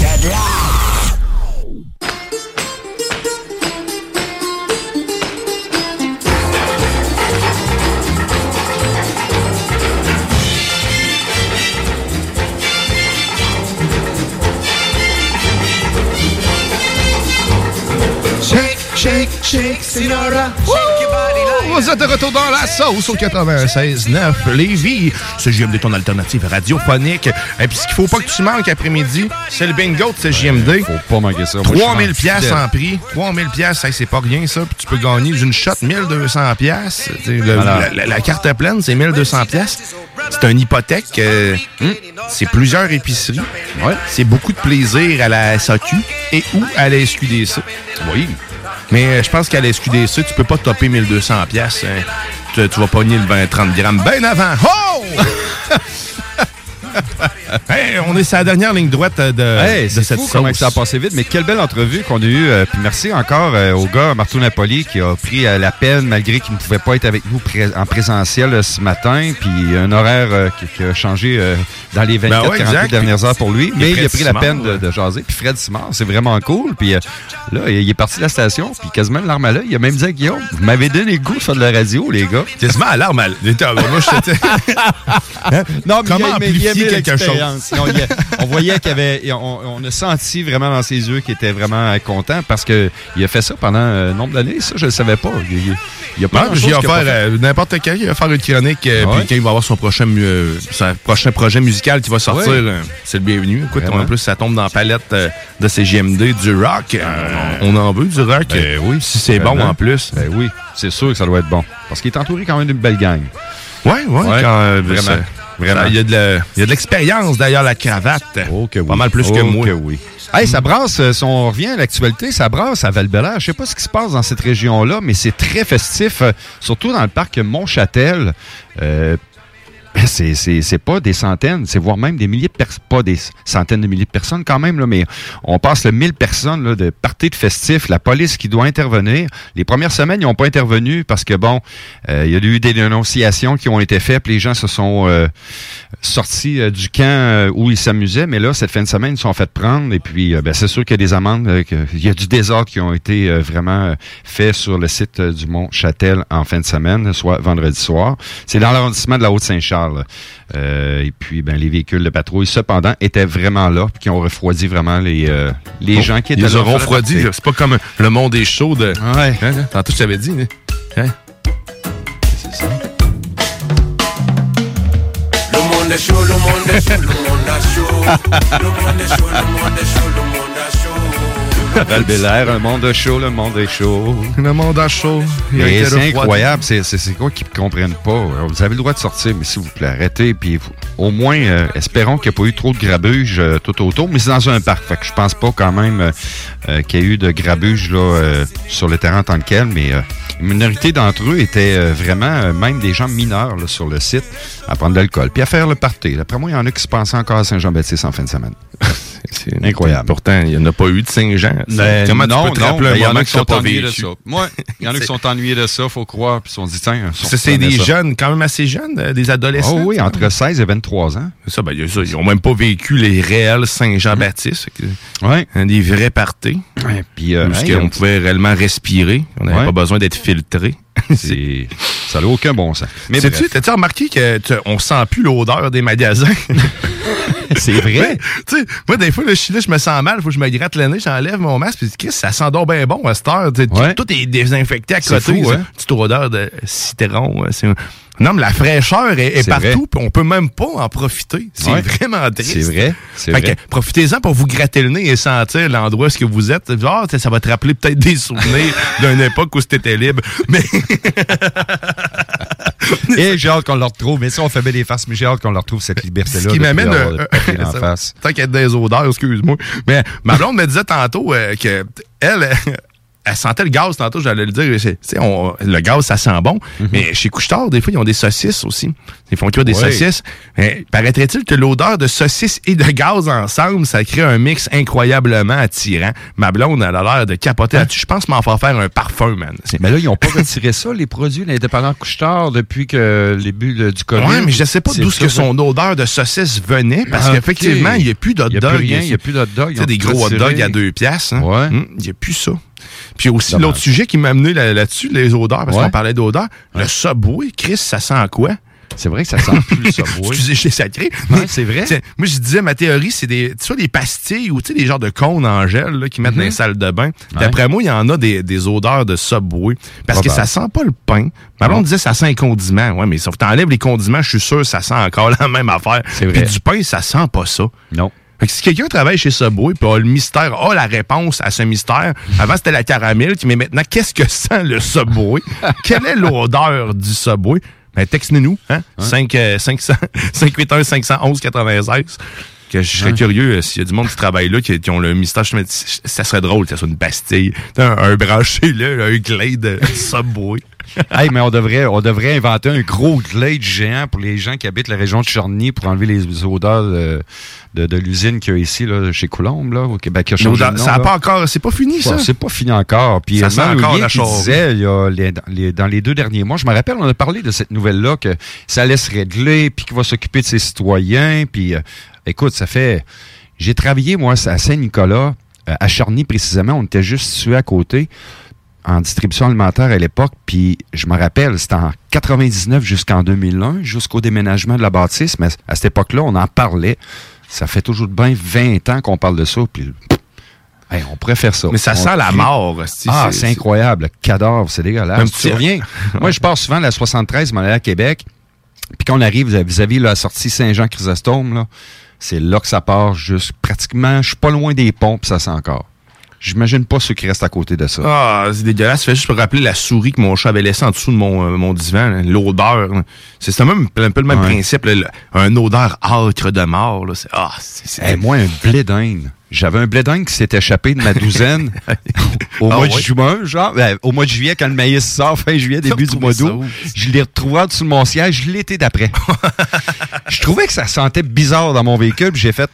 Shake, shake, shake, Sinora. Vous êtes de retour dans la sauce au 96.9 Lévis. Ce JMD, ton alternative radiophonique. Et puis, ce qu'il faut pas que tu manques après-midi, c'est le bingo de ce JMD. Faut pas manquer ça. Moi, je suis 3000 en pièces en prix. 3000 pièces, c'est pas rien ça. Puis tu peux gagner d'une shot 1200 pièces. La- la carte pleine, c'est 1200 pièces. C'est une hypothèque. euh, Hmm? C'est plusieurs épiceries. C'est beaucoup de plaisir à la SAQ et ou à la SQDC. Oui. Mais euh, je pense qu'à la SQDC, tu peux pas topper 1200 pièces. hein. Tu, tu vas pogner le 20-30 grammes bien avant. Oh! [laughs] [laughs] Hey, on est sur la dernière ligne droite euh, de, Hey, de c'est cette fou comment ça a passé vite, mais quelle belle entrevue qu'on a eue. euh, puis merci encore euh, au gars Marteau Napoli qui a pris la peine malgré qu'il ne pouvait pas être avec nous en présentiel ce matin. Puis un horaire qui, a changé dans les 24-48 Ben ouais, dernières heures pour lui. Mais il a pris la peine de, jaser. Puis Fred Simard, c'est vraiment cool. Puis là, il est parti de la station. Puis quasiment l'arme à l'œil. Il a même dit à Guillaume, vous m'avez donné le goût de faire de la radio, les gars. Quasiment à l'arme à l'œil. Moi, j'étais... [laughs] Non, mais Comment il a a quelque l'expérience. Non, il a- on voyait qu'il y avait, on, on a senti vraiment dans ses yeux qu'il était vraiment euh, content parce que il a fait ça pendant un nombre d'années. Ça, je le savais pas. Il, il- a pas Ouais, fait. euh, n'importe quand. Il va faire une chronique. euh, Ouais. Puis quand il va avoir son prochain, euh, son prochain projet musical qui va sortir, Ouais. euh, c'est le bienvenu. Écoute, en plus, ça tombe dans la palette euh, de CGMD du rock. Euh, on en veut du rock. Ben oui. Si c'est bon en plus. Ben oui, c'est sûr que ça doit être bon. Parce qu'il est entouré quand même d'une belle gang. Ouais, ouais. quand, euh, vraiment. Vraiment. Il y a de l'expérience derrière la cravate. Pas mal plus que Oh moi. que oui. Hey, ça brasse, euh, si on revient à l'actualité, ça brasse à val Je sais pas ce qui se passe dans cette région-là, mais c'est très festif, euh, surtout dans le parc Montchâtel. Euh, c'est, c'est, c'est pas des centaines, c'est voire même des milliers de personnes, pas des centaines de milliers de personnes quand même, là, mais on passe le 1000 personnes là, de parties de festifs, la police qui doit intervenir. Les premières semaines, ils n'ont pas intervenu parce que, bon, euh, il y a eu des dénonciations qui ont été faites, puis les gens se sont euh, sortis euh, du camp où ils s'amusaient, mais là, cette fin de semaine, ils se sont fait prendre, et puis, ben, c'est sûr qu'il y a des amendes, il y a du désordre qui ont été vraiment faits sur le site du Mont-Châtel en fin de semaine, soit vendredi soir. C'est dans l'arrondissement de la Haute-Saint-Charles. Euh, et puis, ben, les véhicules de patrouille, cependant, étaient vraiment là, puis qui ont refroidi vraiment les, euh, les Bon, gens qui étaient Ils là. ont refroidi. C'est pas comme le monde est chaud de. Ouais. Hein, hein, tantôt, je t'avais dit. hein? Hein? Le monde est chaud, le monde est chaud, le monde est chaud. [laughs] Le monde est chaud, le monde est chaud, le monde est chaud. [laughs] Val Bélair, un monde chaud, le monde est chaud. Le monde est chaud. C'est incroyable, c'est c'est- c'est quoi qu'ils ne comprennent pas? Vous avez le droit de sortir, mais s'il vous plaît, arrêtez. Puis vous- au moins, euh, espérons qu'il n'y a pas eu trop de grabuge euh, tout autour. Mais c'est dans un parc, fait que je pense pas quand même euh, qu'il y a eu de grabuge là, euh, sur le terrain en tant que tel. Mais euh, une minorité d'entre eux étaient euh, vraiment, euh, même des gens mineurs là, sur le site, à prendre de l'alcool, puis à faire le party. D'après moi, il y en a qui se pensaient encore à Saint-Jean-Baptiste en fin de semaine. [laughs] C'est incroyable. Pourtant, il n'y en a pas eu de Saint-Jean. Ben, Comment non, tu peux te non, rappeler ben, un il y en moment a qui tu sont ennuyés de ça. Ouais, il y en a qui sont ennuyés de ça, faut croire, puis ils sont dit, tiens, c'est des jeunes, quand même assez jeunes, euh, des adolescents. Oh oui, entre 16 et 23 ans. C'est ça, ben, y ça. Ils n'ont même pas vécu les réels Saint-Jean-Baptiste. Que, Ouais. Des vrais parties. Puis, euh, Parce hey, qu'on on- pouvait réellement respirer. On n'avait Ouais. pas besoin d'être filtré. [laughs] C'est- ça n'a aucun bon sens. Mais bref. t'as-tu remarqué que tu- on sent plus l'odeur des magasins? [laughs] [laughs] C'est vrai. Tu sais, moi, des fois, là, je suis là, je me sens mal, faut que je me gratte le nez, j'enlève mon masque, puis Chris, ça sent donc bien bon à cette heure. Ouais. Tout est désinfecté à côté. fou, hein? Petite odeur de citron. c'est- Non, mais la fraîcheur est, partout, puis on peut même pas en profiter. C'est Ouais. vraiment triste. C'est vrai, c'est Fait que profitez-en pour vous gratter le nez et sentir l'endroit où vous êtes. Ah, sais, ça va te rappeler peut-être des souvenirs [laughs] d'une époque où c'était libre. Mais [laughs] Et j'ai hâte qu'on le retrouve. Mais ça, on fait bien des faces, mais j'ai hâte qu'on le retrouve, cette liberté-là. Ce qui m'amène euh, [laughs] face. Tant qu'il y a des odeurs, excuse-moi. Mais ma blonde me disait tantôt euh, que elle, elle sentait le gaz tantôt, j'allais le dire. on- le gaz, ça sent bon. Mais chez Couchetard, des fois, ils ont des saucisses aussi. Ils font cuire des Mhm. Saucisses. Mais paraîtrait-il que l'odeur de saucisses et de gaz ensemble, ça crée un mix incroyablement attirant? Ma blonde, elle a l'air de capoter là-dessus. Je pense m'en faire faire un parfum, man. Mais là, ils n'ont pas retiré ça, les produits, l'indépendant couche-tard, depuis que le début le- du COVID. Ouais, mais je sais pas d'où que son odeur de saucisse venait, parce Ah, qu'effectivement, il n'y a plus d'hot Il y a dog. plus rien, il y a plus d'hot dog, Tu ils sais, ont des gros hot dogs à deux piastres. hein. Ouais. Hum, Il n'y a plus ça. Puis aussi, l'autre sujet qui m'a amené là- là-dessus, les odeurs, parce Ouais. qu'on parlait d'odeur, le Subway, Chris, ça sent à quoi? C'est vrai que ça sent plus le [laughs] Subway. Excusez, je l'ai sacré. Ouais, c'est vrai. Moi, je disais, ma théorie, c'est des, tu vois, des pastilles ou tu sais, des genres de cônes en gel là, qui mettent dans les salles de bain. D'après moi, il y en a des, des odeurs de Subway. Parce que ça sent pas le pain. Ma blonde disait, ça sent un condiment. Ouais, mais sauf que t'enlèves les condiments, je suis sûr, ça sent encore la même affaire. C'est Puis vrai. du pain, ça sent pas ça. Non. Fait que si quelqu'un travaille chez Subway puis a le mystère, a la réponse à ce mystère, avant c'était la caramel, mais maintenant, qu'est-ce que sent le Subway? [laughs] Quelle est l'odeur du Subway? Ben, textez-nous, hein? 5, euh, 500, 581 511 96. Que je serais Ouais. curieux euh, s'il y a du monde qui travaille là, qui, qui ont le mystère. Je me dis, ça serait drôle que ça soit une pastille. T'as Un, un branché là, un glade de Subway. [laughs] hey, mais on devrait, on devrait inventer un gros glade géant pour les gens qui habitent la région de Charny pour enlever les odeurs de, de, de l'usine qu'il y a ici, là, chez Coulombe, là, au Québec. qui a changé nom, ça n'a pas encore, c'est pas fini ça? C'est pas fini encore. Puis Ça euh, sent encore la qui charrue. disait, il y a les- dans, les, dans les deux derniers mois, je me rappelle, on a parlé de cette nouvelle-là, que ça allait se régler, puis qu'il va s'occuper de ses citoyens. Puis, euh, écoute, ça fait... J'ai travaillé, moi, à Saint-Nicolas, euh, à Charny précisément. On était juste situé à côté en distribution alimentaire à l'époque, puis je me rappelle, c'était en 99 jusqu'en 2001, jusqu'au déménagement de la bâtisse, mais à cette époque-là, on en parlait. Ça fait toujours bien 20 ans qu'on parle de ça, puis hey, on pourrait faire ça. Mais ça On sent la mort. Ah, c'est- incroyable. Le cadavre, c'est dégueulasse. Même tu reviens. Moi, je pars souvent de la 73, je m'en allais à Québec. Puis quand on arrive vis-à-vis de la sortie Saint-Jean-Chrysostome, là, c'est là que ça part juste pratiquement. Je suis pas loin des ponts, puis ça sent encore. J'imagine pas ceux qui restent à côté de ça. Ah, c'est dégueulasse. Fait juste pour rappeler la souris que mon chat avait laissée en dessous de mon, euh, mon divan, là, l'odeur. C'est un, même- un peu le même Ouais. principe. là, un odeur âcre de mort. Là. C'est, ah, c'est, Eh, moi, un blé d'Inde. J'avais un blé d'Inde qui s'est échappé de ma douzaine [laughs] au Ah mois de juin, genre, ben, au mois de juillet, quand le maïs sort, fin juillet, début du mois d'août. Je l'ai retrouvé en dessous de mon siège l'été d'après. [laughs] je trouvais que ça sentait bizarre dans mon véhicule, j'ai fait,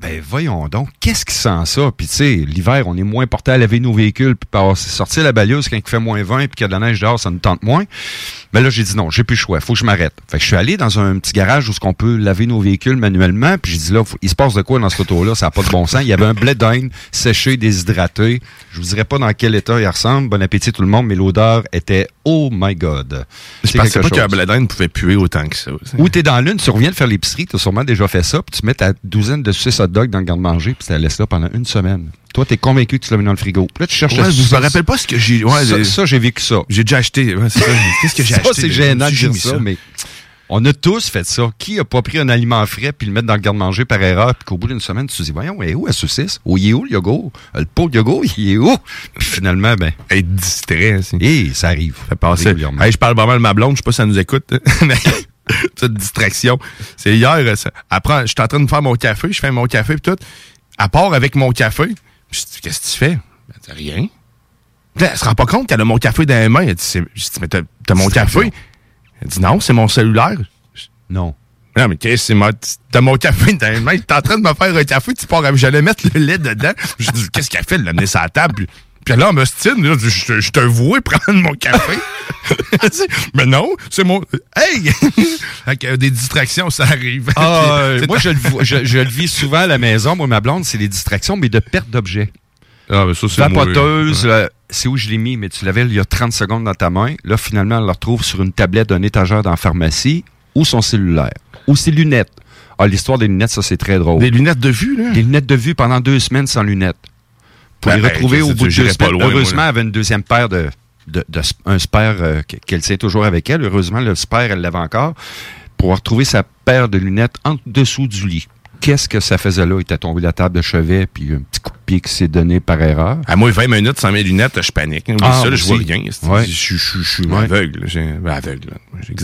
ben voyons donc, qu'est-ce qui sent ça? Puis tu sais, l'hiver, on est moins porté à laver nos véhicules, puis par sortir la balieuse quand il fait moins 20 puis qu'il y a de la neige dehors, ça nous tente moins. Mais là, j'ai dit non, j'ai plus le choix, faut que je m'arrête. Fait que je suis allé dans un petit garage où on peut laver nos véhicules manuellement, puis j'ai dit là, faut- il se passe de quoi dans cette auto-là? Ça n'a pas de bon sens. Il y avait un blé d'Inde séché, déshydraté. Je vous dirais pas dans quel état il ressemble. Bon appétit tout le monde, mais l'odeur était oh my god. je pensais pas qu'un blé d'Inde pouvait puer autant que ça. Ou t'es dans l'une, tu reviens de faire l'épicerie, t'as sûrement déjà fait ça, puis tu mets ta douzaine de suisses dog dans le garde-manger, puis tu la laisses là pendant une semaine. Toi, t'es convaincu que tu l'as mis dans le frigo. Puis là, tu cherches Ouais, la je me rappelle pas ce que j'ai. Ouais, ça, j'ai- ça, j'ai vécu ça. J'ai déjà acheté. ouais, c'est ça. [laughs] Qu'est-ce que j'ai Ça, acheté? c'est là? gênant de J'ai dire mis ça, mais on a tous fait ça. Qui a pas pris un aliment frais puis le mettre dans le garde-manger par erreur, puis qu'au bout d'une semaine, tu te dis, voyons, elle est où la saucisse? Il est où le yogourt? Le pot de yogourt, il est où? Puis finalement, ben. Être distrait. Et ça arrive. Ça passe. Hey, je parle pas mal de ma blonde, je sais pas si ça nous écoute. [laughs] [laughs] Petite distraction. C'est hier, euh, ça. Après, je suis en train de faire mon café, je fais mon café pis tout. À part avec mon café, je dis, qu'est-ce que tu fais? Elle dit, rien. Puis là, elle se rend pas compte qu'elle a mon café dans les mains. Elle dit, c'est- je dis, mais t'as t'as mon café? Elle dit, non, c'est mon cellulaire. Non. Non, mais qu'est-ce que c'est mon- T'as mon café dans les mains, t'es en train de me faire un café, tu pars j'allais mettre le lait dedans. Je dis, qu'est-ce qu'elle fait de l'amener sur la table? Puis, puis là, on me stine, là, je, te vois prendre mon café. [laughs] Elle dit, mais non, c'est mon. Hey! [laughs] Avec des distractions, ça arrive. Ah, [laughs] euh, moi, je le, vois- je, je le vis souvent à la maison. Moi, ma blonde, c'est les distractions, mais de perte d'objets. Ah, mais ça, c'est Vapoteuse, ouais. c'est où je l'ai mis, mais tu l'avais il y a 30 secondes dans ta main. Là, finalement, elle le retrouve sur une tablette d'un étagère dans la pharmacie ou son cellulaire. Ou ses lunettes. Ah, l'histoire des lunettes, ça, c'est très drôle. Des lunettes de vue, là? Des lunettes de vue pendant deux semaines sans lunettes. Pour Ben, les ben, retrouver qu'est-ce au bout de deux semaines. loin, Heureusement, elle avait une deuxième paire de... de, de sp- un spare euh, qu- qu'elle tient toujours avec elle. Heureusement, le spare, elle l'avait encore. Pour retrouver sa paire de lunettes en dessous du lit. Qu'est-ce que ça faisait là? Il était tombé de la table de chevet, puis un petit coup de pied qui s'est donné par erreur. À moi, 20 minutes sans mes lunettes, je panique. Ah, ça, là, je vois rien. Ouais. Je, suis Ouais. aveugle. ben, aveugle.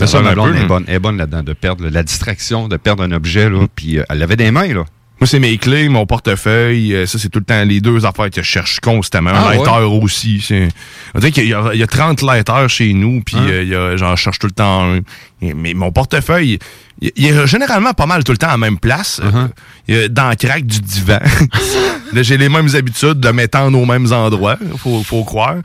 ça, ma un blonde est bonne, elle est bonne là-dedans, de perdre la distraction, de perdre un objet, là, puis euh, elle l'avait des mains, là. Moi, c'est mes clés, mon portefeuille. euh, ça, c'est tout le temps les deux affaires que je cherche constamment. Ah, un ouais? lighter aussi. On dirait qu'il y, a- il y a 30 lighters chez nous, puis Hein? euh, j'en cherche tout le temps un. Mais mon portefeuille, il, est généralement pas mal tout le temps à la même place. Uh-huh. euh, dans le crack du divan. [laughs] J'ai les mêmes habitudes de m'étendre aux mêmes endroits, faut, faut croire.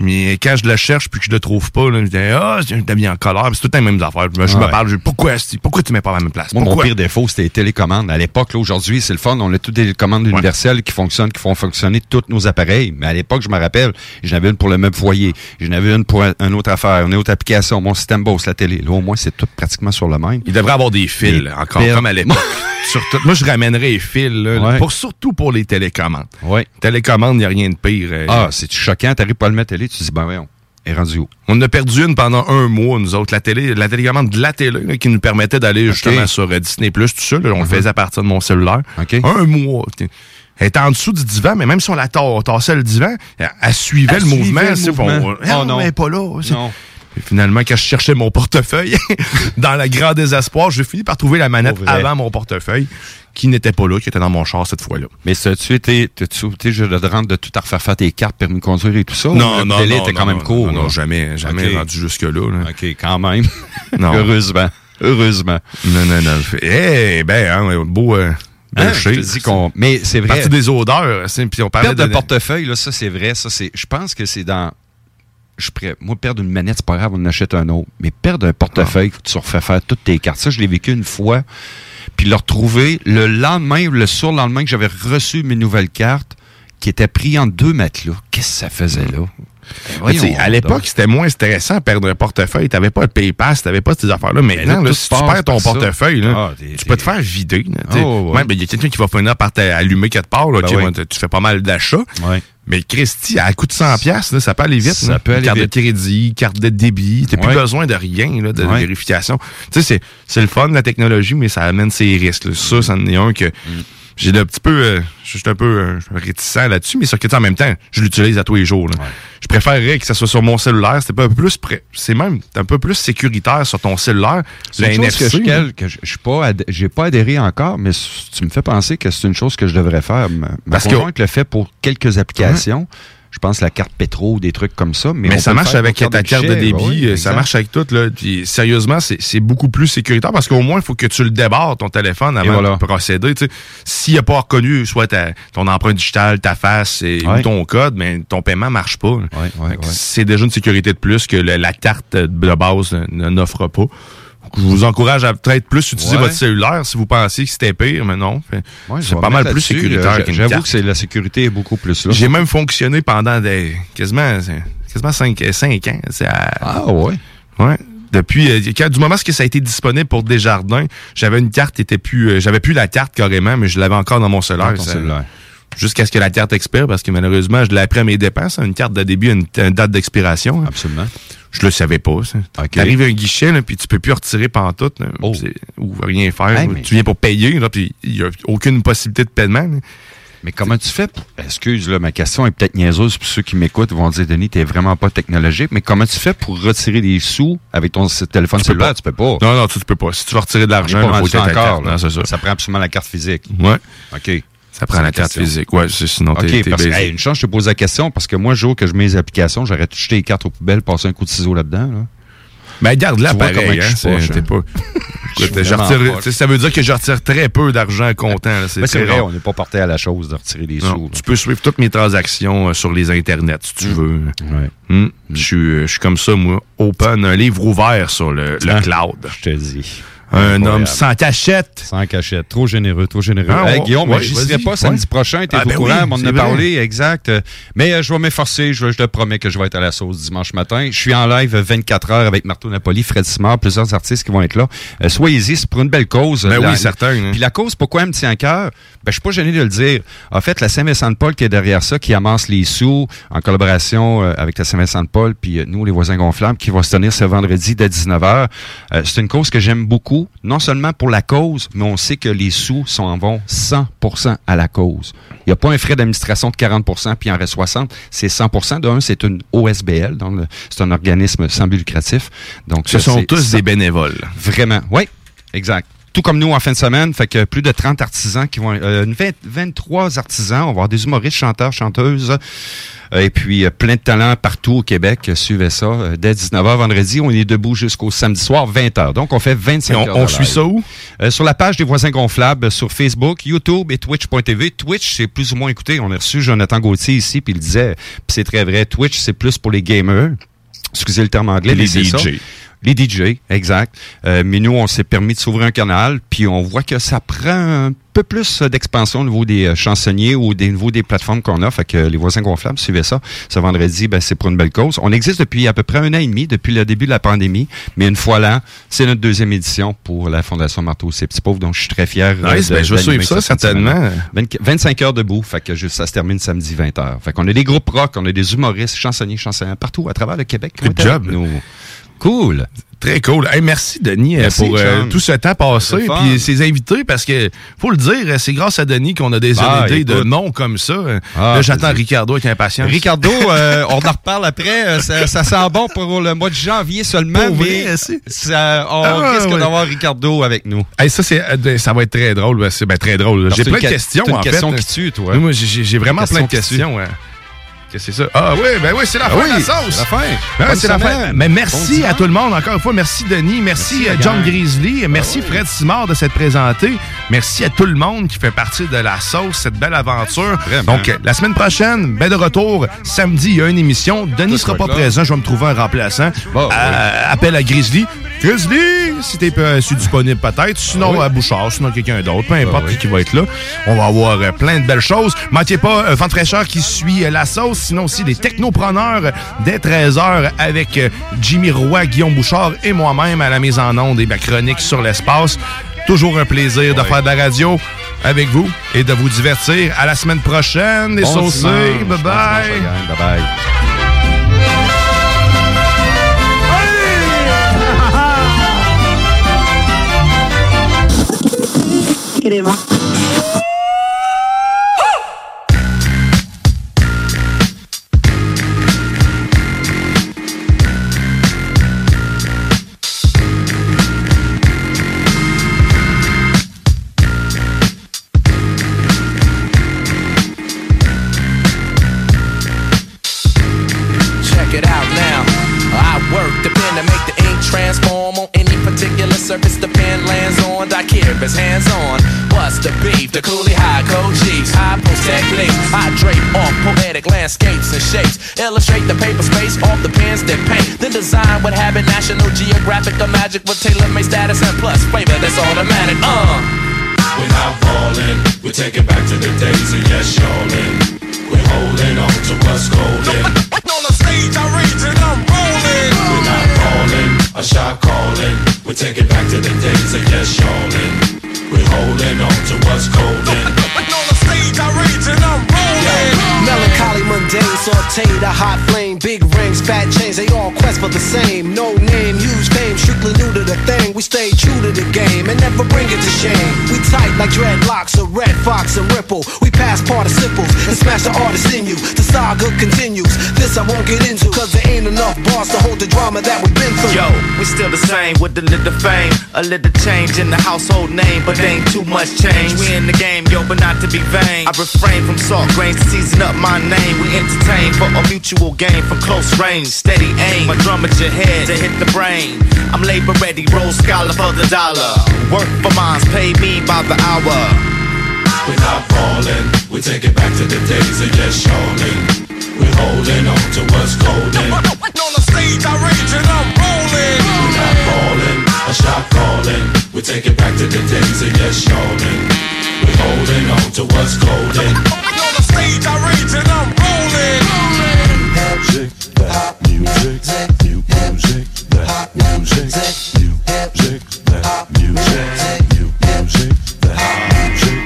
Mais quand je le cherche puis que je le trouve pas, là, je dis Ah, je suis en colère. C'est tout le temps les mêmes affaires. Je me- je me Ouais. parle, je dis, pourquoi, pourquoi tu mets pas à la même place? Moi, mon pire défaut, c'était les télécommandes. À l'époque, là, aujourd'hui, c'est le fun. On a toutes des télécommandes universelles qui fonctionnent, qui font fonctionner tous nos appareils. Mais à l'époque, je me rappelle, j'en avais une pour le même foyer. J'en avais une pour un- une autre affaire, une autre application, mon système Boss, la télé. Là, au moins, c'est tout pratiquement sur le même. Il devrait avoir des fils, Des encore, comme à l'époque. [laughs] Surtout- moi, je ramènerais les fils, là, Ouais. pour, surtout pour les télécommandes. Ouais. Télécommande, il n'y a rien de pire. euh, Ah, c'est choquant. T'arrives pas à le mettre à télé, tu te dis, ben voyons, est rendue où? On en a perdu une pendant un mois, nous autres. La télé, la télécommande de la télé, là, qui nous permettait d'aller justement sur euh, Disney+, tout ça. là, on le faisait à partir de mon cellulaire. Un mois. Elle était en dessous du divan, mais même si on la tassait le divan, elle, suivait Elle le suivait mouvement. le mouvement. Oh Ah, non. elle est pas là. Non. Et finalement, quand je cherchais mon portefeuille, [laughs] dans le grand désespoir, j'ai fini par trouver la manette avant mon portefeuille, qui n'était pas là, qui était dans mon char cette fois-là. Mais ça, tu étais, t'as-tu été je le rendre de tout à refaire faire tes cartes, permis de conduire et tout ça? Non, le non, délai non, était non, quand même court. non, non, jamais, jamais rendu jusque-là. là. OK, quand même. [laughs] Non. Heureusement. Heureusement. Non, non, non. Eh ben, hein, beau... Euh, Hein, je te dis qu'on. Mais c'est vrai. Partie des odeurs, c'est- puis on parlait Perdre de... un portefeuille, là, ça c'est vrai. Ça c'est. Je pense que c'est dans. Je prêt. Moi, perdre une manette, c'est pas grave, on en achète un autre. Mais perdre un portefeuille, tu refais faire toutes tes cartes. Ça, je l'ai vécu une fois. Puis le retrouver le lendemain ou le surlendemain que j'avais reçu mes nouvelles cartes, qui étaient pris en deux matelas. Qu'est-ce que ça faisait là? Tu Voyons à l'époque, c'était moins stressant de perdre un portefeuille. T'avais pas de PayPass, t'avais pas ces affaires-là. Maintenant, là, là, tout si tu perds ton portefeuille, là, Ah, tu peux te faire vider. tu sais. Oh, ouais. Ben, il y a quelqu'un qui va finir par t'allumer quelque part. Là, Ben tu tu fais pas mal d'achats. Mais Christy, à coût de 100 pièces, ça peut aller vite. Ça là. peut aller carte vite. de crédit, carte de débit. T'as Ouais. plus besoin de rien, là, de vérification. Tu c'est- le fun, la technologie, mais ça amène ses risques. Ça, c'en est un que... j'ai un petit peu, euh, je suis un peu euh, réticent là-dessus, mais sur que en même temps, je l'utilise à tous les jours. là. Je préférerais que ça soit sur mon cellulaire. C'est pas un peu plus, près- c'est même un peu plus sécuritaire sur ton cellulaire. C'est une chose que NFC, je, quel- que je, je suis pas, j'ai pas adhéré encore, mais tu me fais penser que c'est une chose que je devrais faire. Ma, Parce que- le fait pour quelques applications. Je pense la carte pétro ou des trucs comme ça. Mais, ça marche avec ta carte de débit, Oui, euh, ça marche avec tout. Là. Puis, sérieusement, c'est beaucoup plus sécuritaire parce qu'au moins, il faut que tu le débarres, ton téléphone, avant voilà. de procéder. S'il n'a pas reconnu soit ta- ton empreinte digitale, ta face et, Ouais. ou ton code, mais ton paiement ne marche pas. Fait que C'est déjà une sécurité de plus que le- la carte de base ne- n'offre pas. Je vous encourage à peut-être plus utiliser Ouais. votre cellulaire si vous pensez que c'était pire, mais non. Ouais, c'est pas mal plus sécuritaire qu'une J'avoue que la sécurité est beaucoup plus là. J'ai même fonctionné pendant des quasiment quasiment 5, ans. c'est à- Ah ouais. Ouais. Depuis euh, quand- du moment que ça a été disponible pour Desjardins, j'avais une carte qui était plus euh, j'avais plus la carte carrément mais je l'avais encore dans mon cellulaire. Jusqu'à ce que la carte expire parce que malheureusement, je l'ai appris à mes dépenses, une carte de début a une, une date d'expiration. hein. Absolument. Je le savais pas. ça. T'arrives à un guichet, là, puis tu peux plus retirer pantoute, là, c'est- ou rien faire. Oh. Hey, ou mais- Tu viens pour payer, là, puis il y a aucune possibilité de paiement. là. Mais comment tu fais? pour- Excuse, là, ma question est peut-être niaiseuse pour ceux qui m'écoutent vont dire, Denis, t'es vraiment pas technologique, mais comment tu fais pour retirer des sous avec ton téléphone Tu cellulaire? Tu peux pas. Non, non, tu, tu peux pas. Si tu veux retirer de l'argent, est pas il faut encore, carte. là. Non, c'est ça. Ça prend absolument la carte physique. Ouais. OK. Ça prend la carte physique. Ouais, sinon t'es- parce que, hey, une chance, je te pose la question, parce que moi, le jour que je mets les applications, j'aurais tout jeté les cartes aux poubelles, passer un coup de ciseau là-dedans. Là. Ben, garde-la pareil, hein, t'es hein. pas- [laughs] Écoute, ça veut dire que je retire très peu d'argent comptant. C'est Ben, vrai, rare. on n'est pas porté à la chose de retirer des Non, sous. là. tu peux suivre toutes mes transactions euh, sur les internets si tu veux. Ouais. Hmm. Je suis euh, je suis comme ça, moi. Open, un livre ouvert sur le, le Ah, cloud. Je te dis. Un Incroyable. homme sans cachette. Sans cachette. Trop généreux, trop généreux. Ah, Hey, ouais, Guillaume, ouais, j'y serai pas samedi Ouais. prochain. T'es Ah, au ben courant, oui, on en a parlé, exact. Mais euh, je vais m'efforcer. Je, je te promets que je vais être à la sauce dimanche matin. Je suis en live euh, 24 heures avec Marteau Napoli, Fred Simard, plusieurs artistes qui vont être là. Euh, Soyez-y, c'est pour une belle cause. Ben La- oui, certain, hein. Puis la cause, pourquoi elle me tient à cœur? Ben, je suis pas gêné de le dire. En fait, la Saint-Vincent-de-Paul qui est derrière ça, qui amasse les sous en collaboration euh, avec la Saint-Vincent-de-Paul, puis euh, nous, les voisins gonflables, qui va se tenir ce vendredi dès 19h. Euh, c'est une cause que j'aime beaucoup, non seulement pour la cause, mais on sait que les sous s'en vont 100% à la cause. Il n'y a pas un frais d'administration de 40%, puis il en reste 60. C'est 100%. D'un, c'est une OSBL, c'est un organisme sans but lucratif. Donc, Ce sont tous des bénévoles. Vraiment, oui, exact. Tout comme nous en fin de semaine, fait que plus de 30 artisans qui vont, euh, une 20 23 artisans, on va avoir des humoristes, chanteurs, chanteuses, euh, et puis euh, plein de talents partout au Québec. Suivez ça euh, dès 19h vendredi. On est debout jusqu'au samedi soir 20h. Donc on fait 25 Et on- heures on suit ça où? Euh, sur la page des voisins gonflables sur Facebook, YouTube et Twitch.tv. Twitch, c'est plus ou moins écouté. On a reçu Jonathan Gauthier ici, puis il disait, c'est très vrai, Twitch, c'est plus pour les gamers. Excusez le terme anglais, Les mais c'est ça. Les DJ, exact. Euh, mais nous, on s'est permis de s'ouvrir un canal, puis on voit que ça prend un peu plus euh, d'expansion au niveau des euh, chansonniers ou des niveau des plateformes qu'on a. Fait que les voisins gonflables, suivez ça. Ce vendredi, ben, c'est pour une belle cause. On existe depuis à peu près un an et demi, depuis le début de la pandémie. Mais une fois là, c'est notre deuxième édition pour la Fondation Marteau C'est Petits Pauvres. Donc, je suis très fier. Nice, de- ben, je suivre ça, certainement. semaine. 20 25 heures debout. Fait que juste, ça se termine samedi 20h. Fait qu'on a des groupes rock, on a des humoristes, chansonniers, chansonniers partout à travers le Québec. Good job. nous. Cool. Très cool. Hey, merci, Denis, euh, Merci, pour euh, tout ce temps passé. Puis ses invités, parce que, faut le dire, c'est grâce à Denis qu'on a des Ah, idées de noms comme ça. Ah, Là, j'attends Ricardo avec impatience. Ricardo, euh, [laughs] on en reparle après. euh, Ça, ça sent bon pour le mois de janvier seulement, Pour mais vrai, ça, on Ah, risque ouais. d'avoir Ricardo avec nous. Hey, ça, c'est, euh, ça va être très drôle. ben, C'est ben, très drôle. J'ai plein de que- questions, c'est une en question fait. qui tue, toi. Moi, j'ai, vraiment plein de questions. Que c'est ça? Ah oui, ben oui, c'est la Ah fin oui, la sauce. c'est la fin. Ben, c'est la fin. Mais Bon merci à tout le monde, encore une fois. Merci Denis, merci, Merci, euh, John. Grizzly, merci Ah Fred Simard de s'être présenté. Merci à tout le monde qui fait partie de la sauce, cette belle aventure. Vraiment. Donc, euh, la semaine prochaine, ben de retour, samedi, il y a une émission. Denis sera pas là. présent, je vais me trouver un remplaçant. Bon, Euh, Appel à Grizzly. Grizzly, si t'es euh, si disponible peut-être. Sinon, oui. à Bouchard, sinon quelqu'un d'autre. Peu importe oui. qui va être là. On va avoir euh, plein de belles choses. Manquez pas euh, fraîcheur qui suit euh, la sauce. Sinon aussi des technopreneurs dès 13h avec euh, Jimmy Roy, Guillaume Bouchard et moi-même à la mise en onde et ma chronique sur l'espace. Toujours un plaisir de faire de la radio avec vous et de vous divertir. À la semaine prochaine, les Bon saucés. Bye Bon bye. Bye bye. 对吗？Habit, National Geographic or magic with tailor-made status and plus flavor that's automatic. Uh. We're not falling, we're taking back to the days of yes, y'allin'. We're holding on to what's golden. [laughs] On the stage, I rage and I'm rolling. We're not falling, a shot calling. We're taking back to the days of yes, y'allin'. We're holding on to what's golden. [laughs] On the stage, I rage and I'm rolling. Melancholy, mundane, sauteed, a hot flame, big rings, fat chains, they all quest for the same. No name, huge fame, strictly new to the thing. We stay true to the game and never bring it to shame. We tight like dreadlocks, a red fox and ripple. We pass participles and smash the artist in you. The saga continues. This I won't get into, cause there ain't enough bars to hold the drama that we've been through. Yo, we still the same with a little fame, a little change in the household name, but ain't too much change. We in the game, yo, but not to be vain. I refrain from salt grains to season up my name. We entertain for a mutual gain from close range, steady aim. My drum at your head to hit the brain. I'm labor ready, roll scholar for the dollar. Work for mines, pay me by the hour. We're not falling, we're taking back to the days of yes, y'allin'. We're holding on to what's golden. [laughs] On the stage, I rage and I'm rolling. We're not falling, a shot calling. We're taking back to the days of yes, y'allin'. We're holding on to what's golden. On the stage, I rage and I'm rolling. Music, that music, new music, that music, new music, that music, new music, new music, that music,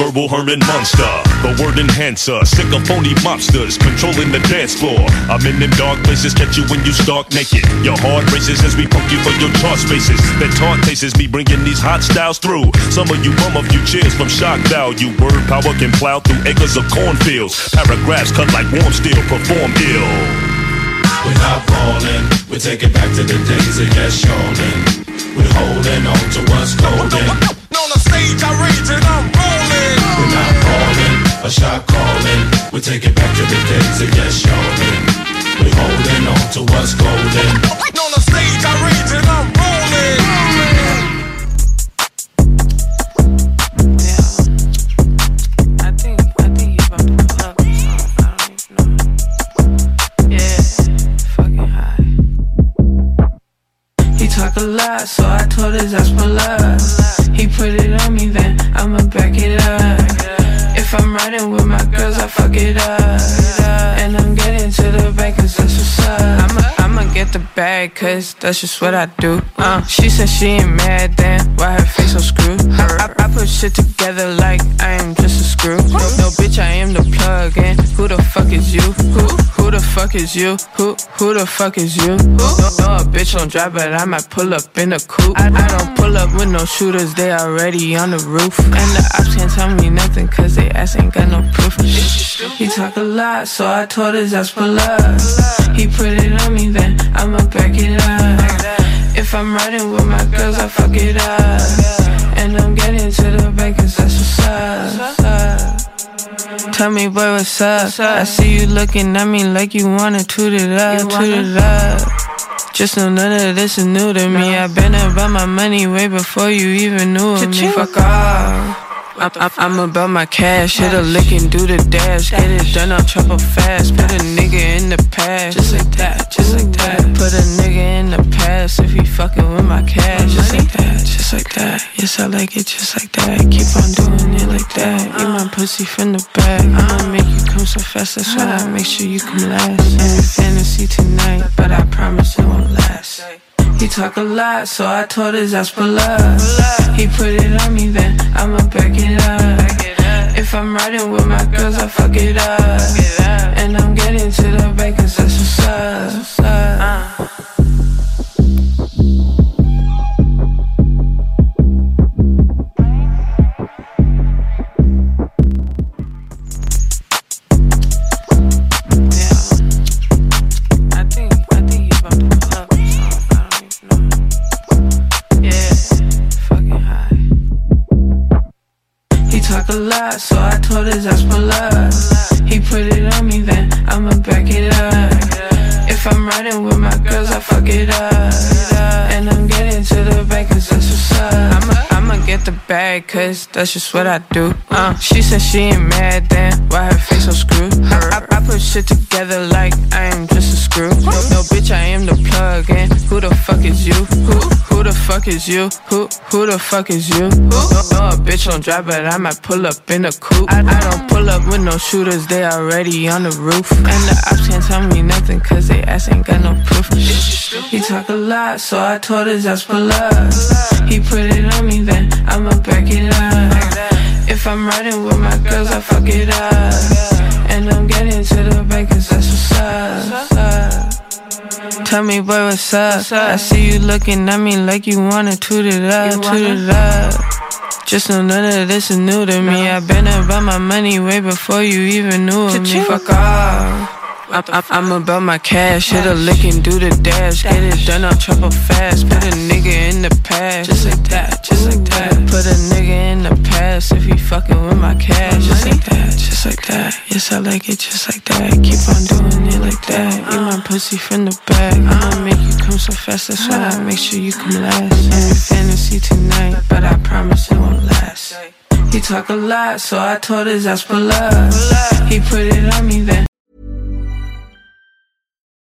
verbal Herman monster, the word enhancer, sick of phony mobsters controlling the dance floor. I'm in them dark places, catch you when you stark naked. Your heart races as we poke you for your chart spaces. That taunt tastes me bringing these hot styles through. Some of you bum a few cheers from shock value. Word power can plow through acres of cornfields. Paragraphs cut like warm steel, perform ill. We're not falling, we're taking back to the days of yes, y'allin'. We're holding on to what's golden. On the stage, I rage and I'm rolling. We're not a shot calling. Taking back to the days of yes. We're holding on to what's golden. On the stage, I rage and I'm rolling. Talk a lot, so I told his ass pull up. He put it on me, then I'ma back it up. If I'm riding with my girls, I fuck it up. And I'm getting to the bank, cause that's what's up. I'ma, I'ma get the bag, cause that's just what I do. Uh, she said she ain't mad, then why her face so screwed? I, I, I put shit together like I am just a screw. No, no, bitch, I am the plug, and who the fuck is you? Who, who the fuck is you? Who, who the fuck is you? No, no, a bitch don't drive, but I might pull up in a coupe. I, I don't pull up with no shooters, they already on the roof. And the ops can't tell me nothing, cause they ass ain't got no proof. He talk a lot, so I told his ass pull up. He put it on me, then I'ma back it up. If I'm riding with my girls, I fuck it up. And I'm getting to the bank, cause that's what's up. Tell me, boy, what's up? I see you looking at me like you wanna toot it up, toot it up. Just know none of this is new to me. I've been about my money way before you even knew of me. Fuck off. I'm, I'm, I'm about my cash, hit a lick and do the dash. Get it done, I'll chop up fast. Put a nigga in the past, just like that, just like that. Put a nigga in the past if he fucking with my cash, just like that, just like that. Yes, I like it just like that. Keep on doing it like that. Eat my pussy from the back. I'ma make you come so fast, that's why I make sure you come last. Every fantasy tonight, but I promise it won't last. He talk a lot, so I told his ass pull up. He put it on me, then I'ma back it up. If I'm riding with my girls, I fuck it up. And I'm getting to the bank, cause that's what's up. He a lot, so I told his ass for love. He put it on me, then I'ma back it up. If I'm riding with my girls, I fuck it up. And I'm getting to the bank, cause that's what's up. I'ma, get the bag, cause that's just what I do. Uh, she said she ain't mad, then why her face so screwed? I, I, I put shit together like I am just a screw. No, bitch, I am the plug, and who the fuck is you? Who, who the fuck is you? Who, who the fuck is you? Who? No, no, a bitch don't drive, but I might pull up in a coupe. I, I don't pull up with no shooters, they already on the roof. And the ops can't tell me nothing, cause they ass ain't got no proof. He talk a lot, so I told his ass pull up. He put it on me, then I'ma back it up. If I'm riding with my girls, I fuck it up. And I'm getting to the bank, cause that's what's up. Tell me, boy, what's up? I see you looking at me like you wanna toot it up, toot it up. Just know none of this is new to me. I've been about my money way before you even knew of me. Fuck off. I'm, I'm, I'm about my cash, hit a lick and do the dash. Get it done, I'll trouble fast. Put a nigga in the past, just like that, just like that. Put a nigga in the past if he fucking with my cash, just like that, just like that. Yes, I like it just like that. Keep on doing it like that. Eat my uh. pussy from the back. I'ma uh. make you come so fast, that's why I make sure you come last. In fantasy tonight, but I promise it won't last. He talk a lot, so I told his ass pull up. He put it on me then.